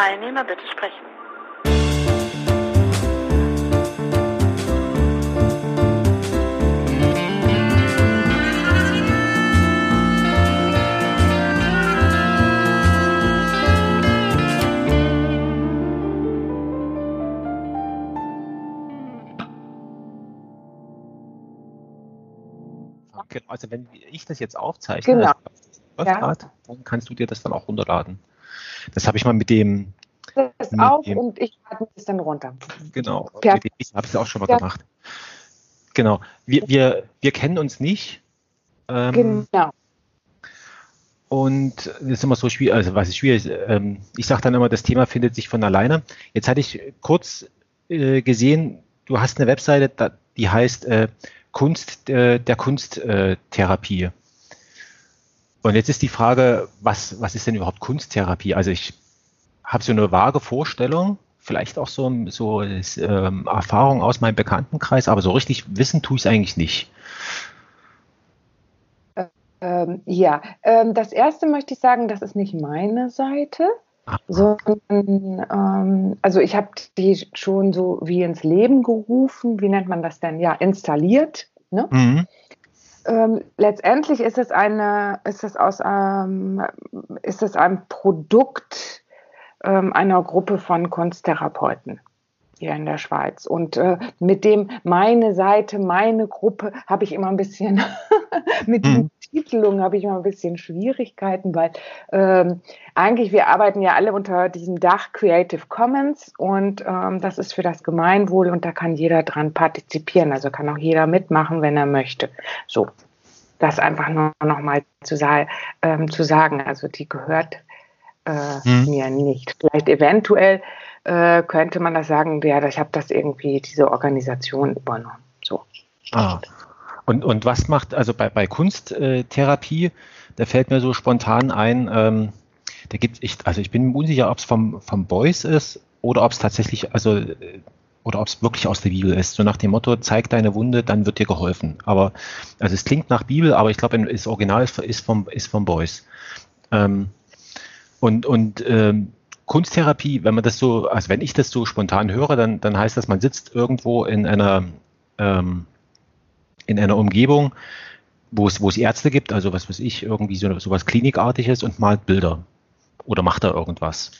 Teilnehmer bitte sprechen. Genau, also wenn ich das jetzt aufzeichne, Genau. also, Ja. grad, dann kannst du dir das dann auch runterladen. Das habe ich mal mit dem, Das auf dem- und ich lade es dann runter. genau, dem, ich habe es auch schon mal Ja. gemacht. Genau. Wir, wir, wir kennen uns nicht. Ähm, Genau. Und das ist immer so schwierig, also was ist schwierig, ähm, ich sage dann immer, das Thema findet sich von alleine. Jetzt hatte ich kurz äh, gesehen, du hast eine Webseite, die heißt äh, Kunst äh, der Kunsttherapie. Und jetzt ist die Frage, was, was ist denn überhaupt Kunsttherapie? Also ich habe so eine vage Vorstellung, vielleicht auch so, so ähm, Erfahrung aus meinem Bekanntenkreis, aber so richtig wissen tue ich es eigentlich nicht. Ähm, ja, ähm, das erste möchte ich sagen, das ist nicht meine Seite, sondern ähm, also ich habe die schon so wie ins Leben gerufen. Wie nennt man das denn? Ja, installiert. Ne? Mhm. Ähm, letztendlich ist es eine, ist es aus ähm, ist es ein Produkt ähm, einer Gruppe von Kunsttherapeuten hier in der Schweiz. Und äh, mit dem meine Seite, meine Gruppe habe ich immer ein bisschen mit den Titelungen habe ich immer ein bisschen Schwierigkeiten, weil ähm, eigentlich wir arbeiten ja alle unter diesem Dach Creative Commons und ähm, das ist für das Gemeinwohl und da kann jeder dran partizipieren, also kann auch jeder mitmachen, wenn er möchte. So, das einfach nur noch mal zu, ähm, zu sagen. Also die gehört äh, Mhm. mir nicht. Vielleicht eventuell äh, könnte man das sagen, ja, ich habe das irgendwie diese Organisation übernommen. So. Ah. Und, und was macht, also bei, bei Kunsttherapie, da fällt mir so spontan ein, ähm, da gibt ich, also ich bin unsicher, ob es vom, vom Beuys ist oder ob es tatsächlich, also äh, oder ob es wirklich aus der Bibel ist. So nach dem Motto, zeig deine Wunde, dann wird dir geholfen. Aber, also es klingt nach Bibel, aber ich glaube, das Original ist, ist vom, ist vom Beuys. Ähm, und und ähm, Kunsttherapie, wenn man das so, also wenn ich das so spontan höre, dann, dann heißt das, man sitzt irgendwo in einer, ähm, in einer Umgebung, wo es, wo es Ärzte gibt, also was weiß ich, irgendwie so, so was Klinikartiges und malt Bilder oder macht da irgendwas.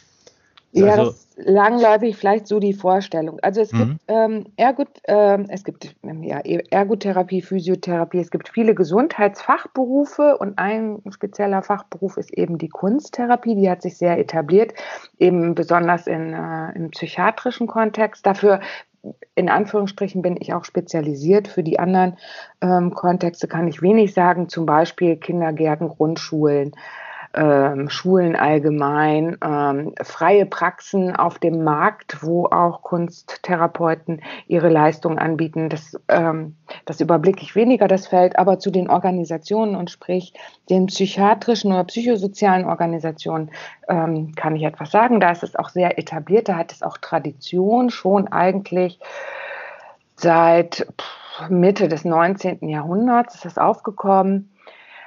Ja, Also- das ist langläufig vielleicht so die Vorstellung. Also es Mhm. gibt ähm, Ergot, ähm, es gibt ähm, ja, Ergotherapie, Physiotherapie, es gibt viele Gesundheitsfachberufe und ein spezieller Fachberuf ist eben die Kunsttherapie, die hat sich sehr etabliert, eben besonders in, äh, im psychiatrischen Kontext. Dafür in Anführungsstrichen bin ich auch spezialisiert. Für die anderen ähm, Kontexte kann ich wenig sagen, zum Beispiel Kindergärten, Grundschulen, ähm, Schulen allgemein, ähm, freie Praxen auf dem Markt, wo auch Kunsttherapeuten ihre Leistungen anbieten. Das, ähm, das überblicke ich weniger das Feld, aber zu den Organisationen und sprich den psychiatrischen oder psychosozialen Organisationen ähm, kann ich etwas sagen. Da ist es auch sehr etabliert, da hat es auch Tradition schon eigentlich seit Mitte des 19. Jahrhunderts ist das aufgekommen.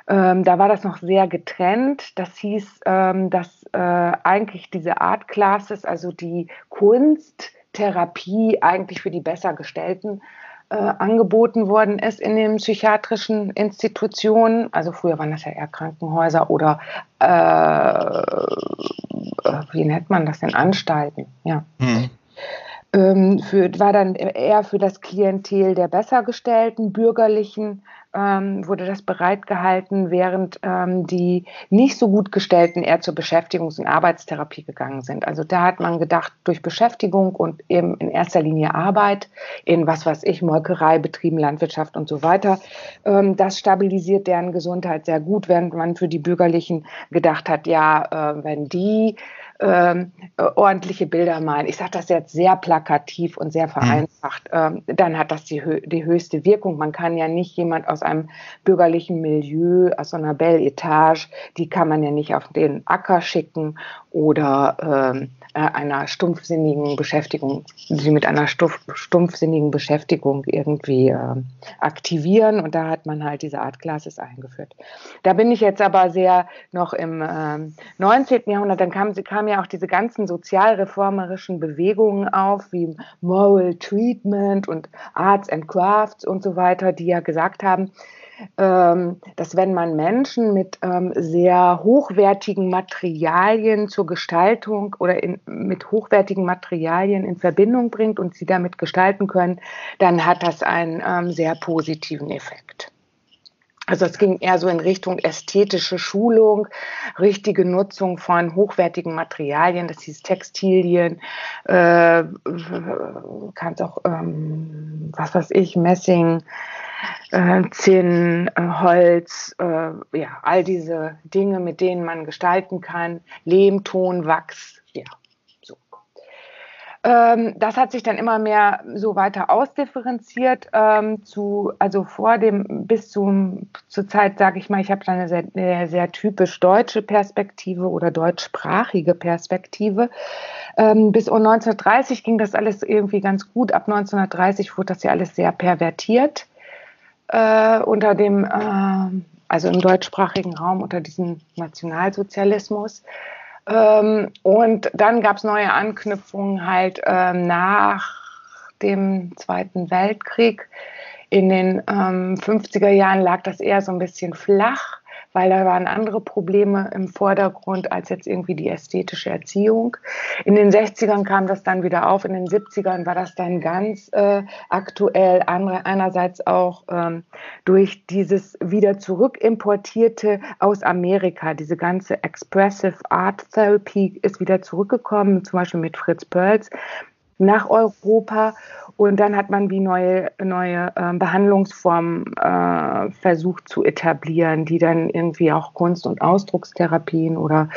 Ähm, da war das noch sehr getrennt. Das hieß, ähm, dass äh, eigentlich diese Art Classes, also die Kunsttherapie eigentlich für die Bessergestellten äh, angeboten worden ist in den psychiatrischen Institutionen. Also früher waren das ja eher Krankenhäuser oder äh, äh, wie nennt man das denn? Anstalten, ja Mhm. ähm, für, war dann eher für das Klientel der Bessergestellten, Bürgerlichen ähm, wurde das bereitgehalten, während ähm, die nicht so gut gestellten eher zur Beschäftigungs- und Arbeitstherapie gegangen sind. Also da hat man gedacht, durch Beschäftigung und eben in erster Linie Arbeit in was weiß ich, Molkerei, Betrieben, Landwirtschaft und so weiter, ähm, das stabilisiert deren Gesundheit sehr gut, während man für die Bürgerlichen gedacht hat, ja, äh, wenn die ähm, äh, ordentliche Bilder malen. Ich sage das jetzt sehr plakativ und sehr vereinfacht. Ähm, dann hat das die, die höchste Wirkung. Man kann ja nicht jemand aus einem bürgerlichen Milieu, aus so einer Belle Etage, die kann man ja nicht auf den Acker schicken oder ähm, äh, einer stumpfsinnigen Beschäftigung, sie mit einer stumpf, stumpfsinnigen Beschäftigung irgendwie äh, aktivieren. Und da hat man halt diese Art Classes eingeführt. Da bin ich jetzt aber sehr noch im ähm, 19. Jahrhundert, dann kam, kam ja auch diese ganzen sozialreformerischen Bewegungen auf, wie Moral Treatment und Arts and Crafts und so weiter, die ja gesagt haben, dass wenn man Menschen mit ähm, sehr hochwertigen Materialien zur Gestaltung oder in, mit hochwertigen Materialien in Verbindung bringt und sie damit gestalten können, dann hat das einen ähm, sehr positiven Effekt. Also es ging eher so in Richtung ästhetische Schulung, richtige Nutzung von hochwertigen Materialien, das hieß Textilien, äh, kannst auch, ähm, was weiß ich, Messing, äh, Zinn, äh, Holz, äh, ja, all diese Dinge, mit denen man gestalten kann, Lehm, Ton, Wachs, ja, so. Ähm, das hat sich dann immer mehr so weiter ausdifferenziert ähm, zu, also vor dem, bis zum, zur Zeit, sage ich mal, ich habe dann eine sehr, eine sehr, typisch deutsche Perspektive oder deutschsprachige Perspektive. Ähm, bis 1930 ging das alles irgendwie ganz gut. Ab 1930 wurde das ja alles sehr pervertiert äh, unter dem, äh, also im deutschsprachigen Raum unter diesem Nationalsozialismus. Ähm, und dann gab es neue Anknüpfungen halt äh, nach dem Zweiten Weltkrieg. In den ähm, 50er Jahren lag das eher so ein bisschen flach weil da waren andere Probleme im Vordergrund als jetzt irgendwie die ästhetische Erziehung. In den 60ern kam das dann wieder auf, in den 70ern war das dann ganz äh, aktuell, andere, einerseits auch ähm, durch dieses wieder zurückimportierte aus Amerika, diese ganze Expressive Art Therapy ist wieder zurückgekommen, zum Beispiel mit Fritz Perls nach Europa. Und dann hat man wie neue, neue äh, Behandlungsformen äh, versucht zu etablieren, die dann irgendwie auch Kunst- und Ausdruckstherapien oder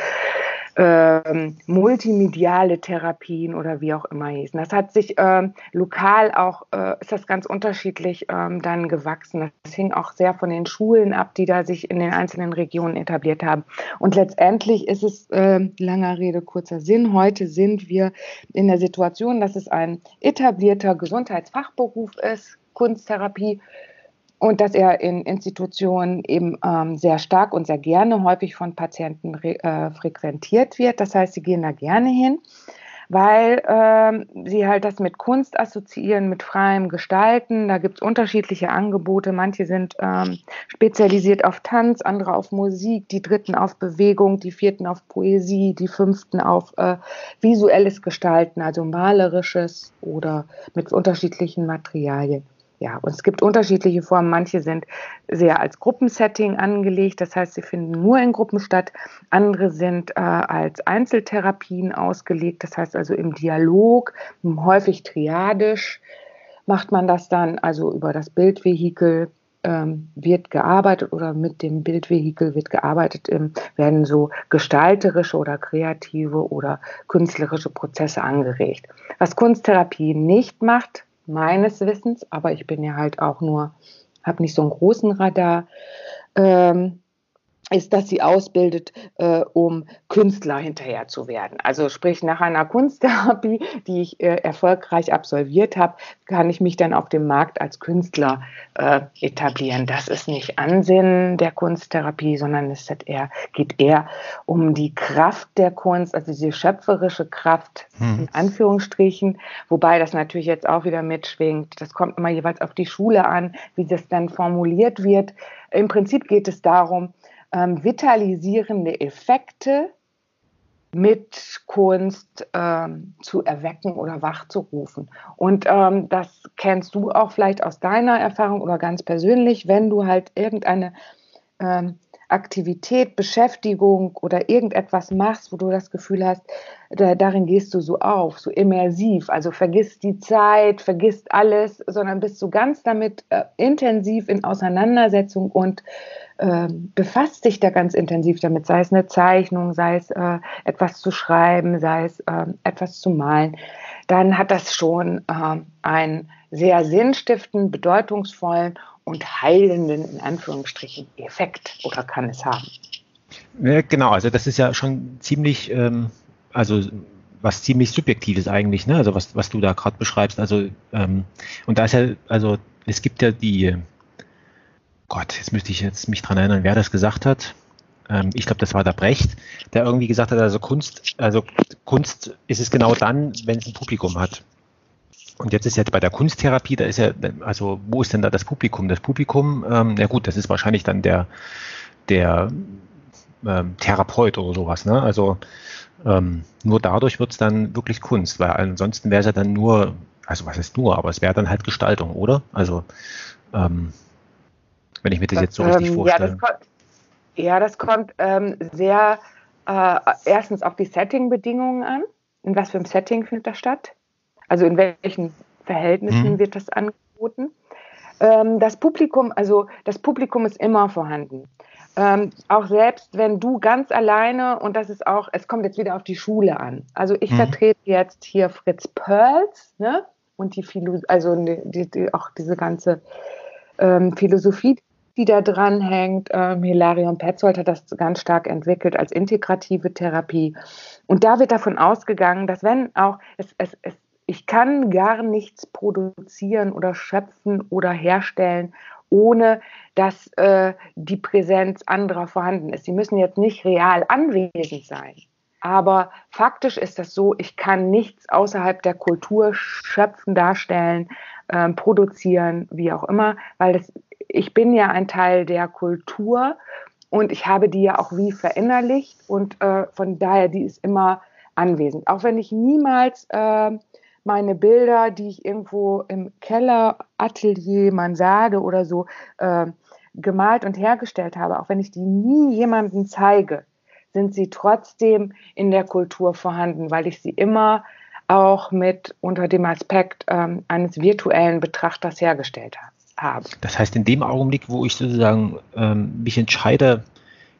ähm, multimediale Therapien oder wie auch immer hießen. Das hat sich ähm, lokal auch, äh, ist das ganz unterschiedlich ähm, dann gewachsen. Das hing auch sehr von den Schulen ab, die da sich in den einzelnen Regionen etabliert haben. Und letztendlich ist es, äh, langer Rede, kurzer Sinn, heute sind wir in der Situation, dass es ein etablierter Gesundheitsfachberuf ist, Kunsttherapie und dass er in Institutionen eben ähm, sehr stark und sehr gerne häufig von Patienten äh, frequentiert wird. Das heißt, sie gehen da gerne hin, weil ähm, sie halt das mit Kunst assoziieren, mit freiem Gestalten. Da gibt es unterschiedliche Angebote. Manche sind ähm, spezialisiert auf Tanz, andere auf Musik, die dritten auf Bewegung, die vierten auf Poesie, die fünften auf äh, visuelles Gestalten, also malerisches oder mit unterschiedlichen Materialien ja, und es gibt unterschiedliche Formen. Manche sind sehr als Gruppensetting angelegt, das heißt, sie finden nur in Gruppen statt. Andere sind äh, als Einzeltherapien ausgelegt, das heißt also im Dialog, häufig triadisch macht man das dann, also über das Bildvehikel ähm, wird gearbeitet oder mit dem Bildvehikel wird gearbeitet, ähm, werden so gestalterische oder kreative oder künstlerische Prozesse angeregt. Was Kunsttherapie nicht macht, meines Wissens, aber ich bin ja halt auch nur, habe nicht so einen großen Radar, ähm, ist, dass sie ausbildet, äh, um Künstler hinterher zu werden. Also sprich, nach einer Kunsttherapie, die ich äh, erfolgreich absolviert habe, kann ich mich dann auf dem Markt als Künstler äh, etablieren. Das ist nicht Ansinnen der Kunsttherapie, sondern es eher, geht eher um die Kraft der Kunst, also diese schöpferische Kraft, hm. in Anführungsstrichen, wobei das natürlich jetzt auch wieder mitschwingt. Das kommt immer jeweils auf die Schule an, wie das dann formuliert wird. Im Prinzip geht es darum, ähm, vitalisierende Effekte mit Kunst ähm, zu erwecken oder wachzurufen. Und ähm, das kennst du auch vielleicht aus deiner Erfahrung oder ganz persönlich, wenn du halt irgendeine ähm, Aktivität, Beschäftigung oder irgendetwas machst, wo du das Gefühl hast, da, darin gehst du so auf, so immersiv, also vergisst die Zeit, vergisst alles, sondern bist so ganz damit äh, intensiv in Auseinandersetzung und äh, befasst dich da ganz intensiv damit, sei es eine Zeichnung, sei es äh, etwas zu schreiben, sei es äh, etwas zu malen, dann hat das schon äh, einen sehr sinnstiftenden, bedeutungsvollen und heilenden, in Anführungsstrichen, Effekt oder kann es haben. Ja, genau, also das ist ja schon ziemlich, ähm, also was ziemlich Subjektives eigentlich, ne? Also was, was du da gerade beschreibst. Also, ähm, und da ist ja, also es gibt ja die, Gott, jetzt müsste ich jetzt mich dran erinnern, wer das gesagt hat. ähm, ich glaube, das war der Brecht, der irgendwie gesagt hat, also Kunst, also Kunst ist es genau dann, wenn es ein Publikum hat. Und jetzt ist ja bei der Kunsttherapie, da ist ja, also wo ist denn da das Publikum? Das Publikum, ähm, na gut, das ist wahrscheinlich dann der, der ähm, Therapeut oder sowas. Ne? Also ähm, nur dadurch wird es dann wirklich Kunst, weil ansonsten wäre es ja dann nur, also was ist nur, aber es wäre dann halt Gestaltung, oder? Also ähm, wenn ich mir das, das jetzt so richtig vorstelle. Ähm, ja, das kommt, ja, das kommt ähm, sehr äh, erstens auf die Setting-Bedingungen an. In was für einem Setting findet das statt? Also in welchen Verhältnissen hm. wird das angeboten? Ähm, das Publikum, also das Publikum ist immer vorhanden. Ähm, auch selbst wenn du ganz alleine, und das ist auch, es kommt jetzt wieder auf die Schule an. Also ich mhm. vertrete jetzt hier Fritz Perls, ne? Und die Philo also die, die, auch diese ganze ähm, Philosophie, die da dran hängt. Ähm, Hilarion Petzold hat das ganz stark entwickelt als integrative Therapie. Und da wird davon ausgegangen, dass wenn auch, es, es, es, ich kann gar nichts produzieren oder schöpfen oder herstellen, ohne dass äh, die Präsenz anderer vorhanden ist. Sie müssen jetzt nicht real anwesend sein. Aber faktisch ist das so, ich kann nichts außerhalb der Kultur schöpfen, darstellen, ähm, produzieren, wie auch immer, weil das, ich bin ja ein Teil der Kultur und ich habe die ja auch wie verinnerlicht und äh, von daher, die ist immer anwesend. Auch wenn ich niemals äh, meine Bilder, die ich irgendwo im Keller, Atelier, Mansarde oder so äh, gemalt und hergestellt habe, auch wenn ich die nie jemandem zeige, sind sie trotzdem in der Kultur vorhanden, weil ich sie immer auch mit unter dem Aspekt ähm, eines virtuellen Betrachters hergestellt habe. Das heißt, in dem Augenblick, wo ich sozusagen ähm, mich entscheide,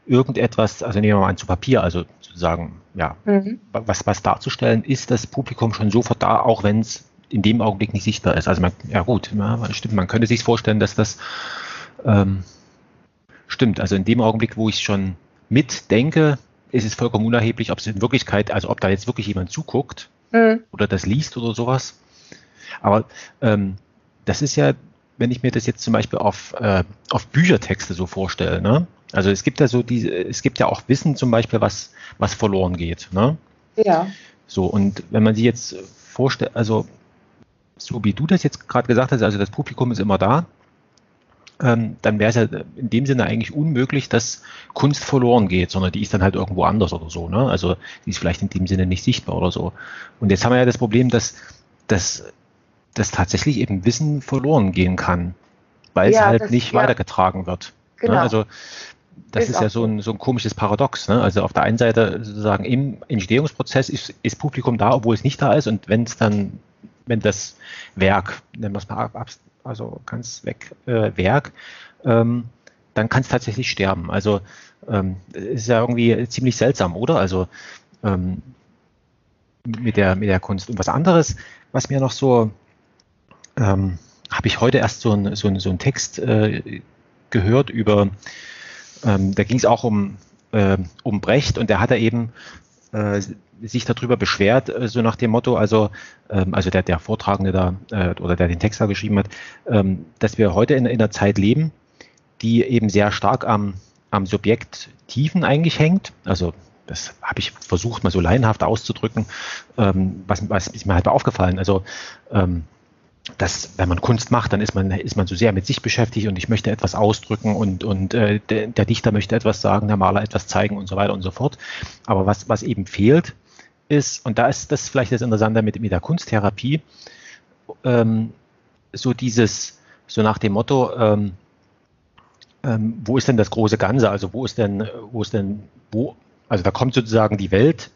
irgendetwas, also nehmen wir mal an zu Papier, also sozusagen, ja, mhm. was, was darzustellen, ist das Publikum schon sofort da, auch wenn es in dem Augenblick nicht sichtbar ist. Also man, ja gut, ja, stimmt, man könnte sich vorstellen, dass das ähm, stimmt. Also in dem Augenblick, wo ich schon mitdenke, ist es vollkommen unerheblich, ob es in Wirklichkeit, also ob da jetzt wirklich jemand zuguckt mhm. oder das liest oder sowas. Aber ähm, das ist ja, wenn ich mir das jetzt zum Beispiel auf, äh, auf Büchertexte so vorstelle, ne? Also es gibt ja so diese, es gibt ja auch Wissen zum Beispiel, was, was verloren geht. Ne? Ja. So, und wenn man sich jetzt vorstellt, also so wie du das jetzt gerade gesagt hast, also das Publikum ist immer da, ähm, dann wäre es ja in dem Sinne eigentlich unmöglich, dass Kunst verloren geht, sondern die ist dann halt irgendwo anders oder so. Ne? Also die ist vielleicht in dem Sinne nicht sichtbar oder so. Und jetzt haben wir ja das Problem, dass, dass, dass tatsächlich eben Wissen verloren gehen kann, weil ja, es halt das, nicht ja. weitergetragen wird. Ne? Genau. Ne? Also das ist, ist ja so ein, so ein komisches Paradox. Ne? Also auf der einen Seite sozusagen im Entstehungsprozess ist, ist Publikum da, obwohl es nicht da ist. Und wenn es dann, wenn das Werk, nennen wir es mal ab, also ganz weg äh, Werk, ähm, dann kann es tatsächlich sterben. Also ähm, ist ja irgendwie ziemlich seltsam, oder? Also ähm, mit der mit der Kunst. Und was anderes, was mir noch so ähm, habe ich heute erst so ein, so ein, so ein Text äh, gehört über ähm, da ging es auch um, äh, um Brecht und der hat er eben äh, sich darüber beschwert, äh, so nach dem Motto, also, ähm, also der, der Vortragende da äh, oder der den Text da geschrieben hat, ähm, dass wir heute in, in einer Zeit leben, die eben sehr stark am, am Subjekt Tiefen eigentlich hängt. Also das habe ich versucht, mal so laienhaft auszudrücken, ähm, was, was ist mir halt aufgefallen. Also ähm, dass wenn man Kunst macht, dann ist man, ist man so sehr mit sich beschäftigt und ich möchte etwas ausdrücken und, und äh, der, Dichter möchte etwas sagen, der Maler etwas zeigen und so weiter und so fort. Aber was, was eben fehlt, ist, und da ist das vielleicht das Interessante mit, mit der Kunsttherapie, ähm, so dieses, so nach dem Motto, ähm, ähm, wo ist denn das große Ganze? Also wo ist denn, wo ist denn, wo, also da kommt sozusagen die Welt,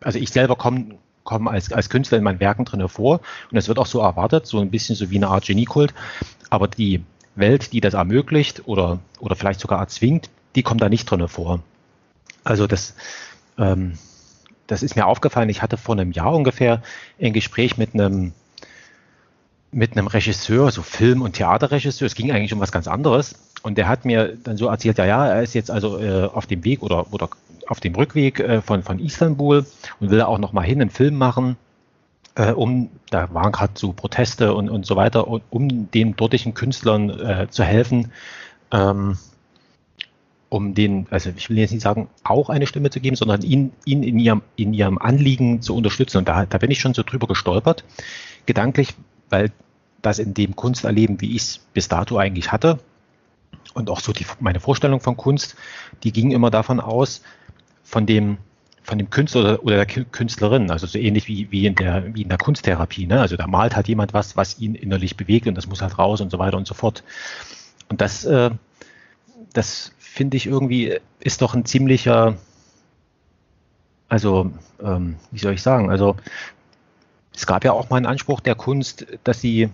also ich selber komme kommen als, als Künstler in meinen Werken drin vor. Und es wird auch so erwartet, so ein bisschen so wie eine Art Geniekult. Aber die Welt, die das ermöglicht oder, oder vielleicht sogar erzwingt, die kommt da nicht drin vor. Also das, ähm, das ist mir aufgefallen. Ich hatte vor einem Jahr ungefähr ein Gespräch mit einem mit einem Regisseur, so Film- und Theaterregisseur. Es ging eigentlich um was ganz anderes. Und der hat mir dann so erzählt, ja, ja, er ist jetzt also äh, auf dem Weg oder, oder auf dem Rückweg äh, von, von Istanbul und will auch noch mal hin einen Film machen, äh, um, da waren gerade so Proteste und, und so weiter, um den dortigen Künstlern äh, zu helfen, ähm, um den, also ich will jetzt nicht sagen, auch eine Stimme zu geben, sondern ihn, ihn in, ihrem, in ihrem Anliegen zu unterstützen. Und da, da bin ich schon so drüber gestolpert, gedanklich, weil das in dem Kunsterleben, wie ich es bis dato eigentlich hatte, und auch so die, meine Vorstellung von Kunst, die ging immer davon aus, von dem, von dem Künstler oder, der Künstlerin, also so ähnlich wie, wie, in, der, wie in der Kunsttherapie. Ne? Also da malt halt jemand was, was ihn innerlich bewegt und das muss halt raus und so weiter und so fort. Und das, äh, das finde ich irgendwie, ist doch ein ziemlicher, also, ähm, wie soll ich sagen, also es gab ja auch mal einen Anspruch der Kunst, dass sie,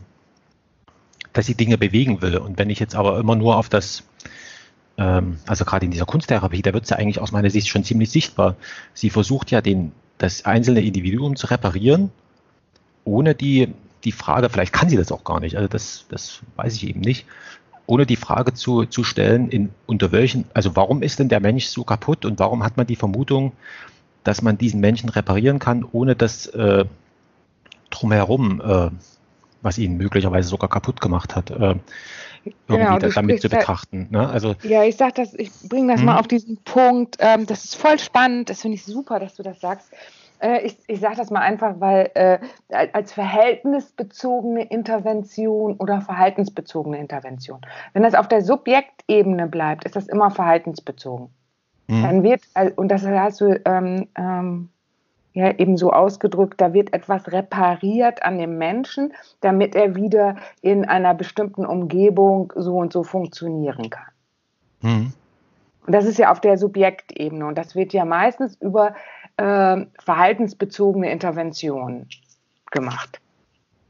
dass sie Dinge bewegen will. Und wenn ich jetzt aber immer nur auf das, ähm, also gerade in dieser Kunsttherapie, da wird es ja eigentlich aus meiner Sicht schon ziemlich sichtbar. Sie versucht ja den, das einzelne Individuum zu reparieren, ohne die, die Frage, vielleicht kann sie das auch gar nicht, also das, das weiß ich eben nicht, ohne die Frage zu, zu stellen, in, unter welchen, also warum ist denn der Mensch so kaputt und warum hat man die Vermutung, dass man diesen Menschen reparieren kann, ohne das äh, drumherum, äh, was ihn möglicherweise sogar kaputt gemacht hat, äh, irgendwie genau, damit zu betrachten. Ne? Also, ja, ich sag das, ich bringe das mal hm? auf diesen Punkt. Ähm, das ist voll spannend, das finde ich super, dass du das sagst. Äh, ich, ich sage das mal einfach, weil äh, als verhältnisbezogene Intervention oder verhaltensbezogene Intervention, wenn das auf der Subjektebene bleibt, ist das immer verhaltensbezogen. Mhm. Dann wird, und das hast du ähm, ähm, ja eben so ausgedrückt, da wird etwas repariert an dem Menschen, damit er wieder in einer bestimmten Umgebung so und so funktionieren kann. Mhm. Und das ist ja auf der Subjektebene und das wird ja meistens über äh, verhaltensbezogene Interventionen gemacht.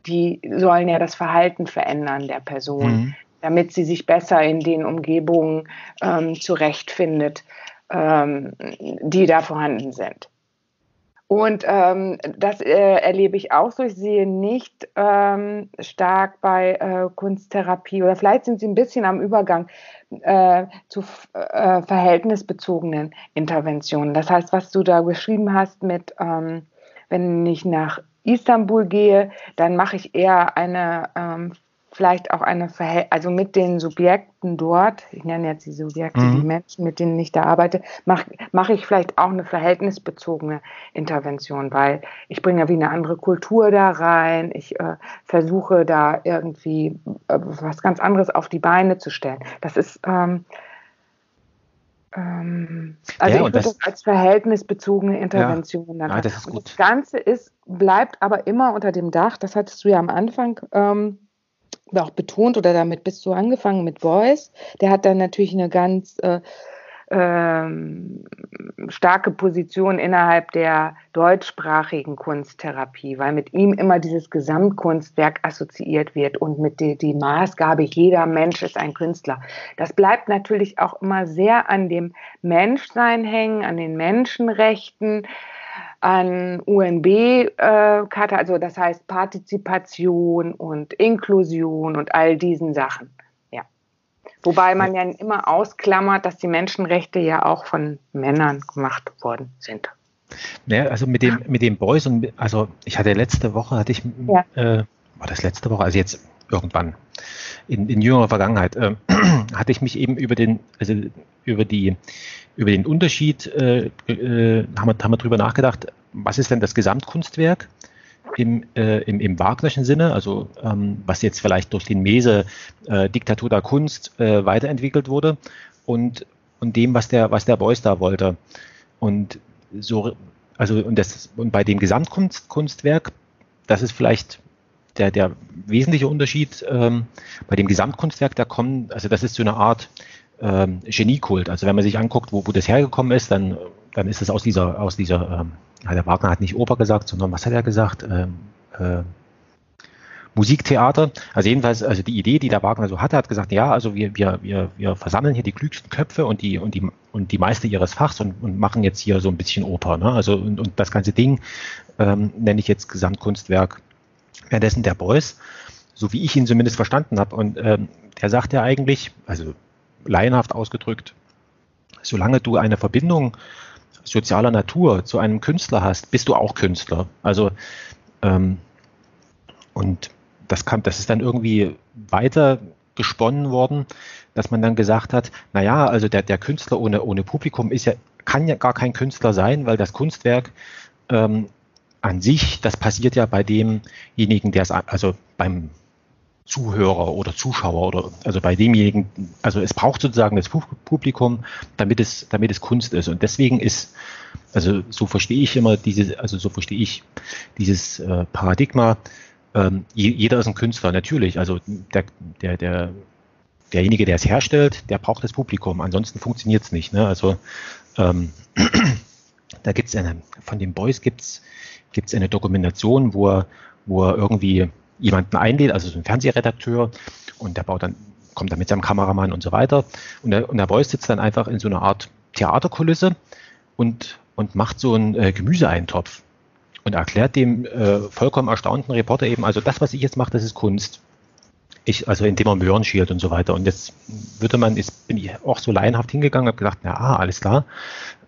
Die sollen ja das Verhalten verändern der Person, mhm. damit sie sich besser in den Umgebungen ähm, zurechtfindet, ähm, die da vorhanden sind. Und ähm, das äh, erlebe ich auch so. Ich sehe nicht ähm, stark bei äh, Kunsttherapie oder vielleicht sind sie ein bisschen am Übergang äh, zu äh, verhältnisbezogenen Interventionen. Das heißt, was du da geschrieben hast mit, ähm, wenn ich nach Istanbul gehe, dann mache ich eher eine ähm, vielleicht auch eine Verhält also mit den Subjekten dort, ich nenne jetzt die Subjekte, mhm. die Menschen, mit denen ich da arbeite, mache mach ich vielleicht auch eine verhältnisbezogene Intervention, weil ich bringe ja wie eine andere Kultur da rein, ich äh, versuche da irgendwie äh, was ganz anderes auf die Beine zu stellen. Das ist ähm, ähm, also ja, ich würde das, das, als verhältnisbezogene Intervention ja, ja, das, das Ganze ist, bleibt aber immer unter dem Dach, das hattest du ja am Anfang ähm, auch betont oder damit bist du angefangen mit Beuys. Der hat dann natürlich eine ganz äh, ähm, starke Position innerhalb der deutschsprachigen Kunsttherapie, weil mit ihm immer dieses Gesamtkunstwerk assoziiert wird und mit die, die Maßgabe, jeder Mensch ist ein Künstler. Das bleibt natürlich auch immer sehr an dem Menschsein hängen, an den Menschenrechten, an UNB-Karte, äh, also das heißt Partizipation und Inklusion und all diesen Sachen. Ja. Wobei man ja immer ausklammert, dass die Menschenrechte ja auch von Männern gemacht worden sind. Ja, also mit dem, mit dem Boys und also ich hatte letzte Woche, hatte ich, ja. äh, war das letzte Woche, also jetzt irgendwann in, in jüngerer Vergangenheit, äh, hatte ich mich eben über den, also über die über den Unterschied äh, äh, haben, wir, haben wir nachgedacht, was ist denn das Gesamtkunstwerk im, äh, im, im Wagnerschen Sinne, also ähm, was jetzt vielleicht durch den Mese äh, Diktatur der Kunst äh, weiterentwickelt wurde und, und dem, was der, was der Beuys da wollte. Und so, also und, das, und bei dem Gesamtkunstwerk, das ist vielleicht der, der wesentliche Unterschied ähm, bei dem Gesamtkunstwerk, da kommen, also das ist so eine Art ähm, Geniekult. Also wenn man sich anguckt, wo, wo das hergekommen ist, dann, dann ist es aus dieser, aus dieser, ähm, der Wagner hat nicht Oper gesagt, sondern was hat er gesagt? Ähm, äh, Musiktheater. Also jedenfalls, also die Idee, die der Wagner so hatte, hat gesagt, ja, also wir, wir, wir, wir versammeln hier die klügsten Köpfe und die, und die, und die Meister ihres Fachs und, und machen jetzt hier so ein bisschen Oper. Ne? Also und, und das ganze Ding ähm, nenne ich jetzt Gesamtkunstwerk. Währenddessen der Beuys, so wie ich ihn zumindest verstanden habe, und ähm, der sagt ja eigentlich, also laienhaft ausgedrückt, solange du eine Verbindung sozialer Natur zu einem Künstler hast, bist du auch Künstler. Also ähm, und das kann, das ist dann irgendwie weiter gesponnen worden, dass man dann gesagt hat, naja, also der, der Künstler ohne, ohne Publikum ist ja, kann ja gar kein Künstler sein, weil das Kunstwerk ähm, an sich, das passiert ja bei demjenigen, der es, also beim Zuhörer oder Zuschauer oder also bei demjenigen, also es braucht sozusagen das Publikum, damit es, damit es Kunst ist. Und deswegen ist, also so verstehe ich immer diese, also so verstehe ich dieses äh, Paradigma, ähm, jeder ist ein Künstler, natürlich. Also der, der, der, derjenige, der es herstellt, der braucht das Publikum. Ansonsten funktioniert es nicht. Ne? Also ähm, da gibt es von den Boys gibt es eine Dokumentation, wo er, wo er irgendwie jemanden einlädt, also so ein Fernsehredakteur, und der baut dann, kommt dann mit seinem Kameramann und so weiter. Und der, und der Boys sitzt dann einfach in so einer Art Theaterkulisse und, und macht so einen äh, Gemüseeintopf und erklärt dem äh, vollkommen erstaunten Reporter eben, also das, was ich jetzt mache, das ist Kunst. Ich, also indem er Möhren schielt und so weiter. Und jetzt würde man, ist, bin ich auch so laienhaft hingegangen, habe gedacht, na ah, alles klar.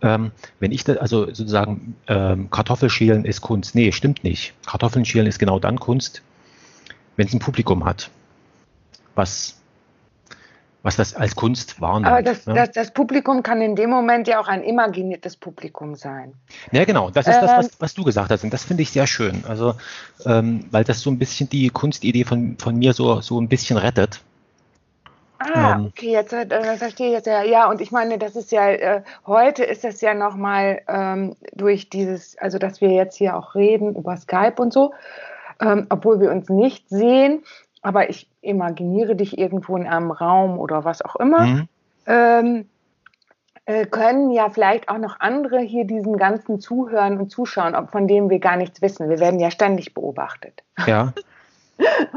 Ähm, wenn ich das, also sozusagen ähm, Kartoffelschälen ist Kunst. Nee, stimmt nicht. Kartoffeln schälen ist genau dann Kunst, wenn es ein Publikum hat. Was was das als Kunst wahrnimmt. Aber das, ne? das, das, Publikum kann in dem Moment ja auch ein imaginiertes Publikum sein. Ja, genau. Das ist ähm, das, was, was, du gesagt hast. Und das finde ich sehr schön. Also, ähm, weil das so ein bisschen die Kunstidee von, von mir so, so ein bisschen rettet. Ah, ähm, okay, jetzt äh, verstehe ich jetzt ja. Ja, und ich meine, das ist ja, äh, heute ist das ja nochmal ähm, durch dieses, also dass wir jetzt hier auch reden über Skype und so, ähm, obwohl wir uns nicht sehen, aber ich imaginiere dich irgendwo in einem Raum oder was auch immer, mhm. ähm, äh, können ja vielleicht auch noch andere hier diesen ganzen Zuhören und Zuschauen, von dem wir gar nichts wissen. Wir werden ja ständig beobachtet. Ja.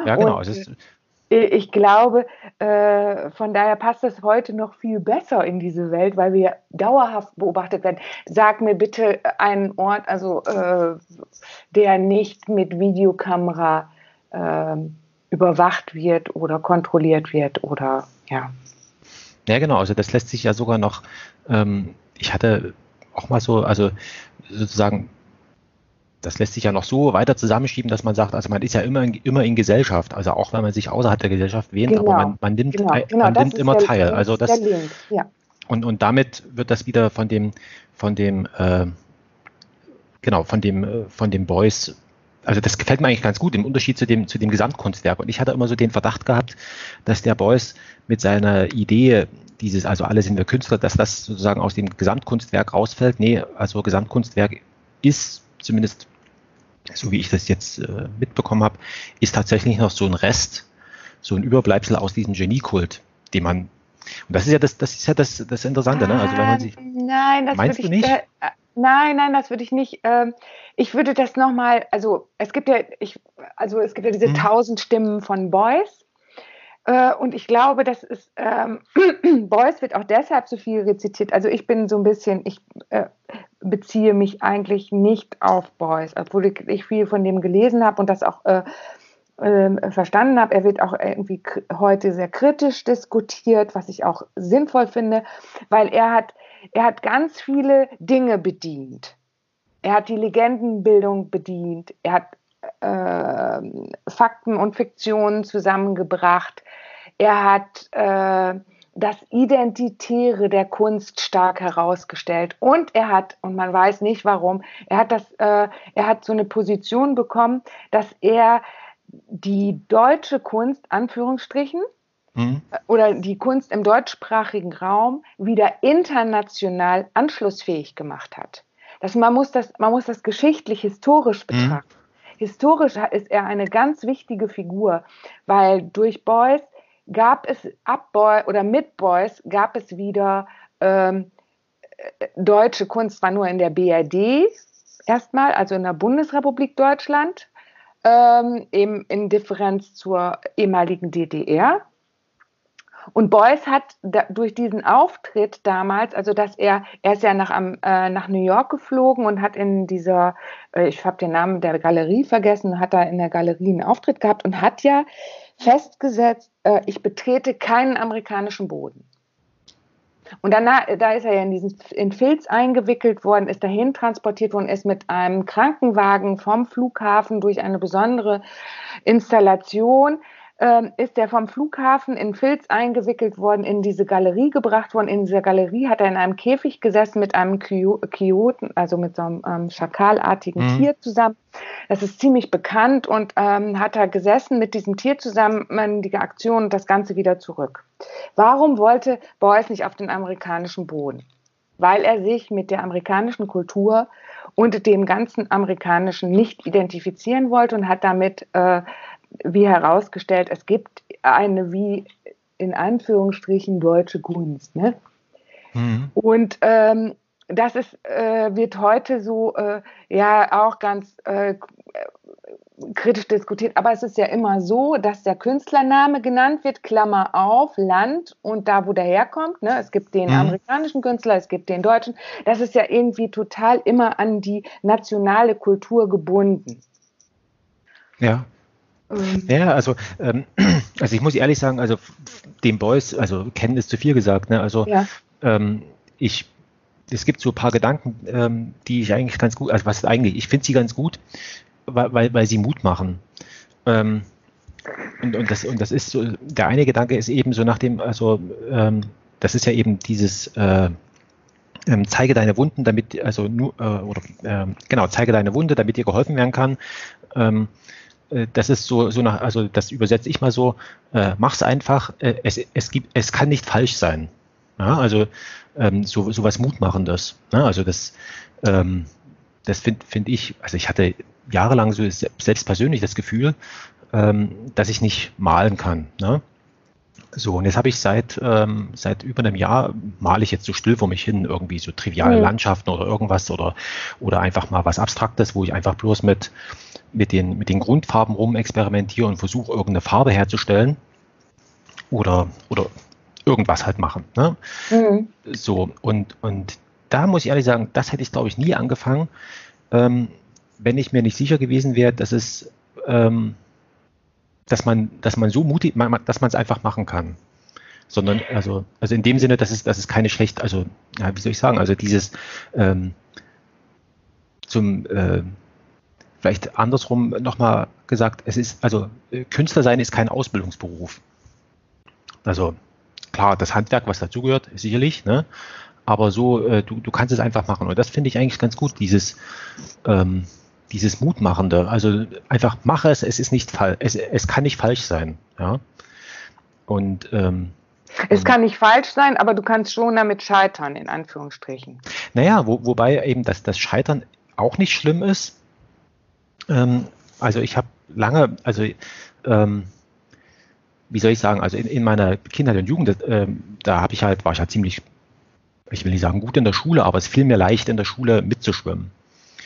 Ja, genau. Und, ich glaube, äh, von daher passt das heute noch viel besser in diese Welt, weil wir dauerhaft beobachtet werden. Sag mir bitte einen Ort, also äh, der nicht mit Videokamera ähm, überwacht wird oder kontrolliert wird oder ja. Ja, genau. Also das lässt sich ja sogar noch, ähm, ich hatte auch mal so, also sozusagen, das lässt sich ja noch so weiter zusammenschieben, dass man sagt, also man ist ja immer in, immer in Gesellschaft, also auch wenn man sich außerhalb der Gesellschaft wähnt, genau. aber man, man nimmt, genau, genau, man nimmt immer der, teil. Also das, ja. und, und damit wird das wieder von dem, von dem, äh, genau, von dem, äh, von dem Boys also das gefällt mir eigentlich ganz gut im Unterschied zu dem, zu dem Gesamtkunstwerk. Und ich hatte immer so den Verdacht gehabt, dass der Beuys mit seiner Idee, dieses, also alle sind wir Künstler, dass das sozusagen aus dem Gesamtkunstwerk rausfällt. Nee, also Gesamtkunstwerk ist zumindest, so wie ich das jetzt äh, mitbekommen habe, ist tatsächlich noch so ein Rest, so ein Überbleibsel aus diesem Geniekult, den man und das ist ja das, das ist ja das, das Interessante, ne? Also wenn man sich. Nein, das meinst du nicht? Ich, äh, Nein, nein, das würde ich nicht. Ähm, ich würde das nochmal, also es gibt ja, ich, also es gibt ja diese mhm. tausend Stimmen von Boys. Äh, und ich glaube, das ist, ähm, Boys wird auch deshalb so viel rezitiert. Also ich bin so ein bisschen, ich äh, beziehe mich eigentlich nicht auf Boys, obwohl ich, ich viel von dem gelesen habe und das auch äh, äh, verstanden habe. Er wird auch irgendwie heute sehr kritisch diskutiert, was ich auch sinnvoll finde, weil er hat er hat ganz viele Dinge bedient. Er hat die Legendenbildung bedient. Er hat äh, Fakten und Fiktionen zusammengebracht. Er hat äh, das Identitäre der Kunst stark herausgestellt. Und er hat, und man weiß nicht warum, er hat, das, äh, er hat so eine Position bekommen, dass er die deutsche Kunst, Anführungsstrichen, mhm. oder die Kunst im deutschsprachigen Raum wieder international anschlussfähig gemacht hat. Das, man, muss das, man muss das geschichtlich, historisch mhm. betrachten. Mhm. Historisch ist er eine ganz wichtige Figur, weil durch Beuys gab es ab Boy oder mit Beuys gab es wieder ähm, deutsche Kunst, zwar nur in der BRD erstmal, also in der Bundesrepublik Deutschland, ähm, eben in Differenz zur ehemaligen DDR. Und Beuys hat da, durch diesen Auftritt damals, also dass er, er ist ja nach, äh, nach New York geflogen und hat in dieser, äh, ich habe den Namen der Galerie vergessen, hat da in der Galerie einen Auftritt gehabt und hat ja festgesetzt, äh, ich betrete keinen amerikanischen Boden. Und danach, da ist er ja in diesen in Filz eingewickelt worden, ist dahin transportiert worden, ist mit einem Krankenwagen vom Flughafen durch eine besondere Installation ähm, ist er vom Flughafen in Filz eingewickelt worden, in diese Galerie gebracht worden. In dieser Galerie hat er in einem Käfig gesessen mit einem Kyoten, also mit so einem ähm, schakalartigen mhm. Tier zusammen. Das ist ziemlich bekannt und ähm, hat er gesessen mit diesem Tier zusammen, die Aktion und das Ganze wieder zurück. Warum wollte Beuys nicht auf den amerikanischen Boden? Weil er sich mit der amerikanischen Kultur und dem ganzen amerikanischen nicht identifizieren wollte und hat damit äh, wie herausgestellt, es gibt eine wie in Anführungsstrichen deutsche Kunst. Ne? Mhm. Und ähm, das ist, äh, wird heute so äh, ja auch ganz äh, kritisch diskutiert. Aber es ist ja immer so, dass der Künstlername genannt wird, Klammer auf, Land und da, wo der herkommt. Ne? Es gibt den mhm. amerikanischen Künstler, es gibt den deutschen. Das ist ja irgendwie total immer an die nationale Kultur gebunden. Ja. Ähm. Ja, also, ähm, also ich muss ehrlich sagen, also dem Boys, also kennen ist zu viel gesagt, ne? Also ja. ähm, ich, es gibt so ein paar Gedanken, ähm, die ich eigentlich ganz gut, also was eigentlich, ich finde sie ganz gut, weil, weil, weil sie Mut machen. Ähm, und, und, das, und das ist so, der eine Gedanke ist eben so nach dem, also ähm, das ist ja eben dieses äh, ähm, zeige deine Wunden, damit, also nur, äh, oder äh, genau, zeige deine Wunde, damit dir geholfen werden kann. Äh, das ist so, so nach, also das übersetze ich mal so, äh, mach's einfach, äh, es, es gibt, es kann nicht falsch sein. Ja, also ähm, so, so was Mutmachendes. Ne? Also das, ähm, das finde find ich, also ich hatte jahrelang so selbst persönlich das Gefühl, ähm, dass ich nicht malen kann. Ne? So, und jetzt habe ich seit, ähm, seit über einem Jahr male ich jetzt so still vor mich hin, irgendwie so triviale mhm. Landschaften oder irgendwas oder, oder einfach mal was Abstraktes, wo ich einfach bloß mit, mit, den, mit den Grundfarben rum experimentiere und versuche, irgendeine Farbe herzustellen oder, oder irgendwas halt machen. Ne? Mhm. So, und, und da muss ich ehrlich sagen, das hätte ich, glaube ich, nie angefangen, ähm, wenn ich mir nicht sicher gewesen wäre, dass es ähm, dass man, dass man so mutig, dass man es einfach machen kann. Sondern, also, also in dem Sinne, dass es, dass es keine schlecht, also, ja, wie soll ich sagen, also dieses ähm, zum äh, vielleicht andersrum nochmal gesagt, es ist, also äh, Künstler sein ist kein Ausbildungsberuf. Also klar, das Handwerk, was dazugehört, sicherlich, ne? aber so, äh, du, du kannst es einfach machen. Und das finde ich eigentlich ganz gut, dieses, ähm, dieses Mutmachende. Also einfach mache es, es ist nicht falsch, es, es kann nicht falsch sein. Ja. Und ähm, es kann nicht falsch sein, aber du kannst schon damit scheitern, in Anführungsstrichen. Naja, wo, wobei eben das, das Scheitern auch nicht schlimm ist. Ähm, also ich habe lange, also ähm, wie soll ich sagen, also in, in meiner Kindheit und Jugend, äh, da habe ich halt, war ich halt ziemlich, ich will nicht sagen gut in der Schule, aber es fiel mir leicht in der Schule mitzuschwimmen.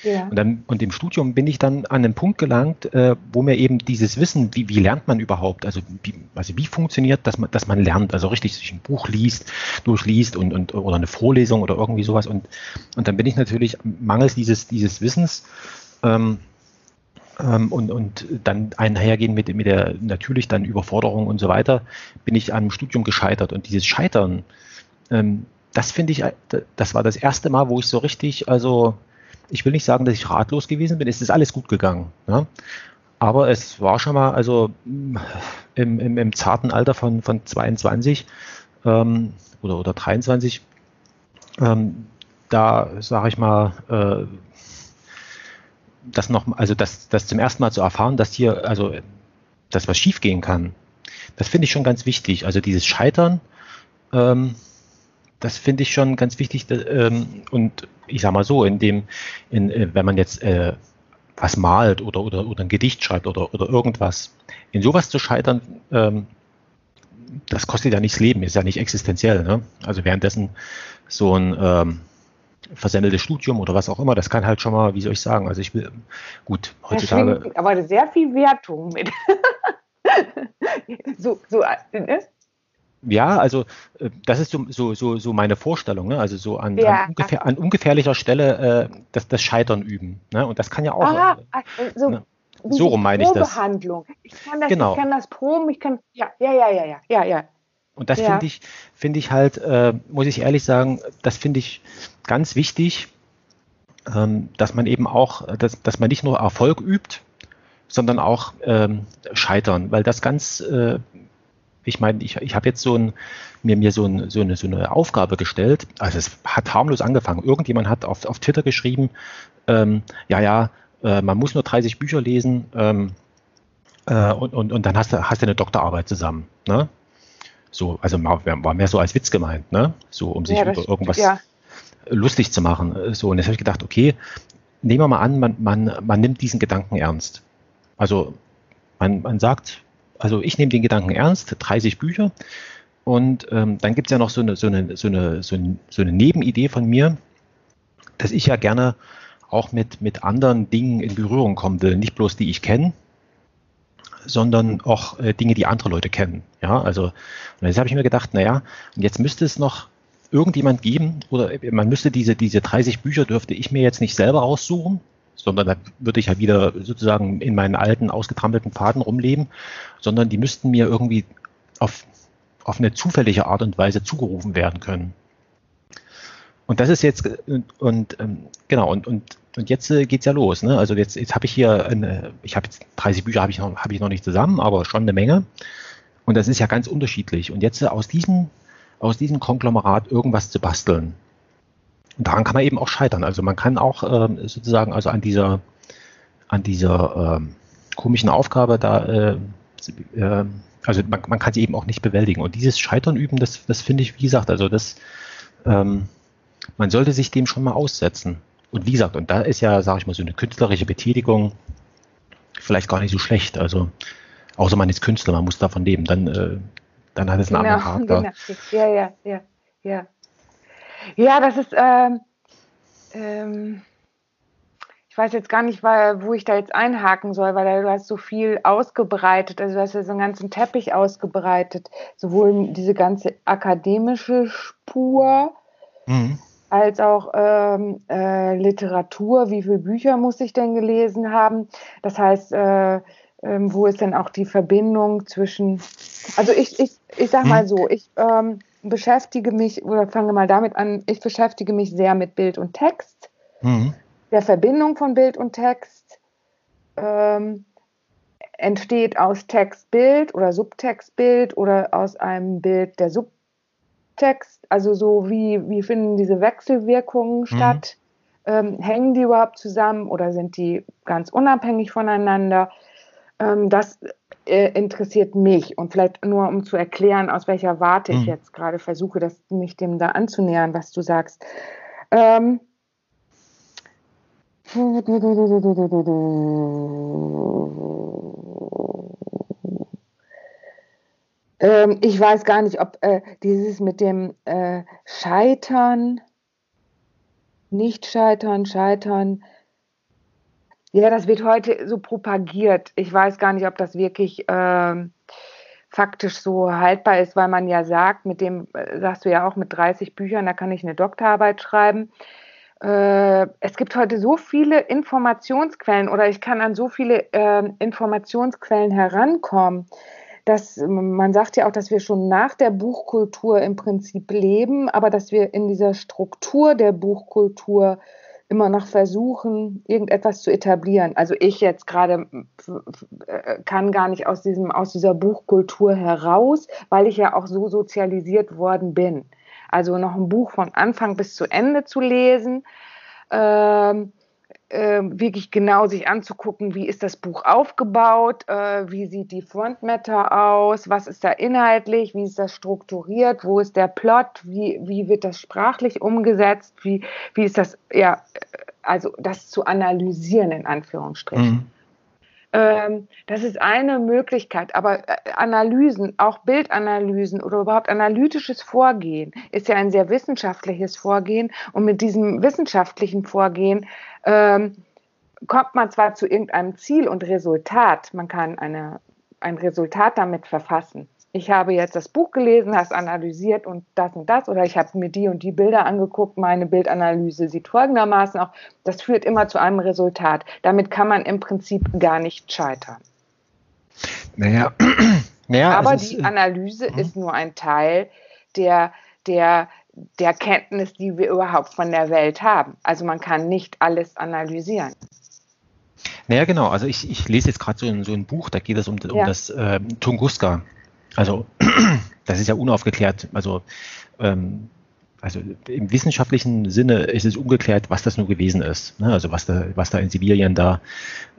Ja. Und, dann, und im Studium bin ich dann an den Punkt gelangt, äh, wo mir eben dieses Wissen, wie, wie lernt man überhaupt, also wie, also wie funktioniert, dass man, dass man lernt, also richtig sich ein Buch liest, durchliest und, und oder eine Vorlesung oder irgendwie sowas. Und, und dann bin ich natürlich mangels dieses, dieses Wissens ähm, ähm, und, und dann einhergehen mit, mit der natürlich dann Überforderung und so weiter, bin ich am Studium gescheitert. Und dieses Scheitern, ähm, das finde ich, das war das erste Mal, wo ich so richtig, also ich will nicht sagen, dass ich ratlos gewesen bin, es ist alles gut gegangen. Ja? Aber es war schon mal, also im, im, im zarten Alter von, von 22 ähm, oder, oder 23, ähm, da sage ich mal, äh, das noch, also das, das zum ersten Mal zu erfahren, dass hier, also dass was schiefgehen kann, das finde ich schon ganz wichtig. Also dieses Scheitern, ähm, das finde ich schon ganz wichtig. Ähm, und ich sage mal so, in dem, in, äh, wenn man jetzt äh, was malt oder, oder, oder ein Gedicht schreibt oder, oder irgendwas, in sowas zu scheitern, ähm, das kostet ja nichts Leben, ist ja nicht existenziell. Ne? Also währenddessen so ein ähm, versendeltes Studium oder was auch immer, das kann halt schon mal, wie soll ich sagen, also ich will, gut, heutzutage. Aber sehr viel Wertung mit. so, so, ne? Ja, also äh, das ist so, so, so, so meine Vorstellung, ne? also so an, ja. an, ungefähr, an ungefährlicher Stelle äh, das, das Scheitern üben. Ne? Und das kann ja auch. Ah, äh, so, ne? so rum meine ich das. Behandlung. Ich kann das, genau. ich kann das proben, ich kann, ja, ja, ja, ja, ja, ja, ja. Und das ja. finde ich, finde ich halt, äh, muss ich ehrlich sagen, das finde ich ganz wichtig, ähm, dass man eben auch, dass, dass man nicht nur Erfolg übt, sondern auch ähm, Scheitern, weil das ganz, äh, ich meine, ich, ich habe jetzt so ein, mir, mir so, ein, so, eine, so eine Aufgabe gestellt, also es hat harmlos angefangen. Irgendjemand hat auf, auf Twitter geschrieben, ähm, ja, ja, äh, man muss nur 30 Bücher lesen ähm, äh, und, und, und dann hast du, hast du eine Doktorarbeit zusammen. Ne? So, also war mehr so als Witz gemeint, ne? So, um sich ja, über irgendwas ja. lustig zu machen. So, und jetzt habe ich gedacht, okay, nehmen wir mal an, man, man, man nimmt diesen Gedanken ernst. Also man, man sagt, also ich nehme den Gedanken ernst, 30 Bücher. Und ähm, dann gibt es ja noch so eine, so, eine, so, eine, so, eine, so eine Nebenidee von mir, dass ich ja gerne auch mit, mit anderen Dingen in Berührung kommen will. Nicht bloß die ich kenne, sondern auch äh, Dinge, die andere Leute kennen. Ja, also und jetzt habe ich mir gedacht, naja, und jetzt müsste es noch irgendjemand geben oder man müsste diese, diese 30 Bücher dürfte ich mir jetzt nicht selber raussuchen, sondern da würde ich ja wieder sozusagen in meinen alten, ausgetrampelten Pfaden rumleben, sondern die müssten mir irgendwie auf, auf eine zufällige Art und Weise zugerufen werden können. Und das ist jetzt, und, und ähm, genau, und, und und jetzt äh, geht's ja los. Ne? Also jetzt, jetzt habe ich hier, eine, ich habe jetzt 30 Bücher habe ich, noch, hab ich noch nicht zusammen, aber schon eine Menge. Und das ist ja ganz unterschiedlich. Und jetzt äh, aus diesem, aus diesem Konglomerat irgendwas zu basteln. Daran kann man eben auch scheitern. Also man kann auch äh, sozusagen also an dieser, an dieser äh, komischen Aufgabe da, äh, äh, also man, man, kann sie eben auch nicht bewältigen. Und dieses Scheitern üben, das, das finde ich, wie gesagt, also das, ähm, man sollte sich dem schon mal aussetzen. Und wie gesagt, und da ist ja, sage ich mal, so eine künstlerische Betätigung vielleicht gar nicht so schlecht. Also außer man ist Künstler, man muss davon leben, dann, äh, dann hat es einen genau, anderen Charakter. Genau. Ja, ja, ja, ja. Ja, das ist, ähm, ähm, ich weiß jetzt gar nicht, wo ich da jetzt einhaken soll, weil du hast so viel ausgebreitet, also du hast ja so einen ganzen Teppich ausgebreitet, sowohl diese ganze akademische Spur, mhm als auch ähm, äh, Literatur. Wie viele Bücher muss ich denn gelesen haben? Das heißt, äh, äh, wo ist denn auch die Verbindung zwischen, also ich, ich, ich sag mal hm. so, ich ähm, beschäftige mich, oder fange mal damit an, ich beschäftige mich sehr mit Bild und Text, mhm. der Verbindung von Bild und Text. Ähm, entsteht aus Textbild oder Subtextbild oder aus einem Bild der Subtext Text? Also so wie, wie finden diese Wechselwirkungen mhm. statt? Ähm, hängen die überhaupt zusammen oder sind die ganz unabhängig voneinander? Ähm, das äh, interessiert mich und vielleicht nur um zu erklären, aus welcher Warte mhm. ich jetzt gerade versuche, das, mich dem da anzunähern, was du sagst. Ähm, Ähm, ich weiß gar nicht, ob äh, dieses mit dem äh, Scheitern, nicht scheitern, scheitern, ja, das wird heute so propagiert. Ich weiß gar nicht, ob das wirklich äh, faktisch so haltbar ist, weil man ja sagt, mit dem, äh, sagst du ja auch, mit 30 Büchern, da kann ich eine Doktorarbeit schreiben. Äh, es gibt heute so viele Informationsquellen oder ich kann an so viele ähm, Informationsquellen herankommen dass man sagt ja auch, dass wir schon nach der Buchkultur im Prinzip leben, aber dass wir in dieser Struktur der Buchkultur immer noch versuchen, irgendetwas zu etablieren. Also ich jetzt gerade äh, kann gar nicht aus, diesem, aus dieser Buchkultur heraus, weil ich ja auch so sozialisiert worden bin. Also noch ein Buch von Anfang bis zu Ende zu lesen. Ähm, äh, wirklich genau sich anzugucken, wie ist das Buch aufgebaut, äh, wie sieht die Frontmatter aus, was ist da inhaltlich, wie ist das strukturiert, wo ist der Plot, wie, wie wird das sprachlich umgesetzt, wie, wie ist das, ja, also das zu analysieren in Anführungsstrichen. Mhm. Ähm, das ist eine Möglichkeit, aber äh, Analysen, auch Bildanalysen oder überhaupt analytisches Vorgehen ist ja ein sehr wissenschaftliches Vorgehen und mit diesem wissenschaftlichen Vorgehen ähm, kommt man zwar zu irgendeinem Ziel und Resultat, man kann eine, ein Resultat damit verfassen. Ich habe jetzt das Buch gelesen, hast analysiert und das und das, oder ich habe mir die und die Bilder angeguckt. Meine Bildanalyse sieht folgendermaßen auch. Das führt immer zu einem Resultat. Damit kann man im Prinzip gar nicht scheitern. Naja, naja aber die ist, äh, Analyse äh, ist nur ein Teil der, der der Kenntnis, die wir überhaupt von der Welt haben. Also man kann nicht alles analysieren. Naja, genau. Also ich, ich lese jetzt gerade so, so, ein Buch, da geht es um, um ja. das äh, Tunguska. Also das ist ja unaufgeklärt. Also, ähm, also im wissenschaftlichen Sinne ist es ungeklärt, was das nur gewesen ist. Ne? Also was da, was da in Sibirien da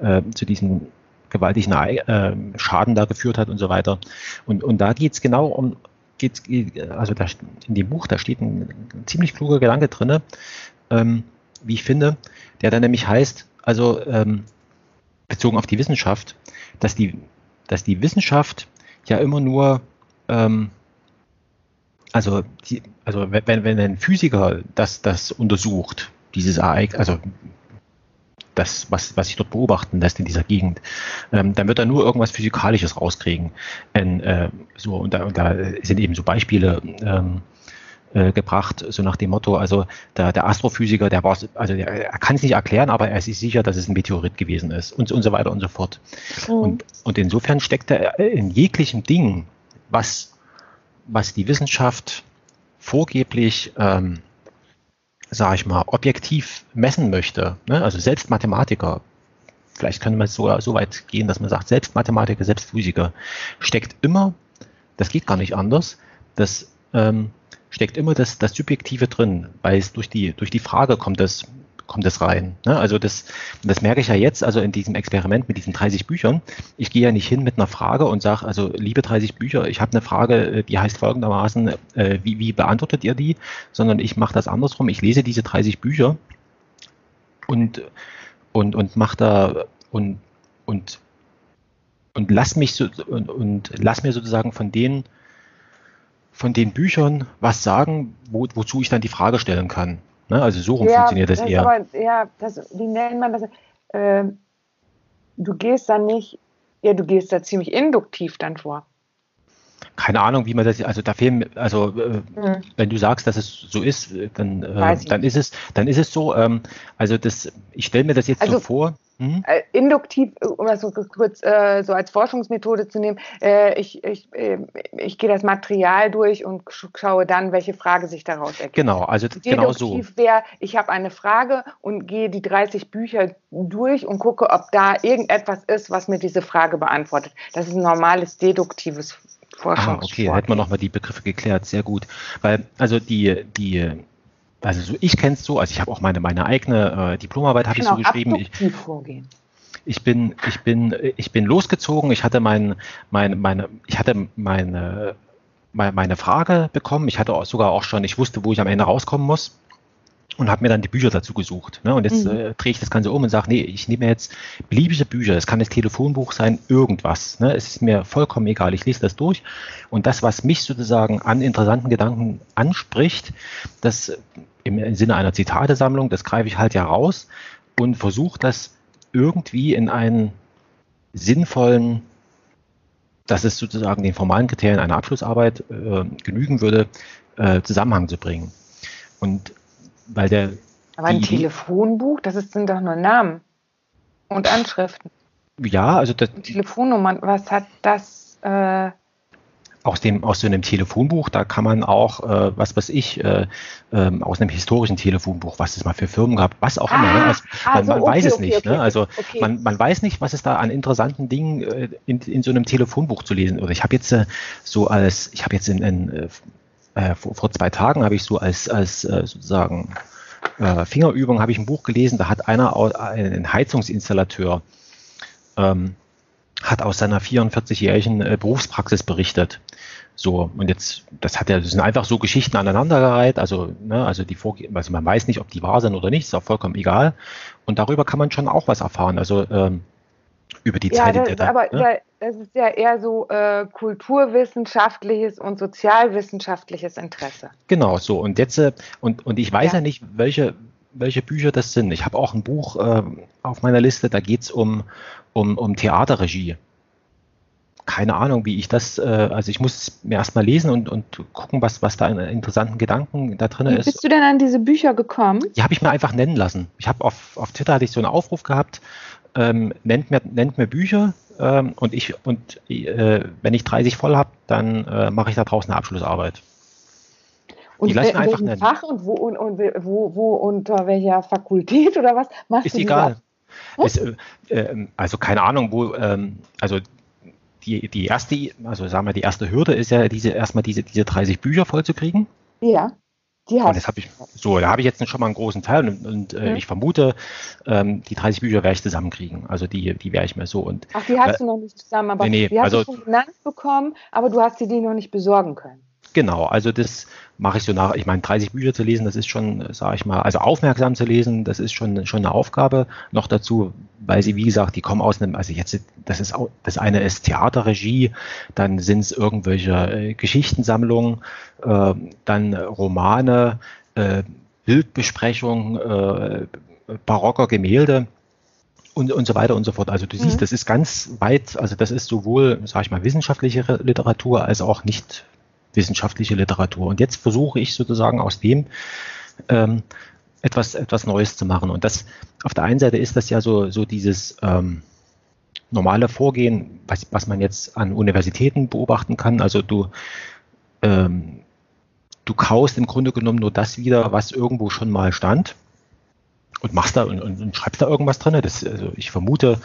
äh, zu diesem gewaltigen äh, Schaden da geführt hat und so weiter. Und, und da geht es genau um, geht's, also da, in dem Buch, da steht ein, ziemlich kluger Gedanke drin, ähm, wie ich finde, der dann nämlich heißt, also ähm, bezogen auf die Wissenschaft, dass die, dass die Wissenschaft ja immer nur, ähm, also, die, also wenn, wenn ein Physiker das, das untersucht, dieses Ereignis, also das, was, was sich dort beobachten lässt in dieser Gegend, ähm, dann wird er nur irgendwas Physikalisches rauskriegen. Und, äh, so, und da, und da sind eben so Beispiele ähm, äh, gebracht, so nach dem Motto, also der, der Astrophysiker, der war, also der, er kann es nicht erklären, aber er ist sich sicher, dass es ein Meteorit gewesen ist und, und so weiter und so fort. Mhm. Und, und insofern steckt er in jeglichem Ding, was, was die Wissenschaft vorgeblich ähm, sage ich mal, objektiv messen möchte, ne? also selbst Mathematiker, vielleicht könnte man sogar so weit gehen, dass man sagt, selbst Mathematiker, selbst Physiker, steckt immer, das geht gar nicht anders, das ähm, steckt immer das, das Subjektive drin, weil es durch die, durch die Frage kommt das, kommt das rein. Ne? Also das, das merke ich ja jetzt, also in diesem Experiment mit diesen 30 Büchern. Ich gehe ja nicht hin mit einer Frage und sage, also liebe 30 Bücher, ich habe eine Frage, äh, die heißt folgendermaßen, äh, wie, wie beantwortet ihr die? Sondern ich mache das andersrum. Ich lese diese 30 Bücher und, und, und mache da und, und, und lass mich so und, und lass mir sozusagen von den von den Büchern was sagen, wo, wozu ich dann die Frage stellen kann. Ne? Also so rum ja, funktioniert das, das eher. Aber, ja, das, wie nennt man das? Äh, du gehst dann nicht, ja, du gehst da ziemlich induktiv dann vor. Keine Ahnung, wie man das, also da fehlen, also äh, hm. wenn du sagst, dass es so ist, dann, äh, dann ist es, dann ist es so. Ähm, also das, ich stelle mir das jetzt also, so vor. Mhm. Äh, induktiv, um das so kurz äh, so als Forschungsmethode zu nehmen, äh, ich, ich, äh, ich gehe das Material durch und schaue dann, welche Frage sich daraus ergibt. Genau, also genau so. wäre, ich habe eine Frage und gehe die 30 Bücher durch und gucke, ob da irgendetwas ist, was mir diese Frage beantwortet. Das ist ein normales deduktives Forschungssport. Ah, okay, hätten wir nochmal die Begriffe geklärt, sehr gut. Weil, also die, die also so, ich kenne es so, also ich habe auch meine, meine eigene äh, Diplomarbeit habe ich so geschrieben. Ich, vorgehen. ich bin, ich bin, ich bin losgezogen. Ich hatte mein, mein, meine, ich hatte meine, meine Frage bekommen. Ich hatte sogar auch schon, ich wusste, wo ich am Ende rauskommen muss und habe mir dann die Bücher dazu gesucht. Ne? Und jetzt mhm. äh, drehe ich das Ganze um und sage, nee, ich nehme jetzt beliebige Bücher. Es kann das Telefonbuch sein, irgendwas. Ne? Es ist mir vollkommen egal. Ich lese das durch. Und das, was mich sozusagen an interessanten Gedanken anspricht, das im Sinne einer Zitatesammlung, das greife ich halt ja raus und versuche das irgendwie in einen sinnvollen, dass es sozusagen den formalen Kriterien einer Abschlussarbeit äh, genügen würde, äh, Zusammenhang zu bringen. Und weil der. Aber ein Telefonbuch, das ist, sind doch nur Namen und Anschriften. Ja, also das. Telefonnummern, was hat das? Äh, aus dem aus so einem Telefonbuch, da kann man auch, äh, was weiß ich, äh, äh, aus einem historischen Telefonbuch, was es mal für Firmen gab, was auch immer. Ne? Ah, also, man, also, man okay, weiß es okay, nicht. Okay, ne? Also man, man weiß nicht, was es da an interessanten Dingen äh, in, in so einem Telefonbuch zu lesen. Oder ich habe jetzt äh, so als, ich habe jetzt in, in äh, vor, vor zwei Tagen habe ich so als als äh, sozusagen äh, Fingerübung habe ich ein Buch gelesen, da hat einer ein Heizungsinstallateur ähm, hat aus seiner 44-jährigen äh, Berufspraxis berichtet. So, und jetzt, das hat ja, das sind einfach so Geschichten aneinandergereiht, also, ne, also die Vorge also man weiß nicht, ob die wahr sind oder nicht, ist auch vollkommen egal. Und darüber kann man schon auch was erfahren, also ähm, über die ja, Zeit. Das ist da, aber ne? Das ist ja eher so äh, kulturwissenschaftliches und sozialwissenschaftliches Interesse. Genau, so. Und jetzt, äh, und, und ich weiß ja, ja nicht, welche, welche Bücher das sind. Ich habe auch ein Buch äh, auf meiner Liste, da geht es um, um, um Theaterregie. Keine Ahnung, wie ich das, äh, also ich muss mir erstmal lesen und, und gucken, was, was da in interessanten Gedanken da drin ist. Wie bist du denn an diese Bücher gekommen? Die habe ich mir einfach nennen lassen. Ich habe auf, auf Twitter hatte ich so einen Aufruf gehabt, ähm, nennt, mir, nennt mir Bücher ähm, und ich und äh, wenn ich 30 voll habe, dann äh, mache ich da draußen eine Abschlussarbeit. Und die lassen einfach nennen. Fach und wo und, und wo, wo unter welcher Fakultät oder was machst ist du? Ist egal. Es, äh, äh, also keine Ahnung, wo, ähm, also die, die erste, also sagen wir, die erste Hürde ist ja diese erstmal diese, diese 30 Bücher vollzukriegen. Ja. Die hast und das habe ich so, da habe ich jetzt schon mal einen großen Teil und, und äh, mhm. ich vermute, ähm, die 30 Bücher werde ich zusammenkriegen. Also die, die werde ich mir so und. Ach, die hast äh, du noch nicht zusammen, aber nee, nee, die hast also, du schon genannt bekommen, aber du hast sie die noch nicht besorgen können. Genau, also das mache ich so nach. Ich meine, 30 Bücher zu lesen, das ist schon, sage ich mal, also aufmerksam zu lesen, das ist schon, schon eine Aufgabe. Noch dazu, weil sie, wie gesagt, die kommen aus einem, also jetzt, das ist auch, das eine ist Theaterregie, dann sind es irgendwelche äh, Geschichtensammlungen, äh, dann Romane, äh, Bildbesprechungen, äh, barocker Gemälde und, und so weiter und so fort. Also du siehst, mhm. das ist ganz weit, also das ist sowohl, sage ich mal, wissenschaftliche Literatur als auch nicht wissenschaftliche Literatur. Und jetzt versuche ich sozusagen aus dem ähm, etwas, etwas Neues zu machen. Und das auf der einen Seite ist das ja so, so dieses ähm, normale Vorgehen, was, was man jetzt an Universitäten beobachten kann. Also du, ähm, du kaust im Grunde genommen nur das wieder, was irgendwo schon mal stand und machst da und, und, und schreibst da irgendwas drin. Das, also ich vermute.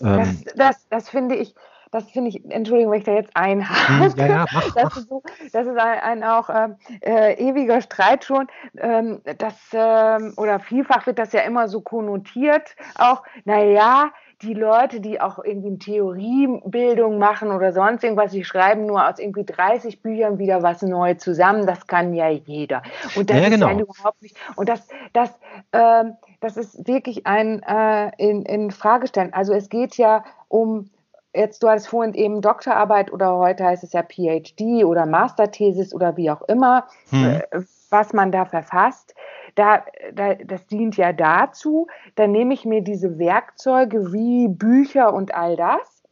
Ähm, das, das, das finde ich das finde ich, Entschuldigung, wenn ich da jetzt einhake. Ja, ja, mach, das, mach. Ist so, das ist ein, ein auch ähm, äh, ewiger Streit schon. Ähm, das, ähm, oder vielfach wird das ja immer so konnotiert, auch, naja, die Leute, die auch irgendwie eine Theoriebildung machen oder sonst irgendwas, die schreiben nur aus irgendwie 30 Büchern wieder was neu zusammen. Das kann ja jeder. Und das ja, genau. ist ja überhaupt nicht. Und das, das, ähm, das ist wirklich ein äh, in, in Frage stellen. Also es geht ja um jetzt, du hattest vorhin eben Doktorarbeit oder heute heißt es ja PhD oder Masterthesis oder wie auch immer, hm. was man da verfasst. Da, da, das dient ja dazu, dann nehme ich mir diese Werkzeuge wie Bücher und all das,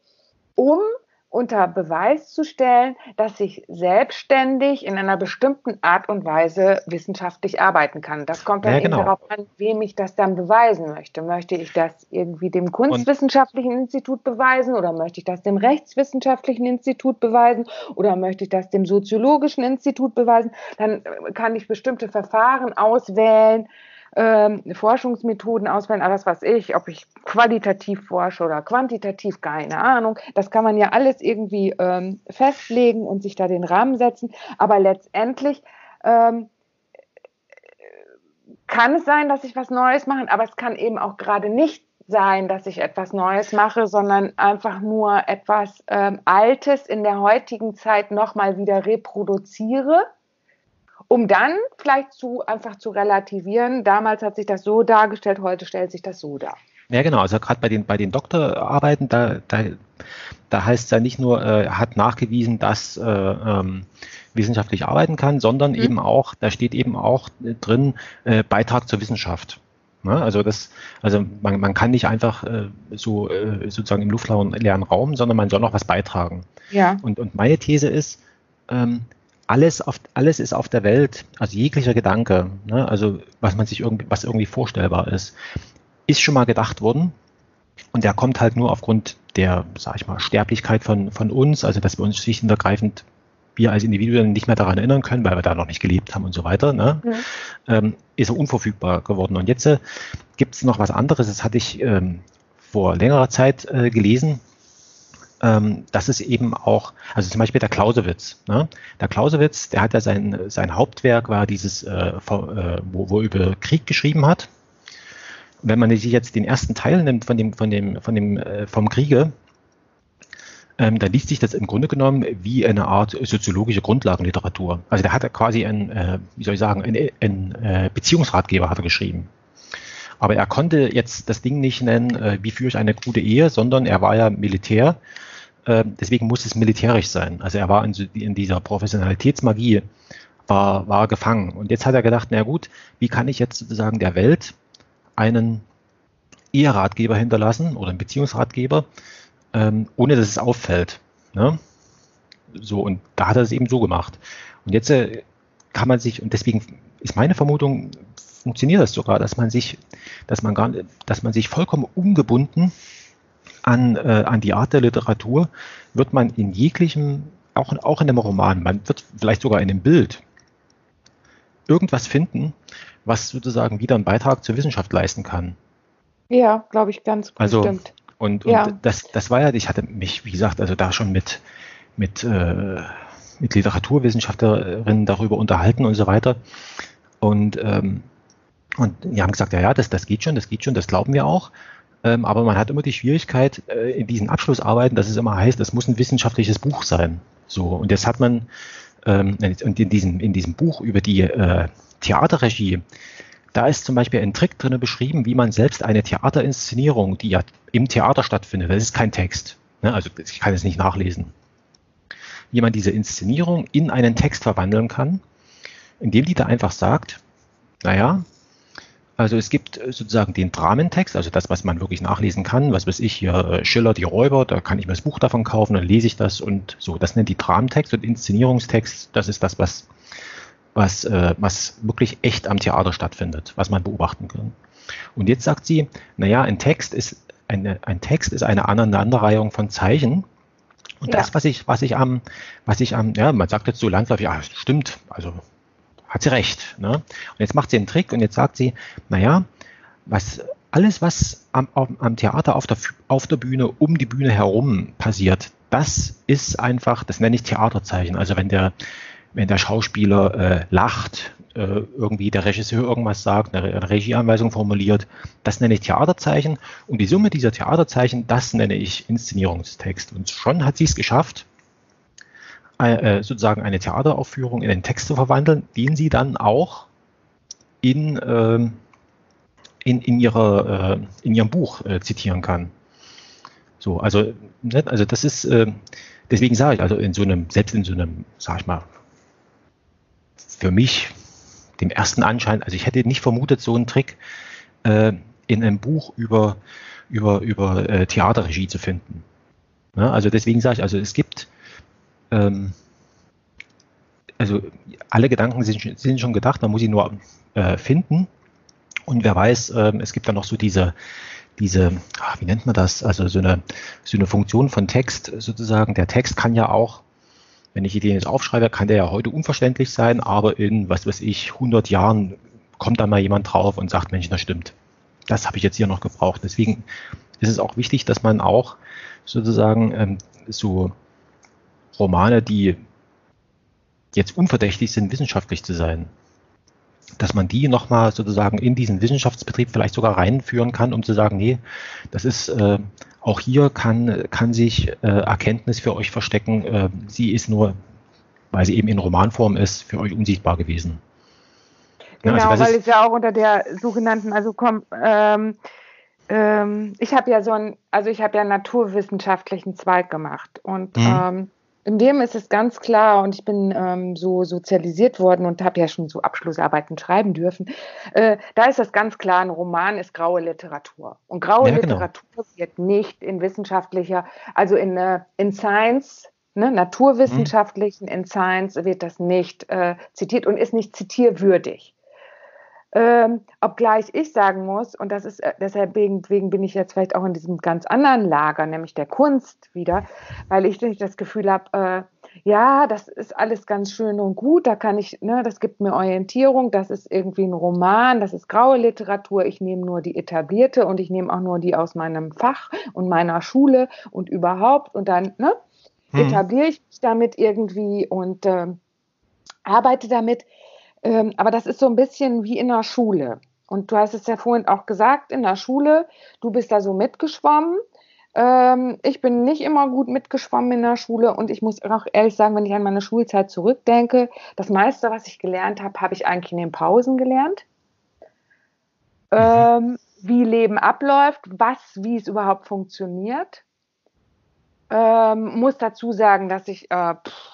um unter Beweis zu stellen, dass ich selbstständig in einer bestimmten Art und Weise wissenschaftlich arbeiten kann. Das kommt dann ja, genau. darauf an, wem ich das dann beweisen möchte. Möchte ich das irgendwie dem Kunstwissenschaftlichen und Institut beweisen oder möchte ich das dem Rechtswissenschaftlichen Institut beweisen oder möchte ich das dem Soziologischen Institut beweisen? Dann kann ich bestimmte Verfahren auswählen, ähm, Forschungsmethoden auswählen, alles was ich, ob ich qualitativ forsche oder quantitativ, keine Ahnung. Das kann man ja alles irgendwie ähm, festlegen und sich da den Rahmen setzen. Aber letztendlich ähm, kann es sein, dass ich was Neues mache, aber es kann eben auch gerade nicht sein, dass ich etwas Neues mache, sondern einfach nur etwas ähm, Altes in der heutigen Zeit nochmal wieder reproduziere um dann vielleicht zu einfach zu relativieren. Damals hat sich das so dargestellt, heute stellt sich das so dar. Ja, genau. Also gerade bei den, bei den Doktorarbeiten, da, da, da heißt es ja nicht nur, äh, er hat nachgewiesen, dass äh, ähm, wissenschaftlich arbeiten kann, sondern mhm. eben auch, da steht eben auch drin, äh, Beitrag zur Wissenschaft. Ne? Also das, also man, man kann nicht einfach äh, so äh, sozusagen im luftleeren Raum, sondern man soll noch was beitragen. Ja. Und, und meine These ist, ähm, alles, auf, alles ist auf der Welt, also jeglicher Gedanke, ne, also was man sich irgendwie, was irgendwie vorstellbar ist, ist schon mal gedacht worden. Und der kommt halt nur aufgrund der, sag ich mal, Sterblichkeit von, von uns, also dass wir uns schlicht und ergreifend wir als Individuen nicht mehr daran erinnern können, weil wir da noch nicht gelebt haben und so weiter, ne, ja. ähm, ist er unverfügbar geworden. Und jetzt äh, gibt es noch was anderes, das hatte ich ähm, vor längerer Zeit äh, gelesen, ähm, dass es eben auch, also zum Beispiel der Clausewitz. Ne? Der Clausewitz, der hat ja sein, sein Hauptwerk, war dieses, äh, äh, wo, wo er über Krieg geschrieben hat. Wenn man sich jetzt den ersten Teil nimmt von dem, von dem, von dem, äh, vom Kriege, ähm, dann liest sich das im Grunde genommen wie eine Art soziologische Grundlagenliteratur. Also der hat quasi ein, äh, wie soll ich sagen, ein, ein äh, Beziehungsratgeber hat er geschrieben. Aber er konnte jetzt das Ding nicht nennen, äh, wie führe ich eine gute Ehe, sondern er war ja Militär ähm, deswegen muss es militärisch sein. Also er war in, in dieser Professionalitätsmagie, war, war gefangen. Und jetzt hat er gedacht, na gut, wie kann ich jetzt sozusagen der Welt einen Eheratgeber hinterlassen oder einen Beziehungsratgeber, ähm, ohne dass es auffällt. Ne? So, und da hat er es eben so gemacht. Und jetzt äh, kann man sich, und deswegen ist meine Vermutung, funktioniert das sogar, dass man sich, dass man gar, dass man sich vollkommen ungebunden an, äh, an die Art der Literatur, wird man in jeglichem, auch, auch in einem Roman, man wird vielleicht sogar in einem Bild irgendwas finden, was sozusagen wieder einen Beitrag zur Wissenschaft leisten kann. Ja, glaube ich, ganz also, bestimmt. Und, und ja. das, das war ja, ich hatte mich, wie gesagt, also da schon mit, mit, äh, mit Literaturwissenschaftlerinnen darüber unterhalten und so weiter. Und, ähm, und die haben gesagt, ja, ja, das, das geht schon, das geht schon, das glauben wir auch. Ähm, aber man hat immer die Schwierigkeit äh, in diesen Abschlussarbeiten, dass es immer heißt, das muss ein wissenschaftliches Buch sein. So, und jetzt hat man ähm, und in diesem, in diesem Buch über die äh, Theaterregie, da ist zum Beispiel ein Trick drin beschrieben, wie man selbst eine Theaterinszenierung, die ja im Theater stattfindet, das ist kein Text, ne? also ich kann es nicht nachlesen, wie man diese Inszenierung in einen Text verwandeln kann, indem die da einfach sagt, naja, also es gibt sozusagen den Dramentext, also das, was man wirklich nachlesen kann, was weiß ich hier, äh, Schiller, die Räuber, da kann ich mir das Buch davon kaufen, dann lese ich das und so. Das nennt die Dramentext und Inszenierungstext, das ist das, was was, äh, was wirklich echt am Theater stattfindet, was man beobachten kann. Und jetzt sagt sie, naja, ein Text ist eine, ein Text ist eine Aneinanderreihung von Zeichen. Und ja. das, was ich, was ich am, was ich am, ja, man sagt jetzt so landläufig, ja, stimmt, also hat sie recht. Ne? Und jetzt macht sie einen Trick und jetzt sagt sie, naja, was, alles, was am, am Theater auf der, auf der Bühne, um die Bühne herum passiert, das ist einfach, das nenne ich Theaterzeichen. Also wenn der, wenn der Schauspieler äh, lacht, äh, irgendwie der Regisseur irgendwas sagt, eine, eine Regieanweisung formuliert, das nenne ich Theaterzeichen. Und die Summe dieser Theaterzeichen, das nenne ich Inszenierungstext. Und schon hat sie es geschafft, äh, sozusagen eine Theateraufführung in einen Text zu verwandeln, den sie dann auch in, äh, in, in, ihrer, äh, in ihrem Buch äh, zitieren kann. So, also, ne, also das ist, deswegen sage ich, also in so einem, selbst in so einem, sag ich mal, für mich, dem ersten Anschein, also ich hätte nicht vermutet, so einen Trick in einem Buch über, über, über Theaterregie zu finden. Ja, also deswegen sage ich, also es gibt, ähm, also alle Gedanken sind, sind, schon gedacht, man muss sie nur äh, finden. Und wer weiß, ähm, es gibt dann noch so diese, diese, ach, wie nennt man das? Also so eine, so eine Funktion von Text sozusagen. Der Text kann ja auch wenn ich den jetzt aufschreibe, kann der ja heute unverständlich sein, aber in, was weiß ich, 100 Jahren kommt dann mal jemand drauf und sagt, Mensch, das stimmt. Das habe ich jetzt hier noch gebraucht. Deswegen ist es auch wichtig, dass man auch sozusagen ähm, so Romane, die jetzt unverdächtig sind, wissenschaftlich zu sein, dass man die nochmal sozusagen in diesen Wissenschaftsbetrieb vielleicht sogar reinführen kann, um zu sagen, nee, das ist äh, auch hier kann, kann sich äh, Erkenntnis für euch verstecken. Äh, sie ist nur, weil sie eben in Romanform ist, für euch unsichtbar gewesen. Genau, ja, also, weil es ja auch unter der sogenannten, also komm, ähm, ähm, ich habe ja so ein, also ich habe ja einen naturwissenschaftlichen Zweig gemacht und mhm. ähm, in dem ist es ganz klar, und ich bin ähm, so sozialisiert worden und habe ja schon so Abschlussarbeiten schreiben dürfen, äh, da ist das ganz klar, ein Roman ist graue Literatur. Und graue ja, genau. Literatur wird nicht in wissenschaftlicher, also in, äh, in Science, ne, naturwissenschaftlichen, mhm. in Science wird das nicht äh, zitiert und ist nicht zitierwürdig. Ähm, obgleich ich sagen muss, und das ist äh, deshalb wegen, wegen bin ich jetzt vielleicht auch in diesem ganz anderen Lager, nämlich der Kunst wieder, weil ich nicht das Gefühl habe, äh, ja, das ist alles ganz schön und gut, da kann ich, ne, das gibt mir Orientierung, das ist irgendwie ein Roman, das ist graue Literatur, ich nehme nur die etablierte und ich nehme auch nur die aus meinem Fach und meiner Schule und überhaupt und dann ne, hm. etabliere ich mich damit irgendwie und äh, arbeite damit. Ähm, aber das ist so ein bisschen wie in der Schule. Und du hast es ja vorhin auch gesagt, in der Schule, du bist da so mitgeschwommen. Ähm, ich bin nicht immer gut mitgeschwommen in der Schule und ich muss auch ehrlich sagen, wenn ich an meine Schulzeit zurückdenke, das meiste, was ich gelernt habe, habe ich eigentlich in den Pausen gelernt. Mhm. Ähm, wie Leben abläuft, was, wie es überhaupt funktioniert. Ähm, muss dazu sagen, dass ich äh, pff,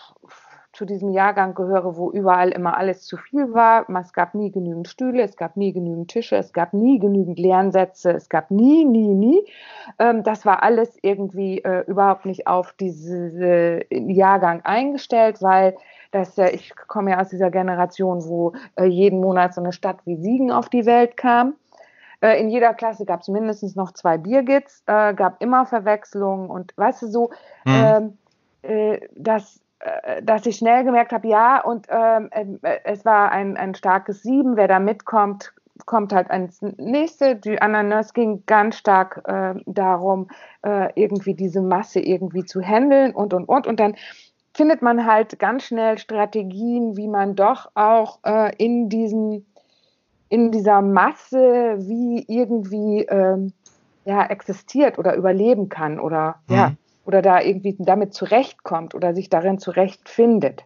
zu diesem Jahrgang gehöre, wo überall immer alles zu viel war. Es gab nie genügend Stühle, es gab nie genügend Tische, es gab nie genügend Lernsätze, es gab nie, nie, nie. Ähm, das war alles irgendwie äh, überhaupt nicht auf diesen Jahrgang eingestellt, weil das, äh, ich komme ja aus dieser Generation, wo äh, jeden Monat so eine Stadt wie Siegen auf die Welt kam. In jeder Klasse gab es mindestens noch zwei Biergits, äh, gab immer Verwechslungen und weißt du so, mhm. äh, dass äh, dass ich schnell gemerkt habe, ja, und ähm, äh, es war ein, ein starkes Sieben, wer da mitkommt, kommt halt ans nächste. Die Ananas ging ganz stark äh, darum, äh, irgendwie diese Masse irgendwie zu handeln und und und. Und dann findet man halt ganz schnell Strategien, wie man doch auch äh, in diesen in dieser Masse wie irgendwie ähm, ja, existiert oder überleben kann oder mhm. ja oder da irgendwie damit zurechtkommt oder sich darin zurechtfindet.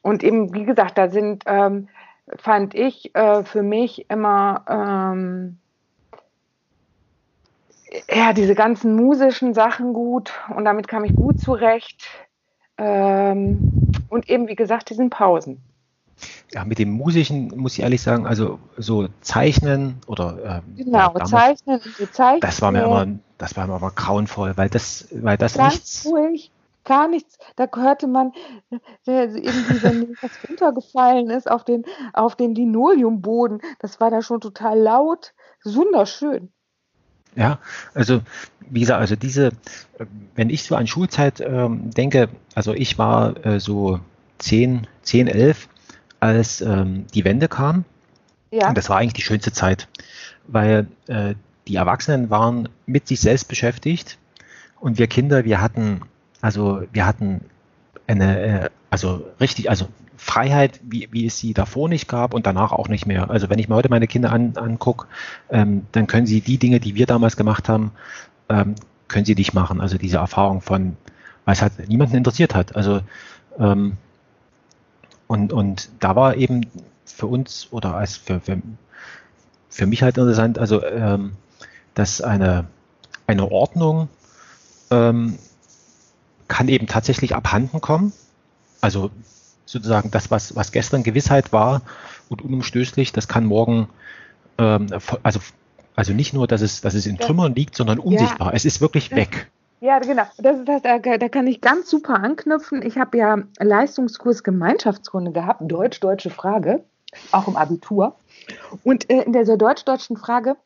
Und eben, wie gesagt, da sind, ähm, fand ich äh, für mich immer ähm, ja, diese ganzen musischen Sachen gut und damit kam ich gut zurecht. Ähm, und eben, wie gesagt, diesen Pausen. Ja, mit dem Musischen muss ich ehrlich sagen, also so Zeichnen oder ähm, genau, damals, Zeichnen, Zeichnen, das war mir immer, das war mir immer grauenvoll, weil das, weil das Ganz nichts. Ruhig, gar nichts. Da hörte man äh, irgendwie, wenn was runtergefallen ist auf den, auf den Linoleumboden, das war da schon total laut, wunderschön. Ja, also wie gesagt, also diese, wenn ich so an Schulzeit ähm, denke, also ich war äh, so 10, 10, 11, als ähm, die Wende kam. Ja. Und das war eigentlich die schönste Zeit, weil äh, die Erwachsenen waren mit sich selbst beschäftigt und wir Kinder, wir hatten, also wir hatten eine, äh, also richtig, also Freiheit, wie, wie es sie davor nicht gab und danach auch nicht mehr. Also wenn ich mir heute meine Kinder an, angucke, ähm, dann können sie die Dinge, die wir damals gemacht haben, ähm, können sie nicht machen. Also diese Erfahrung von, weil es halt niemanden interessiert hat. Also ähm, und, und da war eben für uns oder als für, für, für mich halt interessant, also ähm, dass eine, eine Ordnung ähm, kann eben tatsächlich abhanden kommen. Also sozusagen das, was, was gestern Gewissheit war und unumstößlich, das kann morgen, ähm, also, also nicht nur, dass es, dass es in Trümmern liegt, sondern unsichtbar. Ja. Es ist wirklich weg. Ja, genau. Das, das, da, da kann ich ganz super anknüpfen. Ich habe ja Leistungskurs Gemeinschaftskunde gehabt, Deutsch, deutsche Frage, auch im Abitur. Und äh, in dieser deutsch-deutschen Frage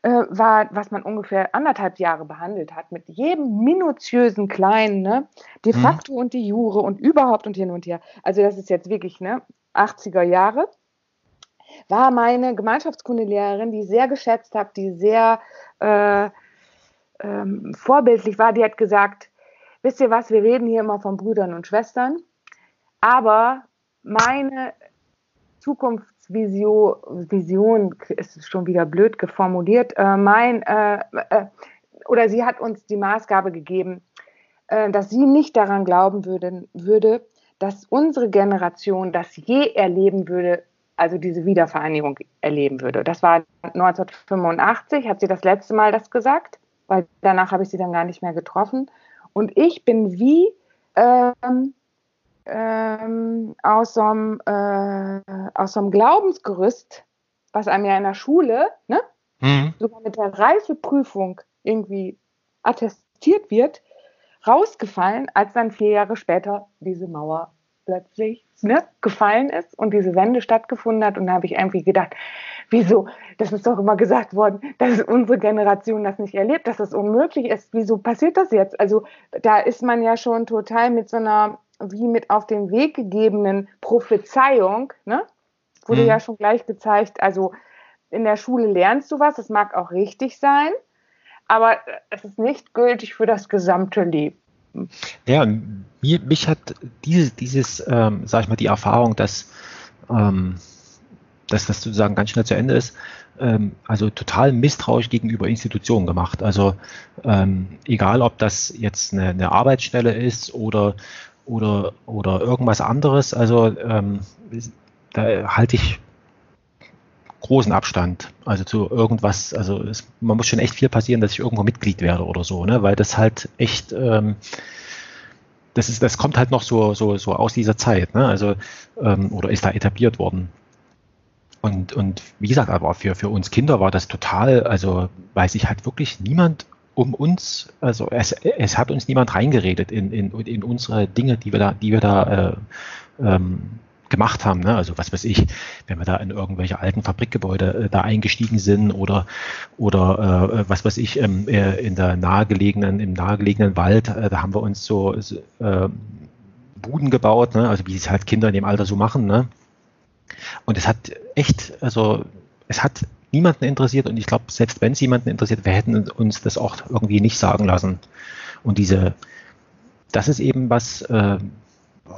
äh, war, was man ungefähr anderthalb Jahre behandelt hat, mit jedem minutiösen kleinen, ne, de mhm. facto mhm. und die Jure und überhaupt und hin und her. Also das ist jetzt wirklich ne, 80er Jahre. War meine Gemeinschaftskundelehrerin, die ich sehr geschätzt habe, die sehr äh, ähm, vorbildlich war, die hat gesagt, wisst ihr was, wir reden hier immer von Brüdern und Schwestern, aber meine Zukunftsvision Vision ist schon wieder blöd geformuliert. Äh, mein äh, äh, oder sie hat uns die Maßgabe gegeben, äh, dass sie nicht daran glauben würde, würde, dass unsere Generation das je erleben würde, also diese Wiedervereinigung erleben würde. Das war 1985, hat sie das letzte Mal das gesagt, weil danach habe ich sie dann gar nicht mehr getroffen. Und ich bin wie ähm, ähm, aus, so einem, äh, Glaubensgerüst, was einem ja in der Schule, ne, mhm. sogar mit der Reifeprüfung irgendwie attestiert wird, rausgefallen, als dann vier Jahre später diese Mauer plötzlich ne, gefallen ist und diese Wende stattgefunden hat. Und da habe ich irgendwie gedacht, wieso, das ist doch immer gesagt worden, dass unsere Generation das nicht erlebt, dass das unmöglich ist. Wieso passiert das jetzt? Also da ist man ja schon total mit so einer wie mit auf den Weg gegebenen Prophezeiung, ne? Wurde mhm. ja schon gleich gezeigt, also in der Schule lernst du was, das mag auch richtig sein, aber es ist nicht gültig für das gesamte Leben. Ja, mir, mich hat dieses, dieses ähm, sag ich mal, die Erfahrung, dass, ähm, dass das sozusagen ganz schnell zu Ende ist, ähm, also total misstrauisch gegenüber Institutionen gemacht. Also ähm, egal, ob das jetzt eine, eine Arbeitsstelle ist oder oder, oder irgendwas anderes. Also ähm, da halte ich großen Abstand. Also zu irgendwas, also es, man muss schon echt viel passieren, dass ich irgendwo Mitglied werde oder so, ne? Weil das halt echt, ähm, das ist, das kommt halt noch so, so, so aus dieser Zeit, ne? Also, ähm, oder ist da etabliert worden. Und, und wie gesagt, aber für, für uns Kinder war das total, also weil sich halt wirklich niemand um uns, also es, es hat uns niemand reingeredet in, in, in unsere Dinge, die wir da, die wir da äh, ähm, gemacht haben. Ne? Also was weiß ich, wenn wir da in irgendwelche alten Fabrikgebäude äh, da eingestiegen sind oder oder äh, was weiß ich, ähm, äh, in der nahegelegenen, im nahegelegenen Wald, äh, da haben wir uns so äh, Buden gebaut, ne? also wie es halt Kinder in dem Alter so machen. Ne? Und es hat echt, also es hat niemanden interessiert und ich glaube, selbst wenn es jemanden interessiert, wir hätten uns das auch irgendwie nicht sagen lassen. Und diese, das ist eben was äh,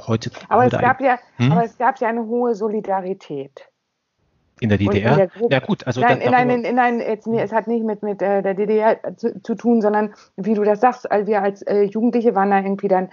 heute. Aber es, gab ja, hm? aber es gab ja eine hohe Solidarität. In der DDR? In der ja gut, also nein, nein, nein, nein, jetzt, nee, es hat nicht mit, mit äh, der DDR zu, zu, tun, sondern wie du das sagst, wir als äh, Jugendliche waren da irgendwie dann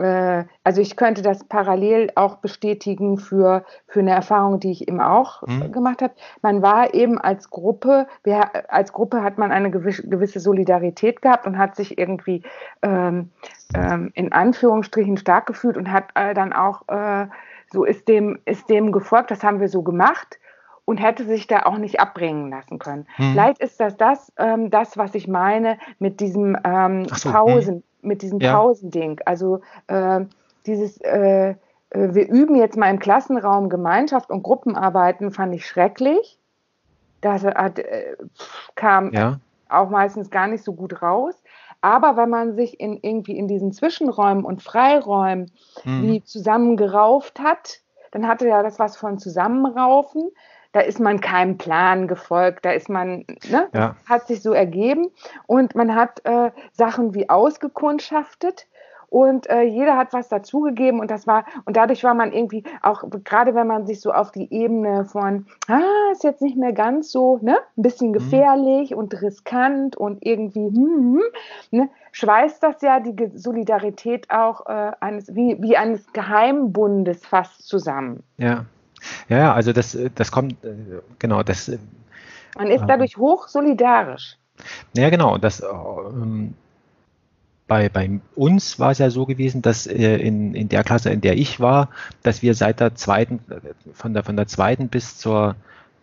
äh, also ich könnte das parallel auch bestätigen für, für eine Erfahrung, die ich eben auch mhm. gemacht habe. Man war eben als Gruppe, wir, als Gruppe hat man eine gewisse Solidarität gehabt und hat sich irgendwie ähm, ähm, in Anführungsstrichen stark gefühlt und hat äh, dann auch äh, so ist dem, ist dem gefolgt, das haben wir so gemacht und hätte sich da auch nicht abbringen lassen können. Mhm. Vielleicht ist das das, ähm, das, was ich meine mit diesem ähm, so, Pausen, mhm mit diesem ja. Pausending. Also äh, dieses, äh, wir üben jetzt mal im Klassenraum Gemeinschaft und Gruppenarbeiten, fand ich schrecklich. Das hat, äh, kam ja. auch meistens gar nicht so gut raus. Aber wenn man sich in, irgendwie in diesen Zwischenräumen und Freiräumen mhm. wie zusammengerauft hat, dann hatte ja das was von Zusammenraufen da ist man keinem Plan gefolgt, da ist man, ne, ja. hat sich so ergeben und man hat äh, Sachen wie ausgekundschaftet und äh, jeder hat was dazugegeben und das war und dadurch war man irgendwie auch gerade wenn man sich so auf die Ebene von ah ist jetzt nicht mehr ganz so ne ein bisschen mhm. gefährlich mhm. und riskant und irgendwie hm, hm, ne, schweißt das ja die Solidarität auch äh, eines wie wie eines Geheimbundes fast zusammen ja ja, also das, das kommt, äh, genau, das. Äh, Man ist dadurch äh, hoch solidarisch. Ja, genau. Das, ähm, bei, bei uns war es ja so gewesen, dass äh, in, in der Klasse, in der ich war, dass wir seit der zweiten, von der, von der zweiten bis zur,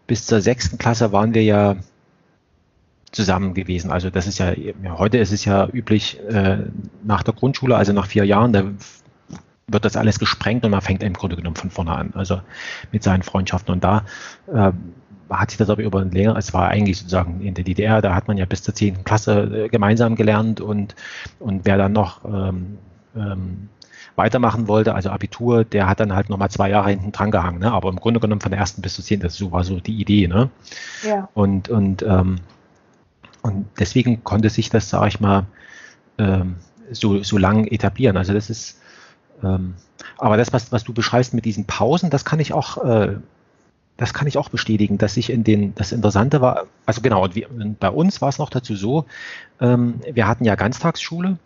bis zur sechsten Klasse waren wir ja zusammen gewesen. Also das ist ja, heute ist es ja üblich, äh, nach der Grundschule, also nach vier Jahren, da wird das alles gesprengt und man fängt im Grunde genommen von vorne an, also mit seinen Freundschaften. Und da äh, hat sich das aber über ein länger, es war eigentlich sozusagen in der DDR, da hat man ja bis zur 10. Klasse äh, gemeinsam gelernt und, und wer dann noch ähm, ähm, weitermachen wollte, also Abitur, der hat dann halt nochmal zwei Jahre hinten dran gehangen, ne? aber im Grunde genommen von der ersten bis zur 10. Das war so die Idee. Ne? Ja. Und, und, ähm, und deswegen konnte sich das, sage ich mal, ähm, so, so lang etablieren. Also das ist, ähm, aber das, was, was du beschreibst mit diesen Pausen, das kann ich auch, äh, das kann ich auch bestätigen, dass ich in den, das Interessante war, also genau, und wir, bei uns war es noch dazu so, ähm, wir hatten ja Ganztagsschule,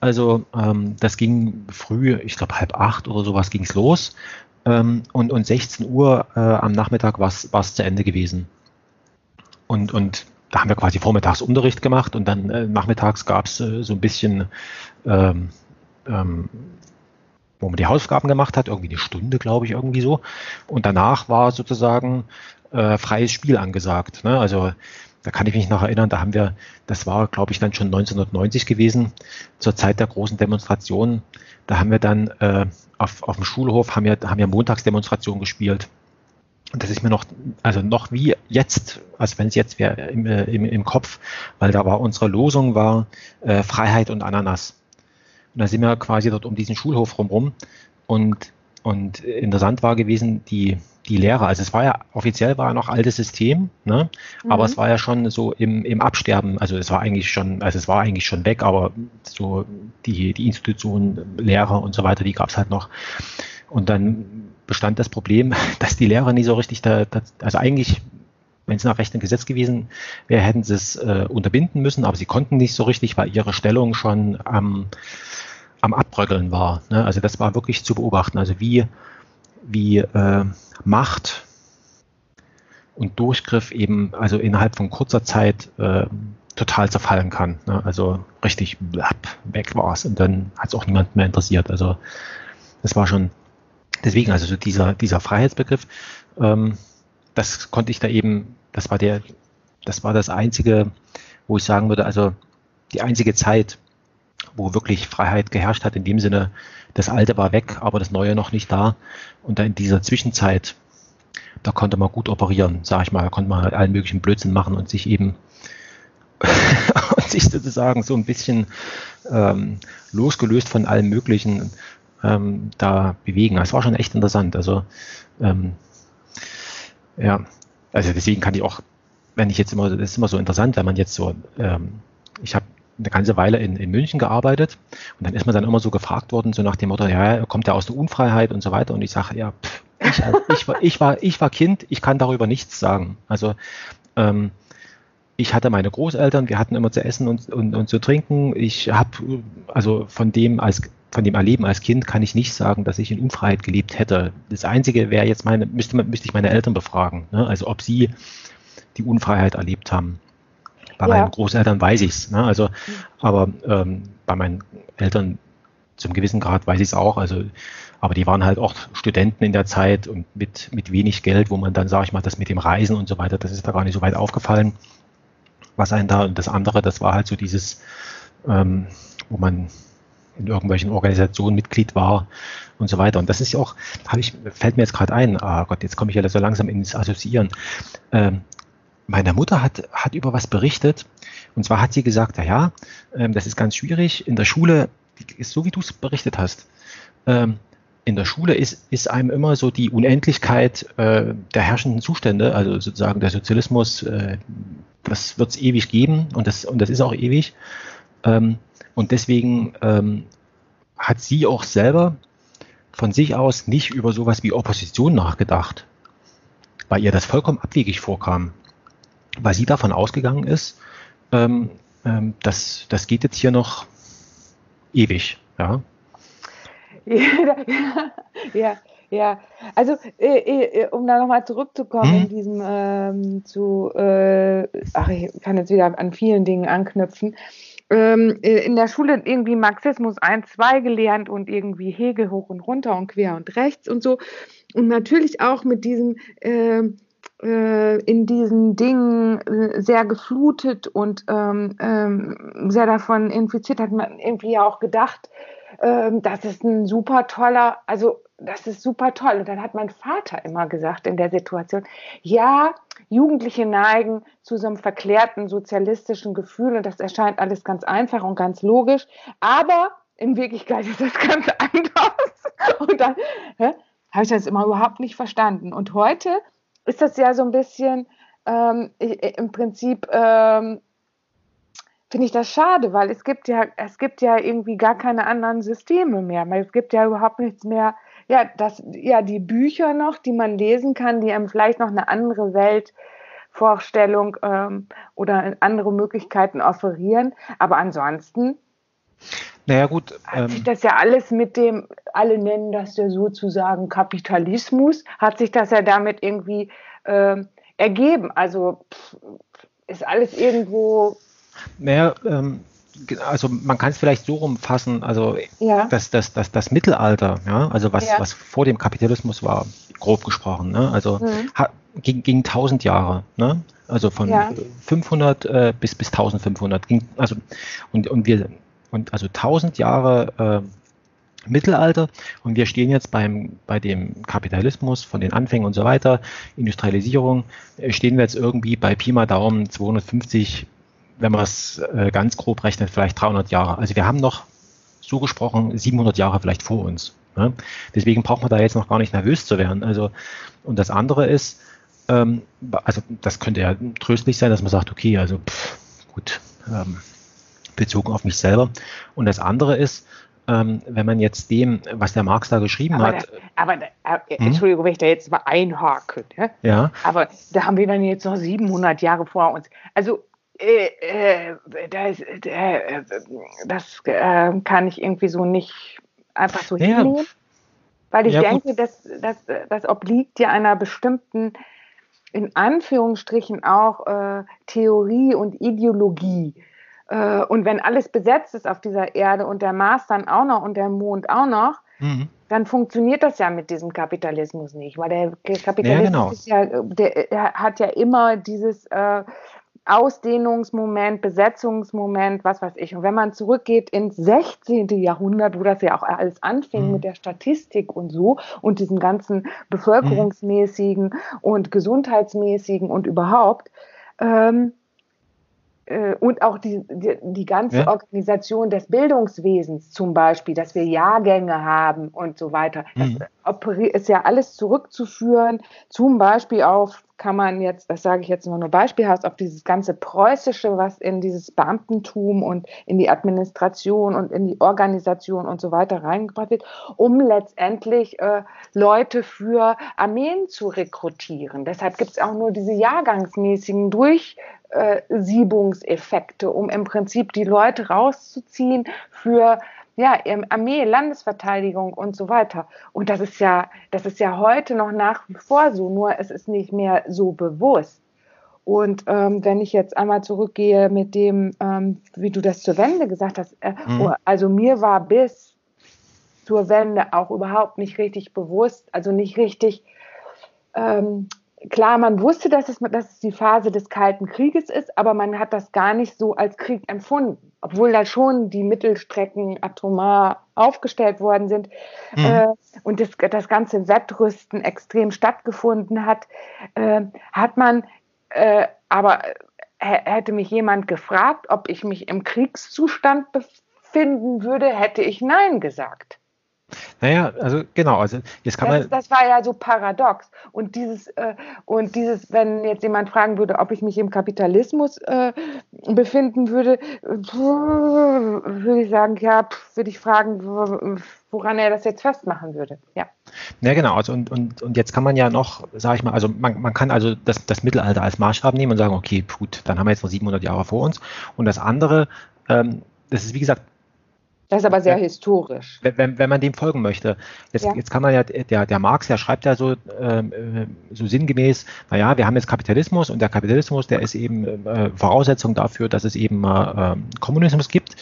also ähm, das ging früh, ich glaube halb acht oder sowas ging es los ähm, und, und 16 Uhr äh, am Nachmittag war es zu Ende gewesen. Und, und da haben wir quasi vormittags Unterricht gemacht und dann äh, nachmittags gab es äh, so ein bisschen ähm, ähm, wo man die Hausaufgaben gemacht hat, irgendwie eine Stunde, glaube ich, irgendwie so. Und danach war sozusagen äh, freies Spiel angesagt. Ne? Also da kann ich mich noch erinnern, da haben wir, das war, glaube ich, dann schon 1990 gewesen, zur Zeit der großen Demonstrationen. Da haben wir dann äh, auf, auf dem Schulhof, haben wir, haben wir Montagsdemonstrationen gespielt. Und das ist mir noch, also noch wie jetzt, als wenn es jetzt wäre im, äh, im, im Kopf, weil da war unsere Losung war äh, Freiheit und Ananas. Und da sind wir quasi dort um diesen Schulhof rumrum. Und, und interessant war gewesen, die, die Lehrer, also es war ja, offiziell war ja noch altes System, ne? Mhm. aber es war ja schon so im, im Absterben, also es war eigentlich schon, also es war eigentlich schon weg, aber so die, die Institutionen, Lehrer und so weiter, die gab es halt noch. Und dann bestand das Problem, dass die Lehrer nie so richtig da, da also eigentlich wenn es nach rechtem Gesetz gewesen wäre, hätten sie es äh, unterbinden müssen, aber sie konnten nicht so richtig, weil ihre Stellung schon am, am Abbröckeln war. Ne? Also das war wirklich zu beobachten. Also wie, wie äh, Macht und Durchgriff eben also innerhalb von kurzer Zeit äh, total zerfallen kann. Ne? Also richtig weg war es und dann hat es auch niemand mehr interessiert. Also das war schon deswegen, also so dieser, dieser Freiheitsbegriff, ähm, das konnte ich da eben, das war der, das war das einzige, wo ich sagen würde, also die einzige Zeit, wo wirklich Freiheit geherrscht hat, in dem Sinne, das Alte war weg, aber das Neue noch nicht da. Und da in dieser Zwischenzeit, da konnte man gut operieren, sage ich mal, da konnte man halt allen möglichen Blödsinn machen und sich eben und sich sozusagen so ein bisschen ähm, losgelöst von allem Möglichen ähm, da bewegen. Das war schon echt interessant. Also ähm, ja, also deswegen kann ich auch wenn ich jetzt immer, das ist immer so interessant, wenn man jetzt so, ähm, ich habe eine ganze Weile in, in München gearbeitet und dann ist man dann immer so gefragt worden, so nach dem Motto, ja, kommt er aus der Unfreiheit und so weiter. Und ich sage, ja, pff, ich, also ich, war, ich, war, ich war Kind, ich kann darüber nichts sagen. Also ähm, ich hatte meine Großeltern, wir hatten immer zu essen und, und, und zu trinken. Ich habe, also von dem als von dem Erleben als Kind kann ich nicht sagen, dass ich in Unfreiheit gelebt hätte. Das Einzige wäre jetzt meine, müsste, müsste ich meine Eltern befragen, ne? also ob sie die Unfreiheit erlebt haben. Bei ja. meinen Großeltern weiß ich es. Ne? Also, aber ähm, bei meinen Eltern zum gewissen Grad weiß ich es auch. Also, aber die waren halt auch Studenten in der Zeit und mit, mit wenig Geld, wo man dann, sage ich mal, das mit dem Reisen und so weiter, das ist da gar nicht so weit aufgefallen, was einen da und das andere, das war halt so dieses, ähm, wo man in irgendwelchen Organisationen Mitglied war und so weiter. Und das ist ja auch, habe ich, fällt mir jetzt gerade ein, ah Gott, jetzt komme ich ja so langsam ins Assoziieren. Ähm, meine Mutter hat, hat über was berichtet. Und zwar hat sie gesagt, ja, ja, ähm, das ist ganz schwierig. In der Schule, ist so wie du es berichtet hast, ähm, in der Schule ist, ist einem immer so die Unendlichkeit äh, der herrschenden Zustände, also sozusagen der Sozialismus, äh, das wird es ewig geben und das, und das ist auch ewig. Ähm, und deswegen ähm, hat sie auch selber von sich aus nicht über sowas wie Opposition nachgedacht, weil ihr das vollkommen abwegig vorkam weil sie davon ausgegangen ist, ähm, ähm, das, das geht jetzt hier noch ewig. Ja, ja, ja. Also, äh, äh, um da nochmal zurückzukommen hm? in diesem ähm, zu, äh, ach, ich kann jetzt wieder an vielen Dingen anknüpfen. Ähm, äh, in der Schule irgendwie Marxismus 1, 2 gelernt und irgendwie Hegel hoch und runter und quer und rechts und so. Und natürlich auch mit diesem, äh, äh, in diesen Dingen äh, sehr geflutet und ähm, ähm, sehr davon infiziert, hat man irgendwie auch gedacht, ähm, das ist ein super toller, also das ist super toll. Und dann hat mein Vater immer gesagt in der Situation, ja, Jugendliche neigen zu so einem verklärten sozialistischen Gefühl und das erscheint alles ganz einfach und ganz logisch, aber in Wirklichkeit ist das ganz anders. Und dann habe ich das immer überhaupt nicht verstanden. Und heute ist das ja so ein bisschen ähm, im Prinzip ähm, finde ich das schade, weil es gibt ja es gibt ja irgendwie gar keine anderen Systeme mehr. Es gibt ja überhaupt nichts mehr. Ja, das ja die Bücher noch, die man lesen kann, die einem vielleicht noch eine andere Weltvorstellung ähm, oder andere Möglichkeiten offerieren. Aber ansonsten naja, gut. Hat sich ähm, das ja alles mit dem, alle nennen das ja sozusagen Kapitalismus, hat sich das ja damit irgendwie äh, ergeben. Also pff, ist alles irgendwo. Naja, ähm, also man kann es vielleicht so rumfassen, also ja. das, das, das, das Mittelalter, ja, also was, ja. was vor dem Kapitalismus war, grob gesprochen, ne? also mhm. hat, ging, ging 1000 Jahre, ne? also von ja. 500 äh, bis, bis 1500 ging, also und, und wir und also 1000 Jahre äh, Mittelalter und wir stehen jetzt beim, bei dem Kapitalismus von den Anfängen und so weiter, Industrialisierung, äh, stehen wir jetzt irgendwie bei Pi mal Daumen 250, wenn man es äh, ganz grob rechnet, vielleicht 300 Jahre. Also wir haben noch so gesprochen 700 Jahre vielleicht vor uns. Ne? Deswegen braucht man da jetzt noch gar nicht nervös zu werden. Also und das andere ist, ähm, also das könnte ja tröstlich sein, dass man sagt, okay, also pff, gut, ähm, bezogen auf mich selber. Und das andere ist, ähm, wenn man jetzt dem, was der Marx da geschrieben aber hat. Da, aber da, äh, hm? Entschuldigung, wenn ich da jetzt mal einhake. Ne? Ja. Aber da haben wir dann jetzt noch 700 Jahre vor uns. Also äh, äh, das, äh, das äh, kann ich irgendwie so nicht einfach so ja. hinnehmen. Weil ich ja, denke, das, das, das obliegt ja einer bestimmten, in Anführungsstrichen auch äh, Theorie und Ideologie äh, und wenn alles besetzt ist auf dieser Erde und der Mars dann auch noch und der Mond auch noch, mhm. dann funktioniert das ja mit diesem Kapitalismus nicht, weil der Kapitalismus ja, genau. ja, der, hat ja immer dieses äh, Ausdehnungsmoment, Besetzungsmoment, was weiß ich. Und wenn man zurückgeht ins 16. Jahrhundert, wo das ja auch alles anfing mhm. mit der Statistik und so und diesen ganzen bevölkerungsmäßigen mhm. und gesundheitsmäßigen und überhaupt, ähm, äh, und auch die, die, die ganze ja. Organisation des Bildungswesens zum Beispiel, dass wir Jahrgänge haben und so weiter. Das, mhm. Ist ja alles zurückzuführen, zum Beispiel auf, kann man jetzt, das sage ich jetzt nur nur beispielhaft, auf dieses ganze Preußische, was in dieses Beamtentum und in die Administration und in die Organisation und so weiter reingebracht wird, um letztendlich äh, Leute für Armeen zu rekrutieren. Deshalb gibt es auch nur diese jahrgangsmäßigen Durchsiebungseffekte, um im Prinzip die Leute rauszuziehen für ja, Armee, Landesverteidigung und so weiter. Und das ist ja, das ist ja heute noch nach wie vor so, nur es ist nicht mehr so bewusst. Und ähm, wenn ich jetzt einmal zurückgehe mit dem, ähm, wie du das zur Wende gesagt hast, äh, mhm. also mir war bis zur Wende auch überhaupt nicht richtig bewusst, also nicht richtig ähm, klar, man wusste, dass es, dass es die Phase des Kalten Krieges ist, aber man hat das gar nicht so als Krieg empfunden, obwohl da schon die Mittelstrecken atomar aufgestellt worden sind mhm. äh, und das, das ganze Wettrüsten extrem stattgefunden hat, äh, hat man äh, aber hätte mich jemand gefragt, ob ich mich im Kriegszustand befinden würde, hätte ich Nein gesagt. Naja, also genau, also jetzt kann das, man. Das war ja so paradox. Und dieses, äh, und dieses, wenn jetzt jemand fragen würde, ob ich mich im Kapitalismus äh, befinden würde, pff, würde ich sagen, ja, würde ich fragen, woran er das jetzt festmachen würde. Ja. Ja, genau. Also und, und, und jetzt kann man ja noch, sage ich mal, also man, man kann also das, das Mittelalter als Maßstab nehmen und sagen, okay, gut, dann haben wir jetzt noch 700 Jahre vor uns. Und das andere, ähm, das ist wie gesagt das ist aber sehr historisch. Wenn, wenn, wenn man dem folgen möchte. Jetzt, ja. jetzt kann man ja, der, der Marx, der schreibt ja so, ähm, äh, so sinngemäß, naja, wir haben jetzt Kapitalismus und der Kapitalismus, der ist eben äh, Voraussetzung dafür, dass es eben äh, Kommunismus gibt.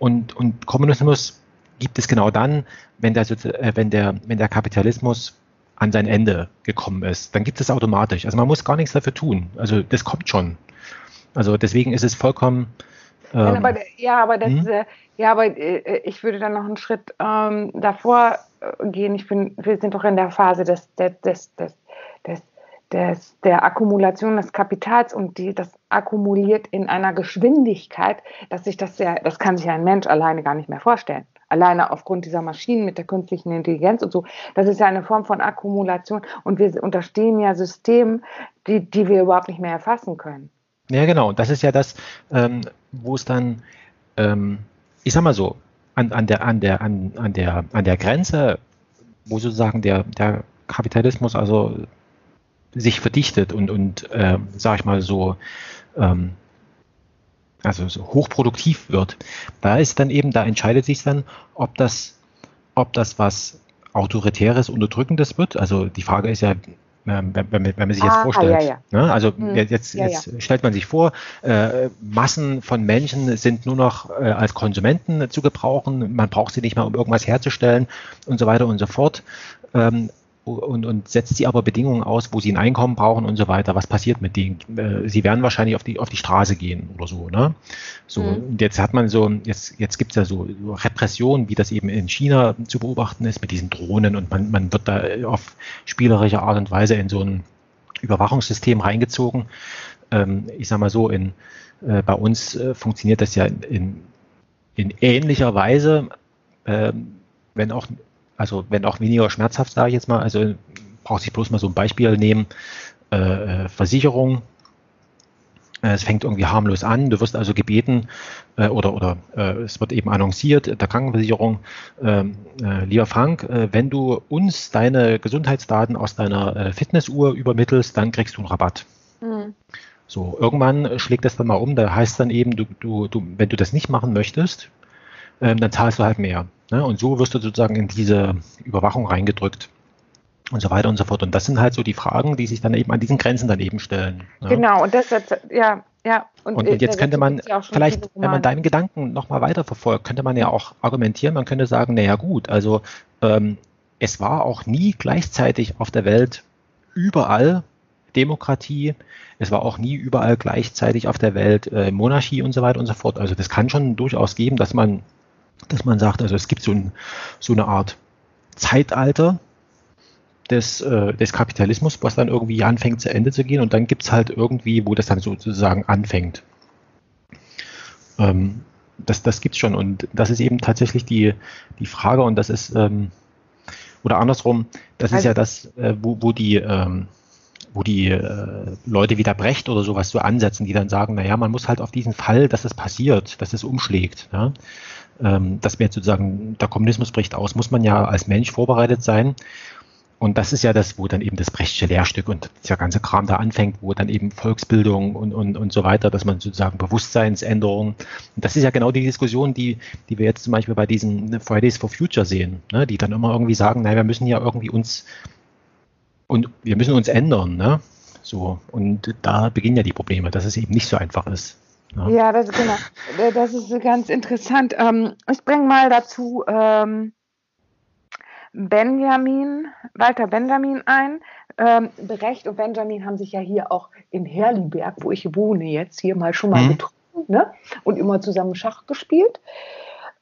Und, und Kommunismus gibt es genau dann, wenn der, äh, wenn der, wenn der Kapitalismus an sein Ende gekommen ist. Dann gibt es automatisch. Also man muss gar nichts dafür tun. Also das kommt schon. Also deswegen ist es vollkommen ähm, aber, ja, aber das, hm? äh, ja, aber äh, ich würde dann noch einen Schritt ähm, davor äh, gehen. Ich bin, wir sind doch in der Phase des, des, des, des, des, des der Akkumulation des Kapitals und die, das akkumuliert in einer Geschwindigkeit, dass sich das ja, das kann sich ein Mensch alleine gar nicht mehr vorstellen. Alleine aufgrund dieser Maschinen mit der künstlichen Intelligenz und so. Das ist ja eine Form von Akkumulation und wir unterstehen ja Systemen, die, die wir überhaupt nicht mehr erfassen können. Ja, genau. Das ist ja das, ähm, wo es dann, ähm, ich sag mal so, an, an, der, an, der, an, an, der, an der Grenze, wo sozusagen der, der Kapitalismus also sich verdichtet und, und äh, sag ich mal so, ähm, also so hochproduktiv wird, da ist dann eben, da entscheidet sich dann, ob das, ob das was Autoritäres, Unterdrückendes wird. Also die Frage ist ja, wenn, wenn, wenn man sich jetzt ah, vorstellt. Ja, ja. Ne? Also hm. jetzt, jetzt ja, stellt man sich vor, äh, Massen von Menschen sind nur noch äh, als Konsumenten zu gebrauchen, man braucht sie nicht mehr, um irgendwas herzustellen und so weiter und so fort. Ähm, und, und setzt sie aber Bedingungen aus, wo sie ein Einkommen brauchen und so weiter. Was passiert mit denen? Äh, sie werden wahrscheinlich auf die, auf die Straße gehen oder so. Ne? So, mhm. und jetzt hat man so, jetzt, jetzt gibt es ja so, Repressionen, wie das eben in China zu beobachten ist, mit diesen Drohnen und man, man wird da auf spielerische Art und Weise in so ein Überwachungssystem reingezogen. Ähm, ich sag mal so, in, äh, bei uns äh, funktioniert das ja in, in, ähnlicher Weise, äh, wenn auch also wenn auch weniger schmerzhaft, sage ich jetzt mal, also braucht sich bloß mal so ein Beispiel nehmen, äh, äh, Versicherung, äh, es fängt irgendwie harmlos an, du wirst also gebeten äh, oder, oder äh, es wird eben annonciert der Krankenversicherung, ähm, äh, lieber Frank, äh, wenn du uns deine Gesundheitsdaten aus deiner äh, Fitnessuhr übermittelst, dann kriegst du einen Rabatt. Mhm. So, irgendwann schlägt das dann mal um, da heißt dann eben, du, du, du, wenn du das nicht machen möchtest, ähm, dann zahlst du halt mehr. Ne? Und so wirst du sozusagen in diese Überwachung reingedrückt und so weiter und so fort. Und das sind halt so die Fragen, die sich dann eben an diesen Grenzen dann eben stellen. Ne? Genau, und das, ja, ja. Und, und, und jetzt könnte man ja vielleicht, wenn man deinen Gedanken nochmal weiter verfolgt, könnte man ja auch argumentieren, man könnte sagen, naja gut, also ähm, es war auch nie gleichzeitig auf der Welt überall Demokratie, es war auch nie überall gleichzeitig auf der Welt äh, Monarchie und so weiter und so fort. Also das kann schon durchaus geben, dass man dass man sagt, also es gibt so, ein, so eine Art Zeitalter des, äh, des Kapitalismus, was dann irgendwie anfängt zu Ende zu gehen und dann gibt es halt irgendwie, wo das dann sozusagen anfängt. Ähm, das das gibt es schon und das ist eben tatsächlich die, die Frage und das ist, ähm, oder andersrum, das also, ist ja das, äh, wo, wo die, ähm, wo die äh, Leute wie der Brecht oder sowas so ansetzen, die dann sagen, naja, man muss halt auf diesen Fall, dass es passiert, dass es umschlägt, ja? Ähm, dass jetzt sozusagen der Kommunismus bricht aus, muss man ja als Mensch vorbereitet sein. Und das ist ja das, wo dann eben das Brechtsche Lehrstück und der ganze Kram da anfängt, wo dann eben Volksbildung und, und, und so weiter, dass man sozusagen Bewusstseinsänderungen, und das ist ja genau die Diskussion, die, die wir jetzt zum Beispiel bei diesen Fridays for Future sehen, ne, die dann immer irgendwie sagen, naja, wir müssen ja irgendwie uns und wir müssen uns ändern, ne? So, und da beginnen ja die Probleme, dass es eben nicht so einfach ist. Ne? Ja, das, genau. das ist ganz interessant. Ähm, ich bringe mal dazu ähm, Benjamin, Walter Benjamin ein. Ähm, Brecht und Benjamin haben sich ja hier auch in Herliberg, wo ich wohne, jetzt hier mal schon mal mhm. getroffen ne? und immer zusammen Schach gespielt.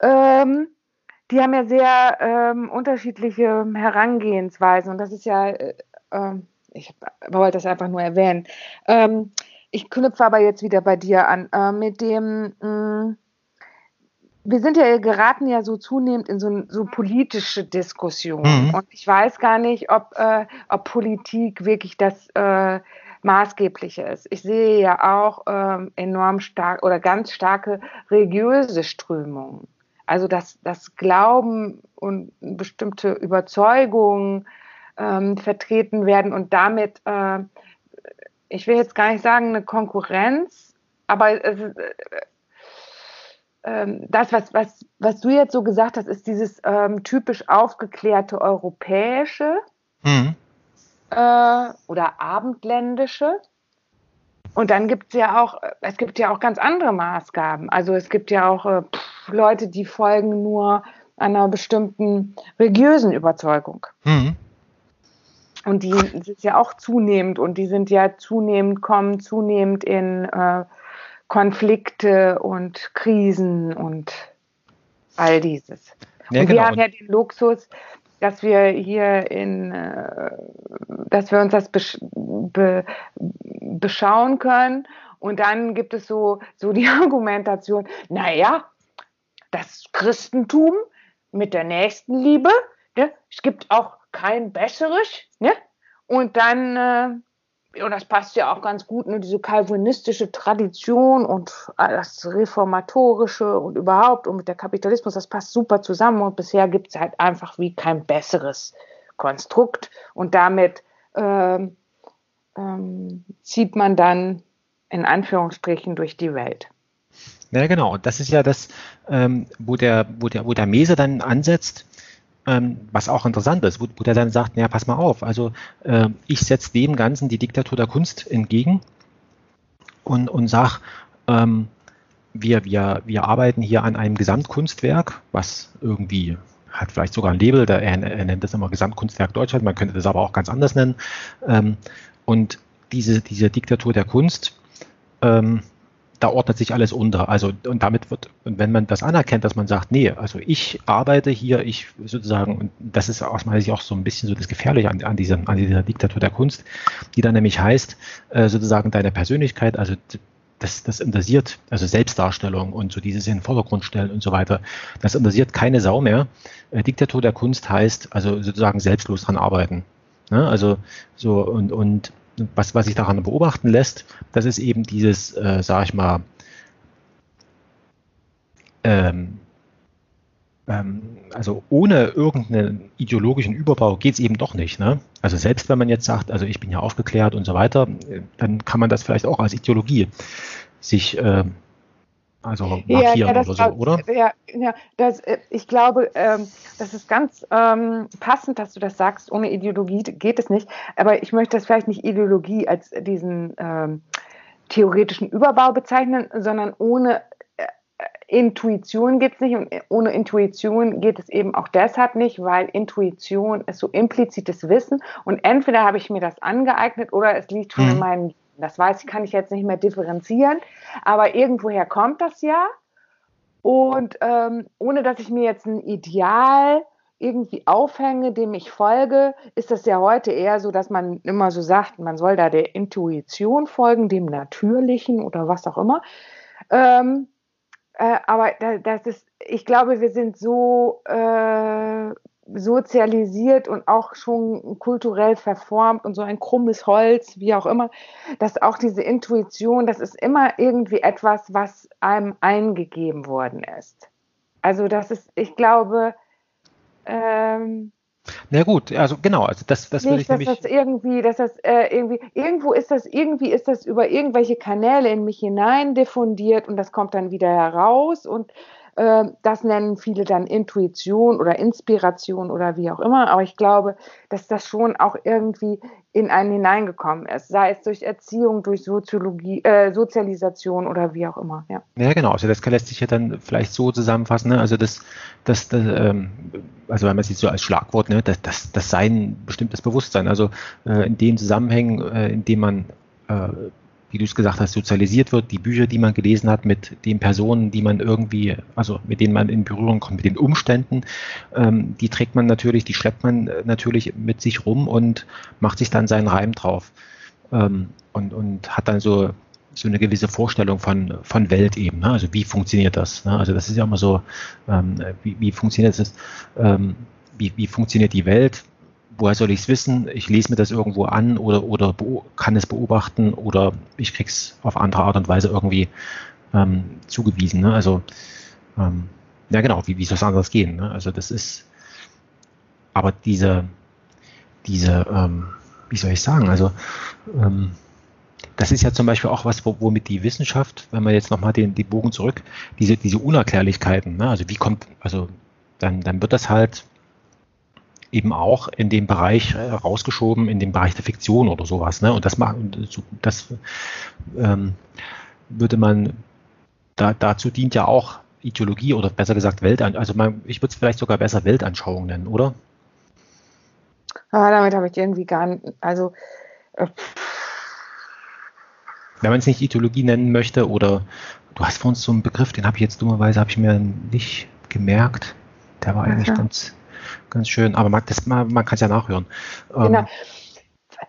Ähm, die haben ja sehr ähm, unterschiedliche Herangehensweisen und das ist ja, äh, äh, ich wollte das einfach nur erwähnen. Ähm, ich knüpfe aber jetzt wieder bei dir an, äh, mit dem, mh, mm, wir sind ja geraten ja so zunehmend in so, so politische Diskussionen. Mhm. Und ich weiß gar nicht, ob, äh, ob Politik wirklich das äh, Maßgebliche ist. Ich sehe ja auch ähm, enorm stark oder ganz starke religiöse Strömungen. Also dass das Glauben und bestimmte Überzeugungen ähm, vertreten werden und damit, äh, ich will jetzt gar nicht sagen eine Konkurrenz, aber es, äh, ähm, das, was, was, was du jetzt so gesagt hast, ist dieses ähm, typisch aufgeklärte europäische mhm. äh, oder abendländische. Und dann gibt es ja auch, es gibt ja auch ganz andere Maßgaben. Also es gibt ja auch äh, pff, Leute, die folgen nur einer bestimmten religiösen Überzeugung. Mhm. Und die sind ja auch zunehmend und die sind ja zunehmend, kommen zunehmend in äh, Konflikte und Krisen und all dieses. Ja, und wir genau. haben ja den Luxus, dass wir hier in, äh, dass wir uns das besch be beschauen können. Und dann gibt es so, so die Argumentation, naja, das Christentum mit der Nächstenliebe, ne, es gibt auch kein besseres, ne? Und dann äh, und das passt ja auch ganz gut, ne, diese kalvinistische Tradition und das Reformatorische und überhaupt und mit der Kapitalismus, das passt super zusammen und bisher gibt es halt einfach wie kein besseres Konstrukt und damit ähm, ähm, zieht man dann in Anführungsstrichen durch die Welt. Ja, genau. Und das ist ja das, ähm, wo, der, wo, der, wo der Mese dann ansetzt, ähm, was auch interessant ist, wo, wo der dann sagt, ja, pass mal auf, also äh, ich setze dem Ganzen die Diktatur der Kunst entgegen und, und sag, ähm, wir, wir, wir arbeiten hier an einem Gesamtkunstwerk, was irgendwie hat vielleicht sogar ein Label, der, er, er nennt das immer Gesamtkunstwerk Deutschland, man könnte das aber auch ganz anders nennen. Ähm, und diese, diese Diktatur der Kunst, ähm, da ordnet sich alles unter. Also und damit wird, und wenn man das anerkennt, dass man sagt, nee, also ich arbeite hier, ich sozusagen, und das ist aus meiner Sicht auch so ein bisschen so das Gefährliche an, an, dieser, an dieser Diktatur der Kunst, die dann nämlich heißt, äh, sozusagen deine Persönlichkeit, also das, das interessiert, also Selbstdarstellung und so dieses in den Vordergrund stellen und so weiter, das interessiert keine Sau mehr. Äh, Diktatur der Kunst heißt also sozusagen selbstlos dran arbeiten. Ne? Also so und, und was, was sich daran beobachten lässt, das ist eben dieses, äh, sag ich mal, ähm, ähm, also ohne irgendeinen ideologischen Überbau geht es eben doch nicht. Ne? Also selbst wenn man jetzt sagt, also ich bin ja aufgeklärt und so weiter, äh, dann kann man das vielleicht auch als Ideologie sich äh, also markieren ja, ja, oder so, oder? Ja, ja das, äh, ich glaube, ähm, das ist ganz ähm, passend, dass du das sagst. Ohne Ideologie geht es nicht. Aber ich möchte das vielleicht nicht Ideologie als diesen ähm, theoretischen Überbau bezeichnen, sondern ohne äh, Intuition geht es nicht und ohne Intuition geht es eben auch deshalb nicht, weil Intuition ist so implizites Wissen und entweder habe ich mir das angeeignet oder es liegt schon mhm. in meinem das weiß ich, kann ich jetzt nicht mehr differenzieren, aber irgendwoher kommt das ja. Und ähm, ohne dass ich mir jetzt ein Ideal irgendwie aufhänge, dem ich folge, ist das ja heute eher so, dass man immer so sagt, man soll da der Intuition folgen, dem Natürlichen oder was auch immer. Ähm, äh, aber das ist, ich glaube, wir sind so äh, sozialisiert und auch schon kulturell verformt und so ein krummes Holz, wie auch immer, dass auch diese Intuition, das ist immer irgendwie etwas, was einem eingegeben worden ist. Also das ist, ich glaube, ähm, na gut, also genau, also das, das nicht, würde ich dass das irgendwie, dass das äh, irgendwie, irgendwo ist das, irgendwie ist das über irgendwelche Kanäle in mich hinein diffundiert und das kommt dann wieder heraus und das nennen viele dann Intuition oder Inspiration oder wie auch immer. Aber ich glaube, dass das schon auch irgendwie in einen hineingekommen ist, sei es durch Erziehung, durch Soziologie, äh, Sozialisation oder wie auch immer. Ja. ja, genau. Also das lässt sich ja dann vielleicht so zusammenfassen. Ne? Also das, das, das ähm, also wenn man sieht so als Schlagwort, ne, das, das, das sei ein bestimmtes Bewusstsein. Also äh, in den Zusammenhängen, äh, in dem man äh, wie du es gesagt hast, sozialisiert wird, die Bücher, die man gelesen hat, mit den Personen, die man irgendwie, also mit denen man in Berührung kommt, mit den Umständen, ähm, die trägt man natürlich, die schleppt man äh, natürlich mit sich rum und macht sich dann seinen Reim drauf. Ähm, und, und hat dann so, so eine gewisse Vorstellung von, von Welt eben. Ne? Also wie funktioniert das? Ne? Also das ist ja immer so, ähm, wie, wie funktioniert das? Ähm, wie, wie funktioniert die Welt? Woher soll ich es wissen? Ich lese mir das irgendwo an oder, oder kann es beobachten oder ich kriege es auf andere Art und Weise irgendwie ähm, zugewiesen. Ne? Also, ähm, ja genau, wie, wie soll es anders gehen? Ne? Also das ist, aber diese, diese, ähm, wie soll ich sagen, also ähm, das ist ja zum Beispiel auch was, womit die Wissenschaft, wenn man jetzt nochmal den, den Bogen zurück, diese, diese Unerklärlichkeiten, ne? also wie kommt, also dann, dann wird das halt eben auch in dem Bereich äh, rausgeschoben, in dem Bereich der Fiktion oder sowas. Ne? Und das, macht, das ähm, würde man, da, dazu dient ja auch Ideologie oder besser gesagt Weltan, also man, ich würde es vielleicht sogar besser Weltanschauung nennen, oder? Ah, damit habe ich irgendwie gar nicht, also äh, wenn man es nicht Ideologie nennen möchte oder du hast vor uns so einen Begriff, den habe ich jetzt dummerweise habe ich mir nicht gemerkt. Der war eigentlich also. ganz ganz schön. Aber man, das, man, man kann es ja nachhören. Genau.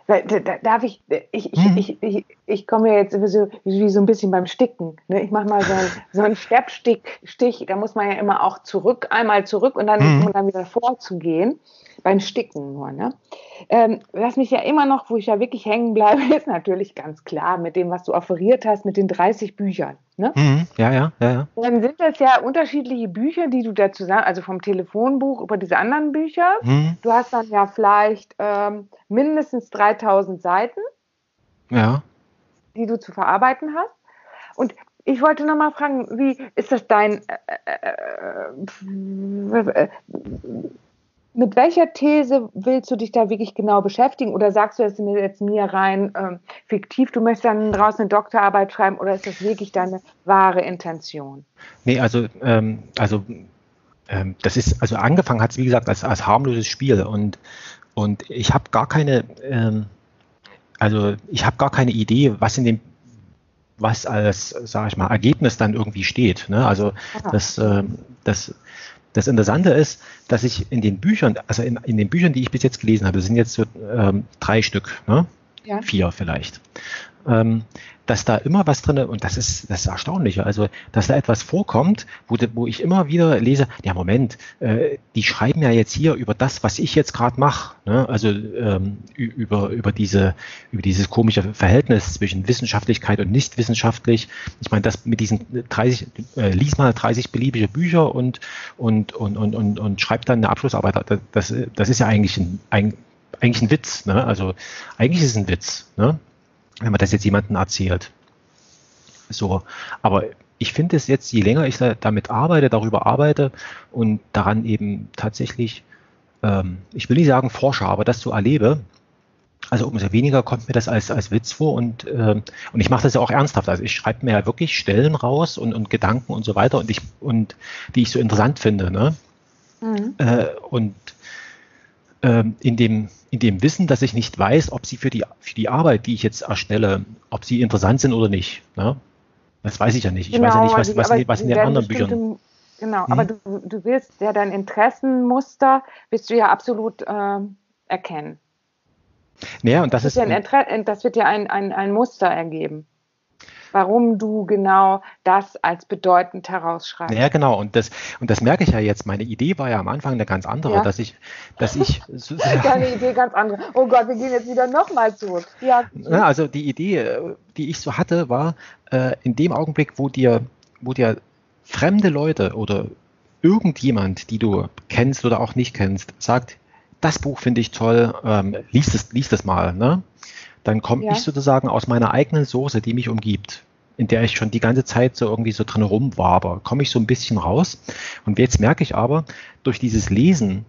Ähm, darf ich, ich, ich, mhm. ich, ich, ich komme ja jetzt so, wie so ein bisschen beim Sticken. Ne? Ich mache mal so, ein, so einen Steppstich, da muss man ja immer auch zurück, einmal zurück und dann, mhm. um dann wieder vorzugehen beim Sticken nur. Ne? Ähm, was mich ja immer noch, wo ich ja wirklich hängen bleibe, ist natürlich ganz klar mit dem, was du offeriert hast, mit den 30 Büchern. Ne? Mhm, ja, ja, ja, ja. Dann sind das ja unterschiedliche Bücher, die du da zusammen, also vom Telefonbuch über diese anderen Bücher. Mhm. Du hast dann ja vielleicht ähm, mindestens 3000 Seiten, ja. Die du zu verarbeiten hast. Und ich wollte noch mal fragen, wie ist das dein, äh, äh, äh, mit welcher These willst du dich da wirklich genau beschäftigen? Oder sagst du es mir jetzt mir rein ähm, fiktiv, du möchtest dann draußen eine Doktorarbeit schreiben oder ist das wirklich deine wahre Intention? Nee, also, ähm, also ähm, das ist, also angefangen hat es wie gesagt als, als harmloses Spiel und, und ich habe gar keine, ähm, also ich habe gar keine Idee, was in dem was als, sage ich mal, Ergebnis dann irgendwie steht. Ne? Also das, äh, das das Interessante ist, dass ich in den Büchern, also in, in den Büchern, die ich bis jetzt gelesen habe, das sind jetzt so ähm, drei Stück, ne? ja. vier vielleicht, ähm, dass da immer was drin, und das ist das ist Erstaunliche, also dass da etwas vorkommt, wo, wo ich immer wieder lese, ja Moment, äh, die schreiben ja jetzt hier über das, was ich jetzt gerade mache, ne? also ähm, über, über, diese, über dieses komische Verhältnis zwischen Wissenschaftlichkeit und nicht wissenschaftlich. Ich meine, das mit diesen 30, äh, lies mal 30 beliebige Bücher und, und, und, und, und, und schreib dann eine Abschlussarbeit, das, das ist ja eigentlich ein, ein eigentlich ein Witz. Ne? Also eigentlich ist es ein Witz. Ne? Wenn man das jetzt jemandem erzählt. So, aber ich finde es jetzt, je länger ich damit arbeite, darüber arbeite und daran eben tatsächlich, ähm, ich will nicht sagen forsche, aber das so erlebe, also umso weniger kommt mir das als, als Witz vor und, ähm, und ich mache das ja auch ernsthaft. Also ich schreibe mir ja wirklich Stellen raus und, und Gedanken und so weiter und ich und die ich so interessant finde. Ne? Mhm. Äh, und in dem in dem Wissen, dass ich nicht weiß, ob sie für die, für die Arbeit, die ich jetzt erstelle, ob sie interessant sind oder nicht. Ne? Das weiß ich ja nicht. Ich genau, weiß ja genau, nicht, was, was, was, was in den anderen Büchern. Genau, hm? aber du, du willst ja dein Interessenmuster, willst du ja absolut äh, erkennen. Naja, und das, das ist. Ja ein, das wird ja ein, ein, ein Muster ergeben. Warum du genau das als bedeutend herausschreibst. Ja, genau. Und das, und das merke ich ja jetzt. Meine Idee war ja am Anfang eine ganz andere, ja. dass ich, dass ich. Deine Idee ganz andere. Oh Gott, wir gehen jetzt wieder nochmal zurück. Ja. ja. Also die Idee, die ich so hatte, war äh, in dem Augenblick, wo dir, wo dir fremde Leute oder irgendjemand, die du kennst oder auch nicht kennst, sagt, das Buch finde ich toll, ähm, liest es, liest es mal, ne? Dann komme ja. ich sozusagen aus meiner eigenen Soße, die mich umgibt, in der ich schon die ganze Zeit so irgendwie so drin rumwaber, komme ich so ein bisschen raus. Und jetzt merke ich aber, durch dieses Lesen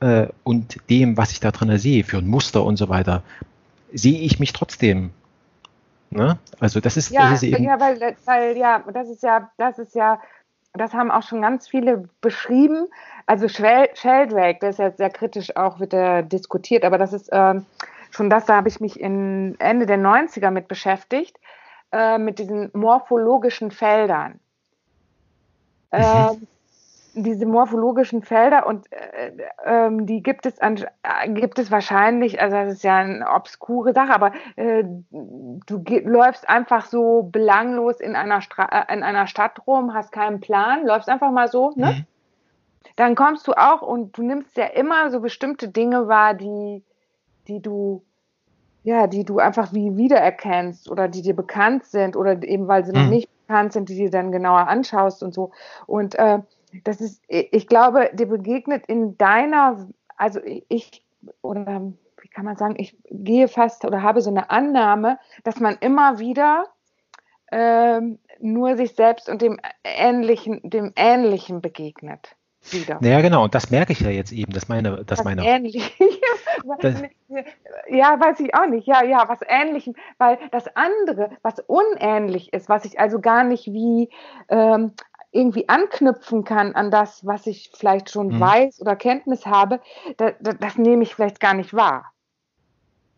äh, und dem, was ich da drin sehe, für ein Muster und so weiter, sehe ich mich trotzdem. Ne? Also das ist, ja, das ist eben. Ja, weil, weil ja, das ist ja, das ist ja das haben auch schon ganz viele beschrieben. Also Sheldrake, der ist ja sehr kritisch auch, wird er diskutiert, aber das ist äh, schon das, da habe ich mich in Ende der 90er mit beschäftigt, äh, mit diesen morphologischen Feldern. Äh, diese morphologischen Felder und äh, ähm, die gibt es an, gibt es wahrscheinlich, also das ist ja eine obskure Sache, aber äh, du läufst einfach so belanglos in einer, Stra äh, in einer Stadt rum, hast keinen Plan, läufst einfach mal so, ne? Mhm. Dann kommst du auch und du nimmst ja immer so bestimmte Dinge wahr, die, die du ja, die du einfach wie wiedererkennst oder die dir bekannt sind oder eben weil sie mhm. noch nicht bekannt sind, die du dann genauer anschaust und so. Und äh, das ist, ich glaube, dir begegnet in deiner, also ich, oder wie kann man sagen, ich gehe fast oder habe so eine Annahme, dass man immer wieder ähm, nur sich selbst und dem Ähnlichen, dem Ähnlichen begegnet. Wieder. Ja, genau, und das merke ich ja jetzt eben, dass meine, dass was meine. Ähnlich. das, ja, weiß ich auch nicht. Ja, ja, was Ähnlichem, weil das andere, was unähnlich ist, was ich also gar nicht wie ähm, irgendwie anknüpfen kann an das, was ich vielleicht schon mhm. weiß oder Kenntnis habe, da, da, das nehme ich vielleicht gar nicht wahr.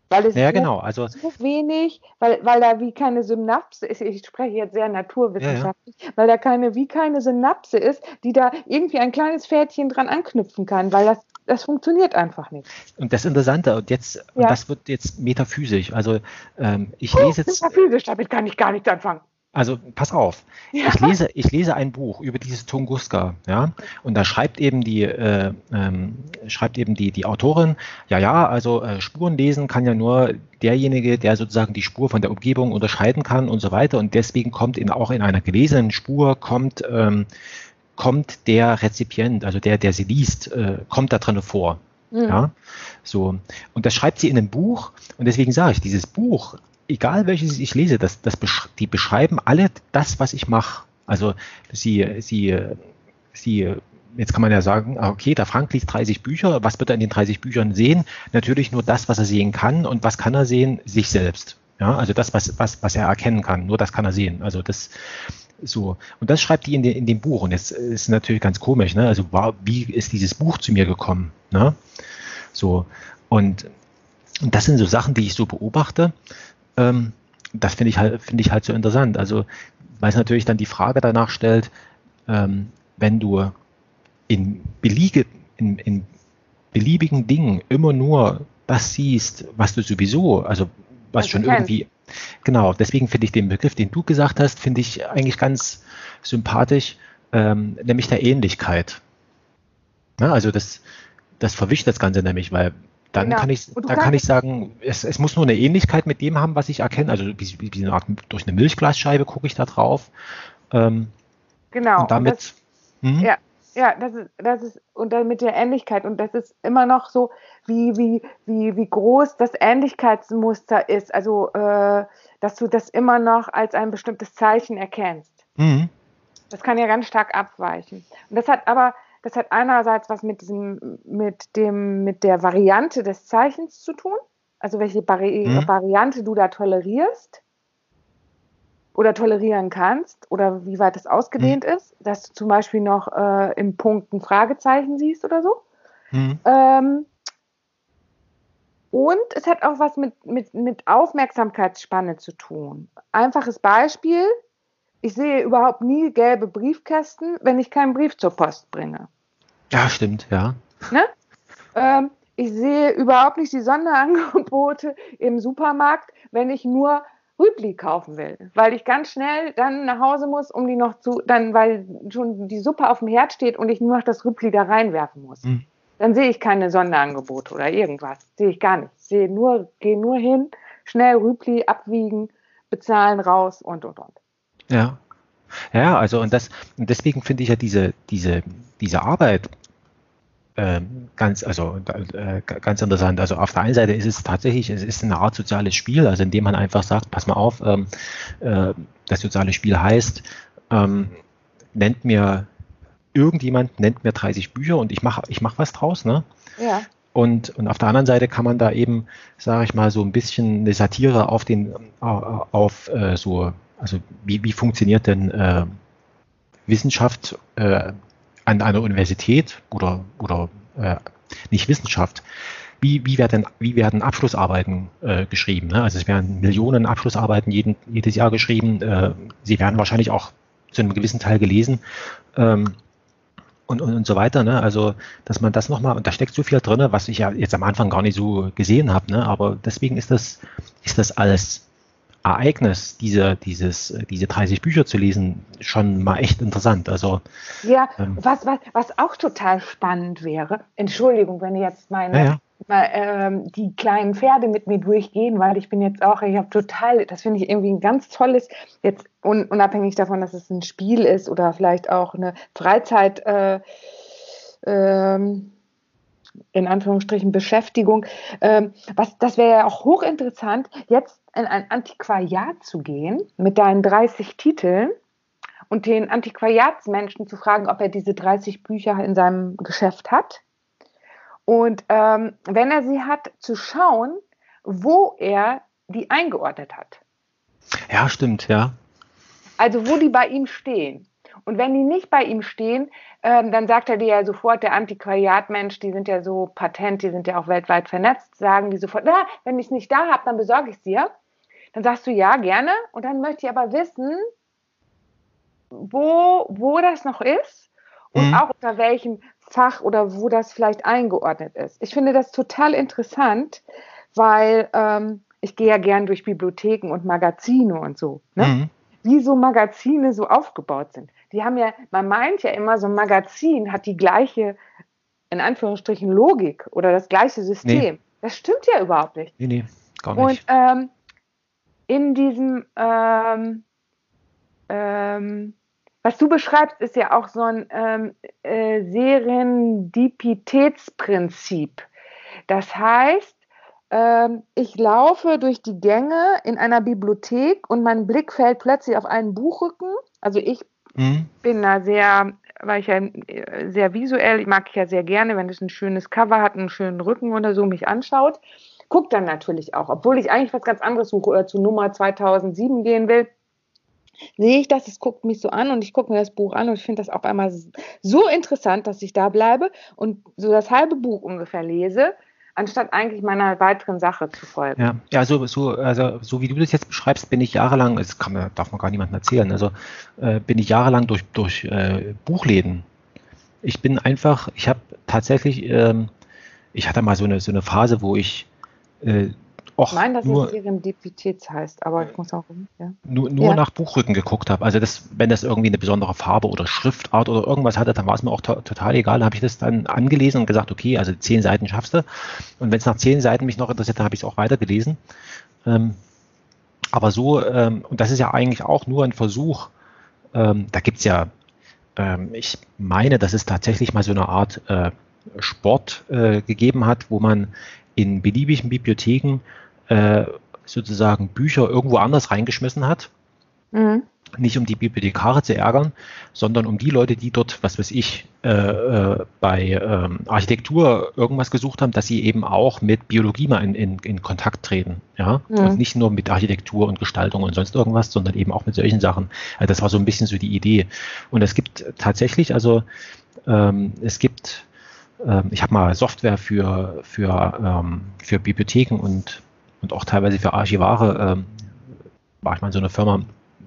Weil es ja, genau. also, so wenig, weil, weil da wie keine Synapse ist, ich spreche jetzt sehr naturwissenschaftlich, ja, ja. weil da keine, wie keine Synapse ist, die da irgendwie ein kleines Pferdchen dran anknüpfen kann, weil das, das funktioniert einfach nicht. Und das Interessante, und jetzt, ja. und das wird jetzt metaphysisch, also ähm, ich lese jetzt. Metaphysisch, damit kann ich gar nichts anfangen. Also pass auf, ja. ich, lese, ich lese ein Buch über dieses Tunguska, ja, und da schreibt eben die, äh, ähm, schreibt eben die, die Autorin, ja, ja, also äh, Spuren lesen kann ja nur derjenige, der sozusagen die Spur von der Umgebung unterscheiden kann und so weiter. Und deswegen kommt in, auch in einer gelesenen Spur kommt, ähm, kommt der Rezipient, also der, der sie liest, äh, kommt da drin vor. Mhm. Ja, so. Und das schreibt sie in einem Buch. Und deswegen sage ich, dieses Buch egal welches ich lese, das, das besch die beschreiben alle das, was ich mache. Also sie, sie, sie, jetzt kann man ja sagen, ah, okay, der Frank liest 30 Bücher, was wird er in den 30 Büchern sehen? Natürlich nur das, was er sehen kann. Und was kann er sehen? Sich selbst. Ja, also das, was, was, was er erkennen kann, nur das kann er sehen. Also das, so. Und das schreibt die in, de, in dem Buch. Und jetzt ist natürlich ganz komisch, ne? Also, wie ist dieses Buch zu mir gekommen? Ne? So. Und, und das sind so Sachen, die ich so beobachte. Ähm, das finde ich halt, finde ich halt so interessant. Also, weil es natürlich dann die Frage danach stellt, ähm, wenn du in, beliege, in, in beliebigen Dingen immer nur das siehst, was du sowieso, also was schon irgendwie, genau, deswegen finde ich den Begriff, den du gesagt hast, finde ich eigentlich ganz sympathisch, ähm, nämlich der Ähnlichkeit. Ja, also das, das verwischt das Ganze nämlich, weil dann genau. kann ich, dann kann ich sagen, es, es, muss nur eine Ähnlichkeit mit dem haben, was ich erkenne. Also wie, wie, eine Art, durch eine Milchglasscheibe gucke ich da drauf. Ähm, genau. Und damit. Und das, hm? Ja, ja, das ist, das ist, und dann mit der Ähnlichkeit. Und das ist immer noch so, wie, wie, wie, wie groß das Ähnlichkeitsmuster ist. Also, äh, dass du das immer noch als ein bestimmtes Zeichen erkennst. Mhm. Das kann ja ganz stark abweichen. Und das hat aber das hat einerseits was mit diesem, mit dem, mit der Variante des Zeichens zu tun, also welche Vari mhm. Variante du da tolerierst oder tolerieren kannst oder wie weit es ausgedehnt mhm. ist, dass du zum Beispiel noch äh, im Punkt ein Fragezeichen siehst oder so. Mhm. Ähm, und es hat auch was mit, mit, mit Aufmerksamkeitsspanne zu tun. Einfaches Beispiel, ich sehe überhaupt nie gelbe Briefkästen, wenn ich keinen Brief zur Post bringe. Ja, stimmt, ja. Ne? Ähm, ich sehe überhaupt nicht die Sonderangebote im Supermarkt, wenn ich nur Rübli kaufen will, weil ich ganz schnell dann nach Hause muss, um die noch zu, dann, weil schon die Suppe auf dem Herd steht und ich nur noch das Rübli da reinwerfen muss. Mhm. Dann sehe ich keine Sonderangebote oder irgendwas. Sehe ich gar nicht. Sehe nur, gehe nur hin, schnell Rübli abwiegen, bezahlen raus und und und. Ja. Ja, also und das, und deswegen finde ich ja diese, diese, diese Arbeit ähm, ganz, also äh, ganz interessant. Also auf der einen Seite ist es tatsächlich, es ist eine Art soziales Spiel, also indem man einfach sagt, pass mal auf, ähm, äh, das soziale Spiel heißt, ähm, nennt mir irgendjemand nennt mir 30 Bücher und ich mache ich mach was draus, ne? Ja. Und, und auf der anderen Seite kann man da eben, sage ich mal, so ein bisschen eine Satire auf den, auf äh, so, also wie, wie funktioniert denn äh, Wissenschaft äh, an einer Universität oder, oder äh, nicht Wissenschaft, wie, wie, werden, wie werden Abschlussarbeiten äh, geschrieben? Ne? Also es werden Millionen Abschlussarbeiten jeden, jedes Jahr geschrieben. Äh, sie werden wahrscheinlich auch zu einem gewissen Teil gelesen. Ähm, und, und, und so weiter. Ne? Also, dass man das nochmal, und da steckt so viel drin, was ich ja jetzt am Anfang gar nicht so gesehen habe, ne? aber deswegen ist das, ist das als Ereignis, diese, dieses, diese 30 Bücher zu lesen, schon mal echt interessant. Also, ja, ähm, was, was, was auch total spannend wäre, Entschuldigung, wenn jetzt meine, ja, ja. Mal, ähm, die kleinen Pferde mit mir durchgehen, weil ich bin jetzt auch, ich habe total, das finde ich irgendwie ein ganz tolles, jetzt un, unabhängig davon, dass es ein Spiel ist oder vielleicht auch eine Freizeit, äh, ähm, in Anführungsstrichen Beschäftigung. Ähm, was, das wäre ja auch hochinteressant, jetzt in ein Antiquariat zu gehen mit deinen 30 Titeln und den Antiquariatsmenschen zu fragen, ob er diese 30 Bücher in seinem Geschäft hat. Und ähm, wenn er sie hat, zu schauen, wo er die eingeordnet hat. Ja, stimmt, ja. Also wo die bei ihm stehen. Und wenn die nicht bei ihm stehen, ähm, dann sagt er dir ja sofort, der Antiquariatmensch, die sind ja so patent, die sind ja auch weltweit vernetzt, sagen die sofort, na, wenn ich es nicht da habe, dann besorge ich es dir. Dann sagst du ja, gerne. Und dann möchte ich aber wissen, wo, wo das noch ist und mhm. auch unter welchem Fach oder wo das vielleicht eingeordnet ist. Ich finde das total interessant, weil ähm, ich gehe ja gern durch Bibliotheken und Magazine und so. Ne? Mhm. Wie so Magazine so aufgebaut sind. Die haben ja, man meint ja immer, so ein Magazin hat die gleiche, in Anführungsstrichen, Logik oder das gleiche System. Nee. Das stimmt ja überhaupt nicht. Nee, nee, gar nicht. Und ähm, in diesem, ähm, ähm, was du beschreibst, ist ja auch so ein ähm, äh, Serendipitätsprinzip. Das heißt, ähm, ich laufe durch die Gänge in einer Bibliothek und mein Blick fällt plötzlich auf einen Buchrücken. Also ich mhm. bin da sehr, weil ich ja äh, sehr visuell, ich mag ja sehr gerne, wenn es ein schönes Cover hat, einen schönen Rücken oder so mich anschaut. Gucke dann natürlich auch, obwohl ich eigentlich was ganz anderes suche oder zu Nummer 2007 gehen will, sehe ich das, es guckt mich so an und ich gucke mir das Buch an und ich finde das auf einmal so interessant, dass ich da bleibe und so das halbe Buch ungefähr lese, anstatt eigentlich meiner weiteren Sache zu folgen. Ja, ja so, so, also, so wie du das jetzt beschreibst, bin ich jahrelang, das kann man, darf man gar niemandem erzählen, also äh, bin ich jahrelang durch, durch äh, Buchläden. Ich bin einfach, ich habe tatsächlich, ähm, ich hatte mal so eine, so eine Phase, wo ich äh, Och, ich meine, dass nur, es Serendipität heißt, aber ich muss auch ja. nur, nur ja. nach Buchrücken geguckt habe. Also das, wenn das irgendwie eine besondere Farbe oder Schriftart oder irgendwas hatte, dann war es mir auch to total egal. Da habe ich das dann angelesen und gesagt, okay, also zehn Seiten schaffst du. Und wenn es nach zehn Seiten mich noch interessiert, dann habe ich es auch weitergelesen. Ähm, aber so, ähm, und das ist ja eigentlich auch nur ein Versuch, ähm, da gibt es ja, ähm, ich meine, dass es tatsächlich mal so eine Art äh, Sport äh, gegeben hat, wo man in beliebigen Bibliotheken äh, sozusagen Bücher irgendwo anders reingeschmissen hat. Mhm. Nicht um die Bibliothekare zu ärgern, sondern um die Leute, die dort, was weiß ich, äh, äh, bei ähm, Architektur irgendwas gesucht haben, dass sie eben auch mit Biologie mal in, in, in Kontakt treten. Ja? Mhm. Und nicht nur mit Architektur und Gestaltung und sonst irgendwas, sondern eben auch mit solchen Sachen. Also das war so ein bisschen so die Idee. Und es gibt tatsächlich, also ähm, es gibt ähm, ich habe mal Software für, für, ähm, für Bibliotheken und, und auch teilweise für Archivare, ähm, war ich mal in so einer Firma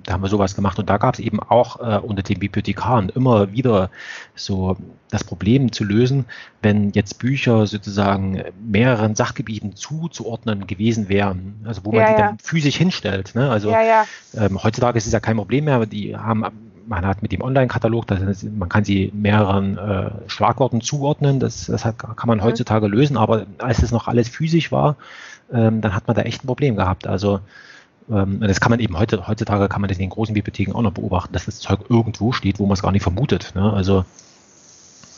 da haben wir sowas gemacht und da gab es eben auch äh, unter den Bibliothekaren immer wieder so das Problem zu lösen, wenn jetzt Bücher sozusagen mehreren Sachgebieten zuzuordnen gewesen wären, also wo man ja, die dann physisch hinstellt. Ne? Also ja, ähm, heutzutage ist es ja kein Problem mehr, die haben man hat mit dem Online-Katalog, man kann sie mehreren äh, Schlagworten zuordnen, das, das hat, kann man mhm. heutzutage lösen, aber als es noch alles physisch war, ähm, dann hat man da echt ein Problem gehabt. Also ähm, das kann man eben heute, heutzutage kann man das in den großen Bibliotheken auch noch beobachten, dass das Zeug irgendwo steht, wo man es gar nicht vermutet. Ne? Also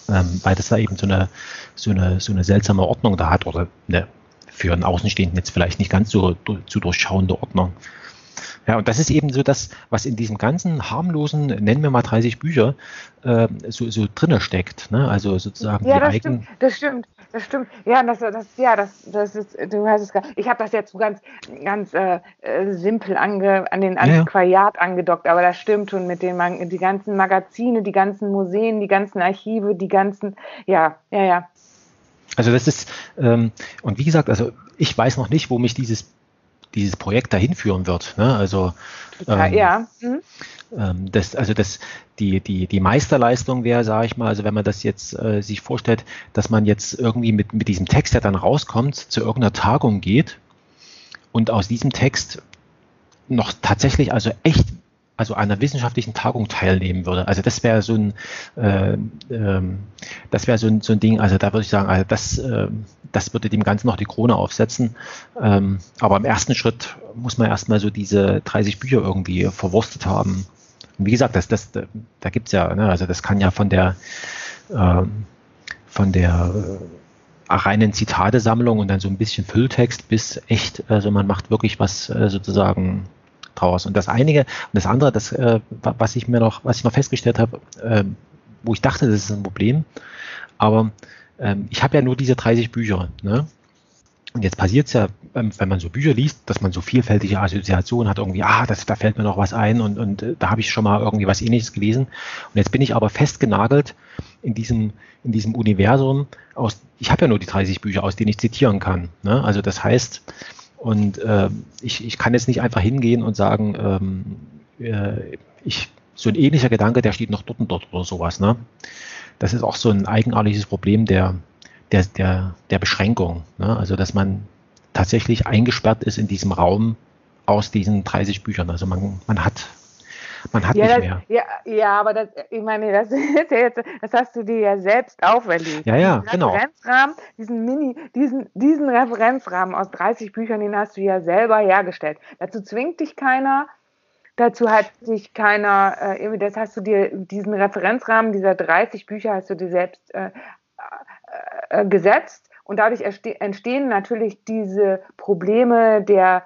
ähm, weil das da eben so eine, so eine, so eine seltsame Ordnung da hat oder eine, für einen Außenstehenden jetzt vielleicht nicht ganz so zu durchschauende Ordnung. Ja, und das ist eben so das, was in diesem ganzen harmlosen, nennen wir mal 30 Bücher, äh, so, so drinne steckt. Ne? Also sozusagen ja, die das eigenen. Stimmt, das stimmt, das stimmt. Ja, das, das, ja, das, das ist, du hast es Ich habe das jetzt so ganz, ganz äh, äh, simpel ange, an den Antiquariat ja. angedockt, aber das stimmt schon mit den die ganzen Magazine, die ganzen Museen, die ganzen Archive, die ganzen, ja, ja, ja. Also das ist, ähm, und wie gesagt, also ich weiß noch nicht, wo mich dieses dieses Projekt dahin führen wird. Ne? Also ähm, ja. Mhm. Ähm, das, also das, die, die, die Meisterleistung wäre, sage ich mal, also wenn man das jetzt äh, sich vorstellt, dass man jetzt irgendwie mit, mit diesem Text, der dann rauskommt, zu irgendeiner Tagung geht und aus diesem Text noch tatsächlich also echt also einer wissenschaftlichen Tagung teilnehmen würde. Also das wäre so ein, äh, äh, das wäre so ein, so ein Ding, also da würde ich sagen, also das, äh, das würde dem Ganzen noch die Krone aufsetzen. Ähm, aber im ersten Schritt muss man erstmal so diese 30 Bücher irgendwie verwurstet haben. Und wie gesagt, das, das, da gibt's ja, ne, also das kann ja von der, ähm, von der äh, reinen Zitatesammlung und dann so ein bisschen Fülltext bis echt, also man macht wirklich was äh, sozusagen draus. Und das einige, und das andere, das, äh, was ich mir noch, was ich noch festgestellt habe, äh, wo ich dachte, das ist ein Problem, aber ähm, ich habe ja nur diese 30 Bücher. Ne? Und jetzt passiert es ja, ähm, wenn man so Bücher liest, dass man so vielfältige Assoziationen hat, irgendwie, ah, das, da fällt mir noch was ein und, und äh, da habe ich schon mal irgendwie was ähnliches gelesen. Und jetzt bin ich aber festgenagelt in diesem, in diesem Universum aus, ich habe ja nur die 30 Bücher, aus denen ich zitieren kann. Ne? Also das heißt, und äh, ich, ich kann jetzt nicht einfach hingehen und sagen, ähm, äh, ich, so ein ähnlicher Gedanke, der steht noch dort und dort oder sowas. Ne? Das ist auch so ein eigenartiges Problem der, der, der, der Beschränkung. Ne? Also, dass man tatsächlich eingesperrt ist in diesem Raum aus diesen 30 Büchern. Also man, man hat man hat ja, nicht das, mehr. Ja, ja, aber das, ich meine, das jetzt, das hast du dir ja selbst auferlegt. Ja, ja, diesen genau. Referenzrahmen, diesen Mini, diesen, diesen Referenzrahmen aus 30 Büchern, den hast du ja selber hergestellt. Dazu zwingt dich keiner, dazu hat sich keiner, äh, das hast du dir, diesen Referenzrahmen dieser 30 Bücher hast du dir selbst äh, äh, äh gesetzt und dadurch entstehen natürlich diese Probleme der